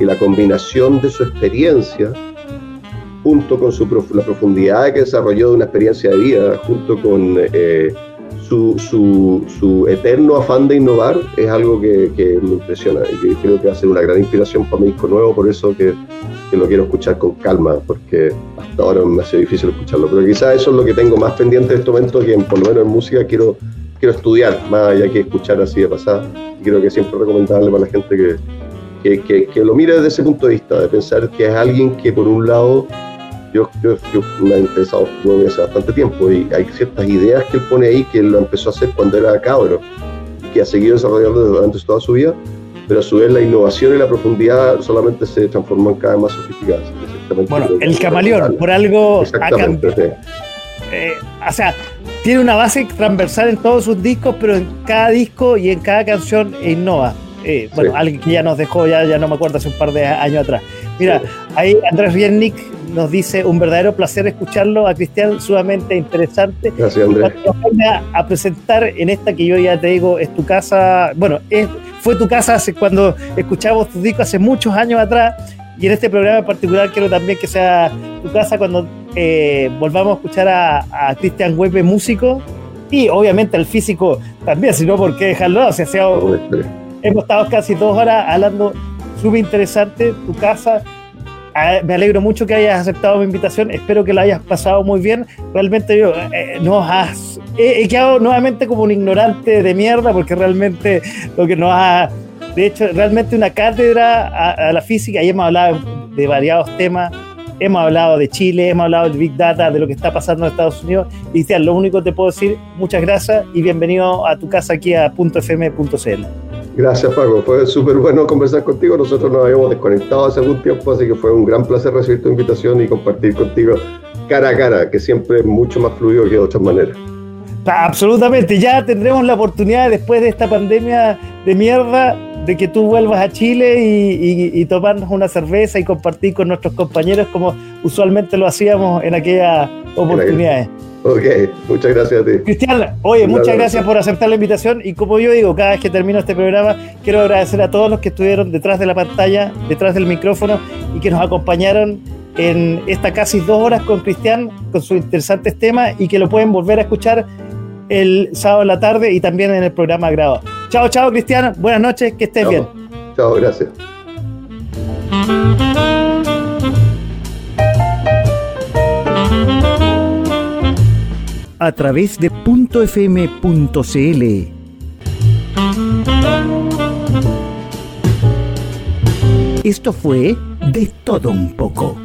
S2: y la combinación de su experiencia junto con su la profundidad que desarrolló de una experiencia de vida, junto con eh, su, su, su, eterno afán de innovar, es algo que, que, me impresiona y que creo que va a ser una gran inspiración para mi disco nuevo, por eso que, que, lo quiero escuchar con calma, porque hasta ahora me ha sido difícil escucharlo. Pero quizás eso es lo que tengo más pendiente en este momento, que por lo menos en música quiero, quiero estudiar, más allá que escuchar así de pasada. Y creo que siempre recomendable para la gente que, que, que, que, lo mire desde ese punto de vista, de pensar que es alguien que por un lado yo, yo, yo me he interesado hace bastante tiempo y hay ciertas ideas que él pone ahí que él lo empezó a hacer cuando era cabro y que ha seguido desarrollando durante toda su vida, pero a su vez la innovación y la profundidad solamente se transforman cada vez más sofisticadas.
S1: Bueno, el camaleón, por algo
S2: Exactamente,
S1: eh, o sea, tiene una base transversal en todos sus discos, pero en cada disco y en cada canción innova. Eh, bueno, alguien que ya nos dejó, ya, ya no me acuerdo, hace un par de años atrás. Mira, ahí Andrés Riernik nos dice un verdadero placer escucharlo a Cristian, sumamente interesante.
S2: Gracias, Andrés.
S1: a presentar en esta que yo ya te digo, es tu casa, bueno, es, fue tu casa hace, cuando escuchamos tus discos hace muchos años atrás, y en este programa en particular quiero también que sea tu casa cuando eh, volvamos a escuchar a, Cristian Huepe, músico, y obviamente al físico también, si no, ¿por qué dejarlo? O sea, sea hemos estado casi dos horas hablando súper interesante, tu casa. Ah, me alegro mucho que hayas aceptado mi invitación, espero que la hayas pasado muy bien. Realmente yo eh, nos has, he, quedado nuevamente como un ignorante de mierda porque realmente lo que nos ha, de hecho, realmente una cátedra a, a la física y hemos hablado de variados temas hemos hablado de Chile, hemos hablado del Big Data, de lo que está pasando en Estados Unidos. Y Cristian, lo único que te puedo decir, muchas gracias y bienvenido a tu casa aquí a .fm.cl.
S2: Gracias, Paco. Fue súper bueno conversar contigo. Nosotros nos habíamos desconectado hace algún tiempo, así que fue un gran placer recibir tu invitación y compartir contigo cara a cara, que siempre es mucho más fluido que de otras maneras.
S1: Absolutamente, ya tendremos la oportunidad después de esta pandemia de mierda de que tú vuelvas a Chile y, tomarnos una cerveza y compartir con nuestros compañeros como usualmente lo hacíamos en aquellas oportunidades.
S2: Ok, muchas gracias a ti.
S1: Cristian, oye, muchas gracias por aceptar la invitación y como yo digo, cada vez que termino este programa, quiero agradecer a todos los que estuvieron detrás de la pantalla, detrás del micrófono y que nos acompañaron en esta casi dos horas con Cristian, con sus interesantes temas y que lo pueden volver a escuchar el sábado en la tarde y también en el programa grabado. Chao, chao, Cristiano. Buenas noches, que estés bien.
S2: Chao, gracias.
S3: A través de .fm.cl. Esto fue De Todo Un poco.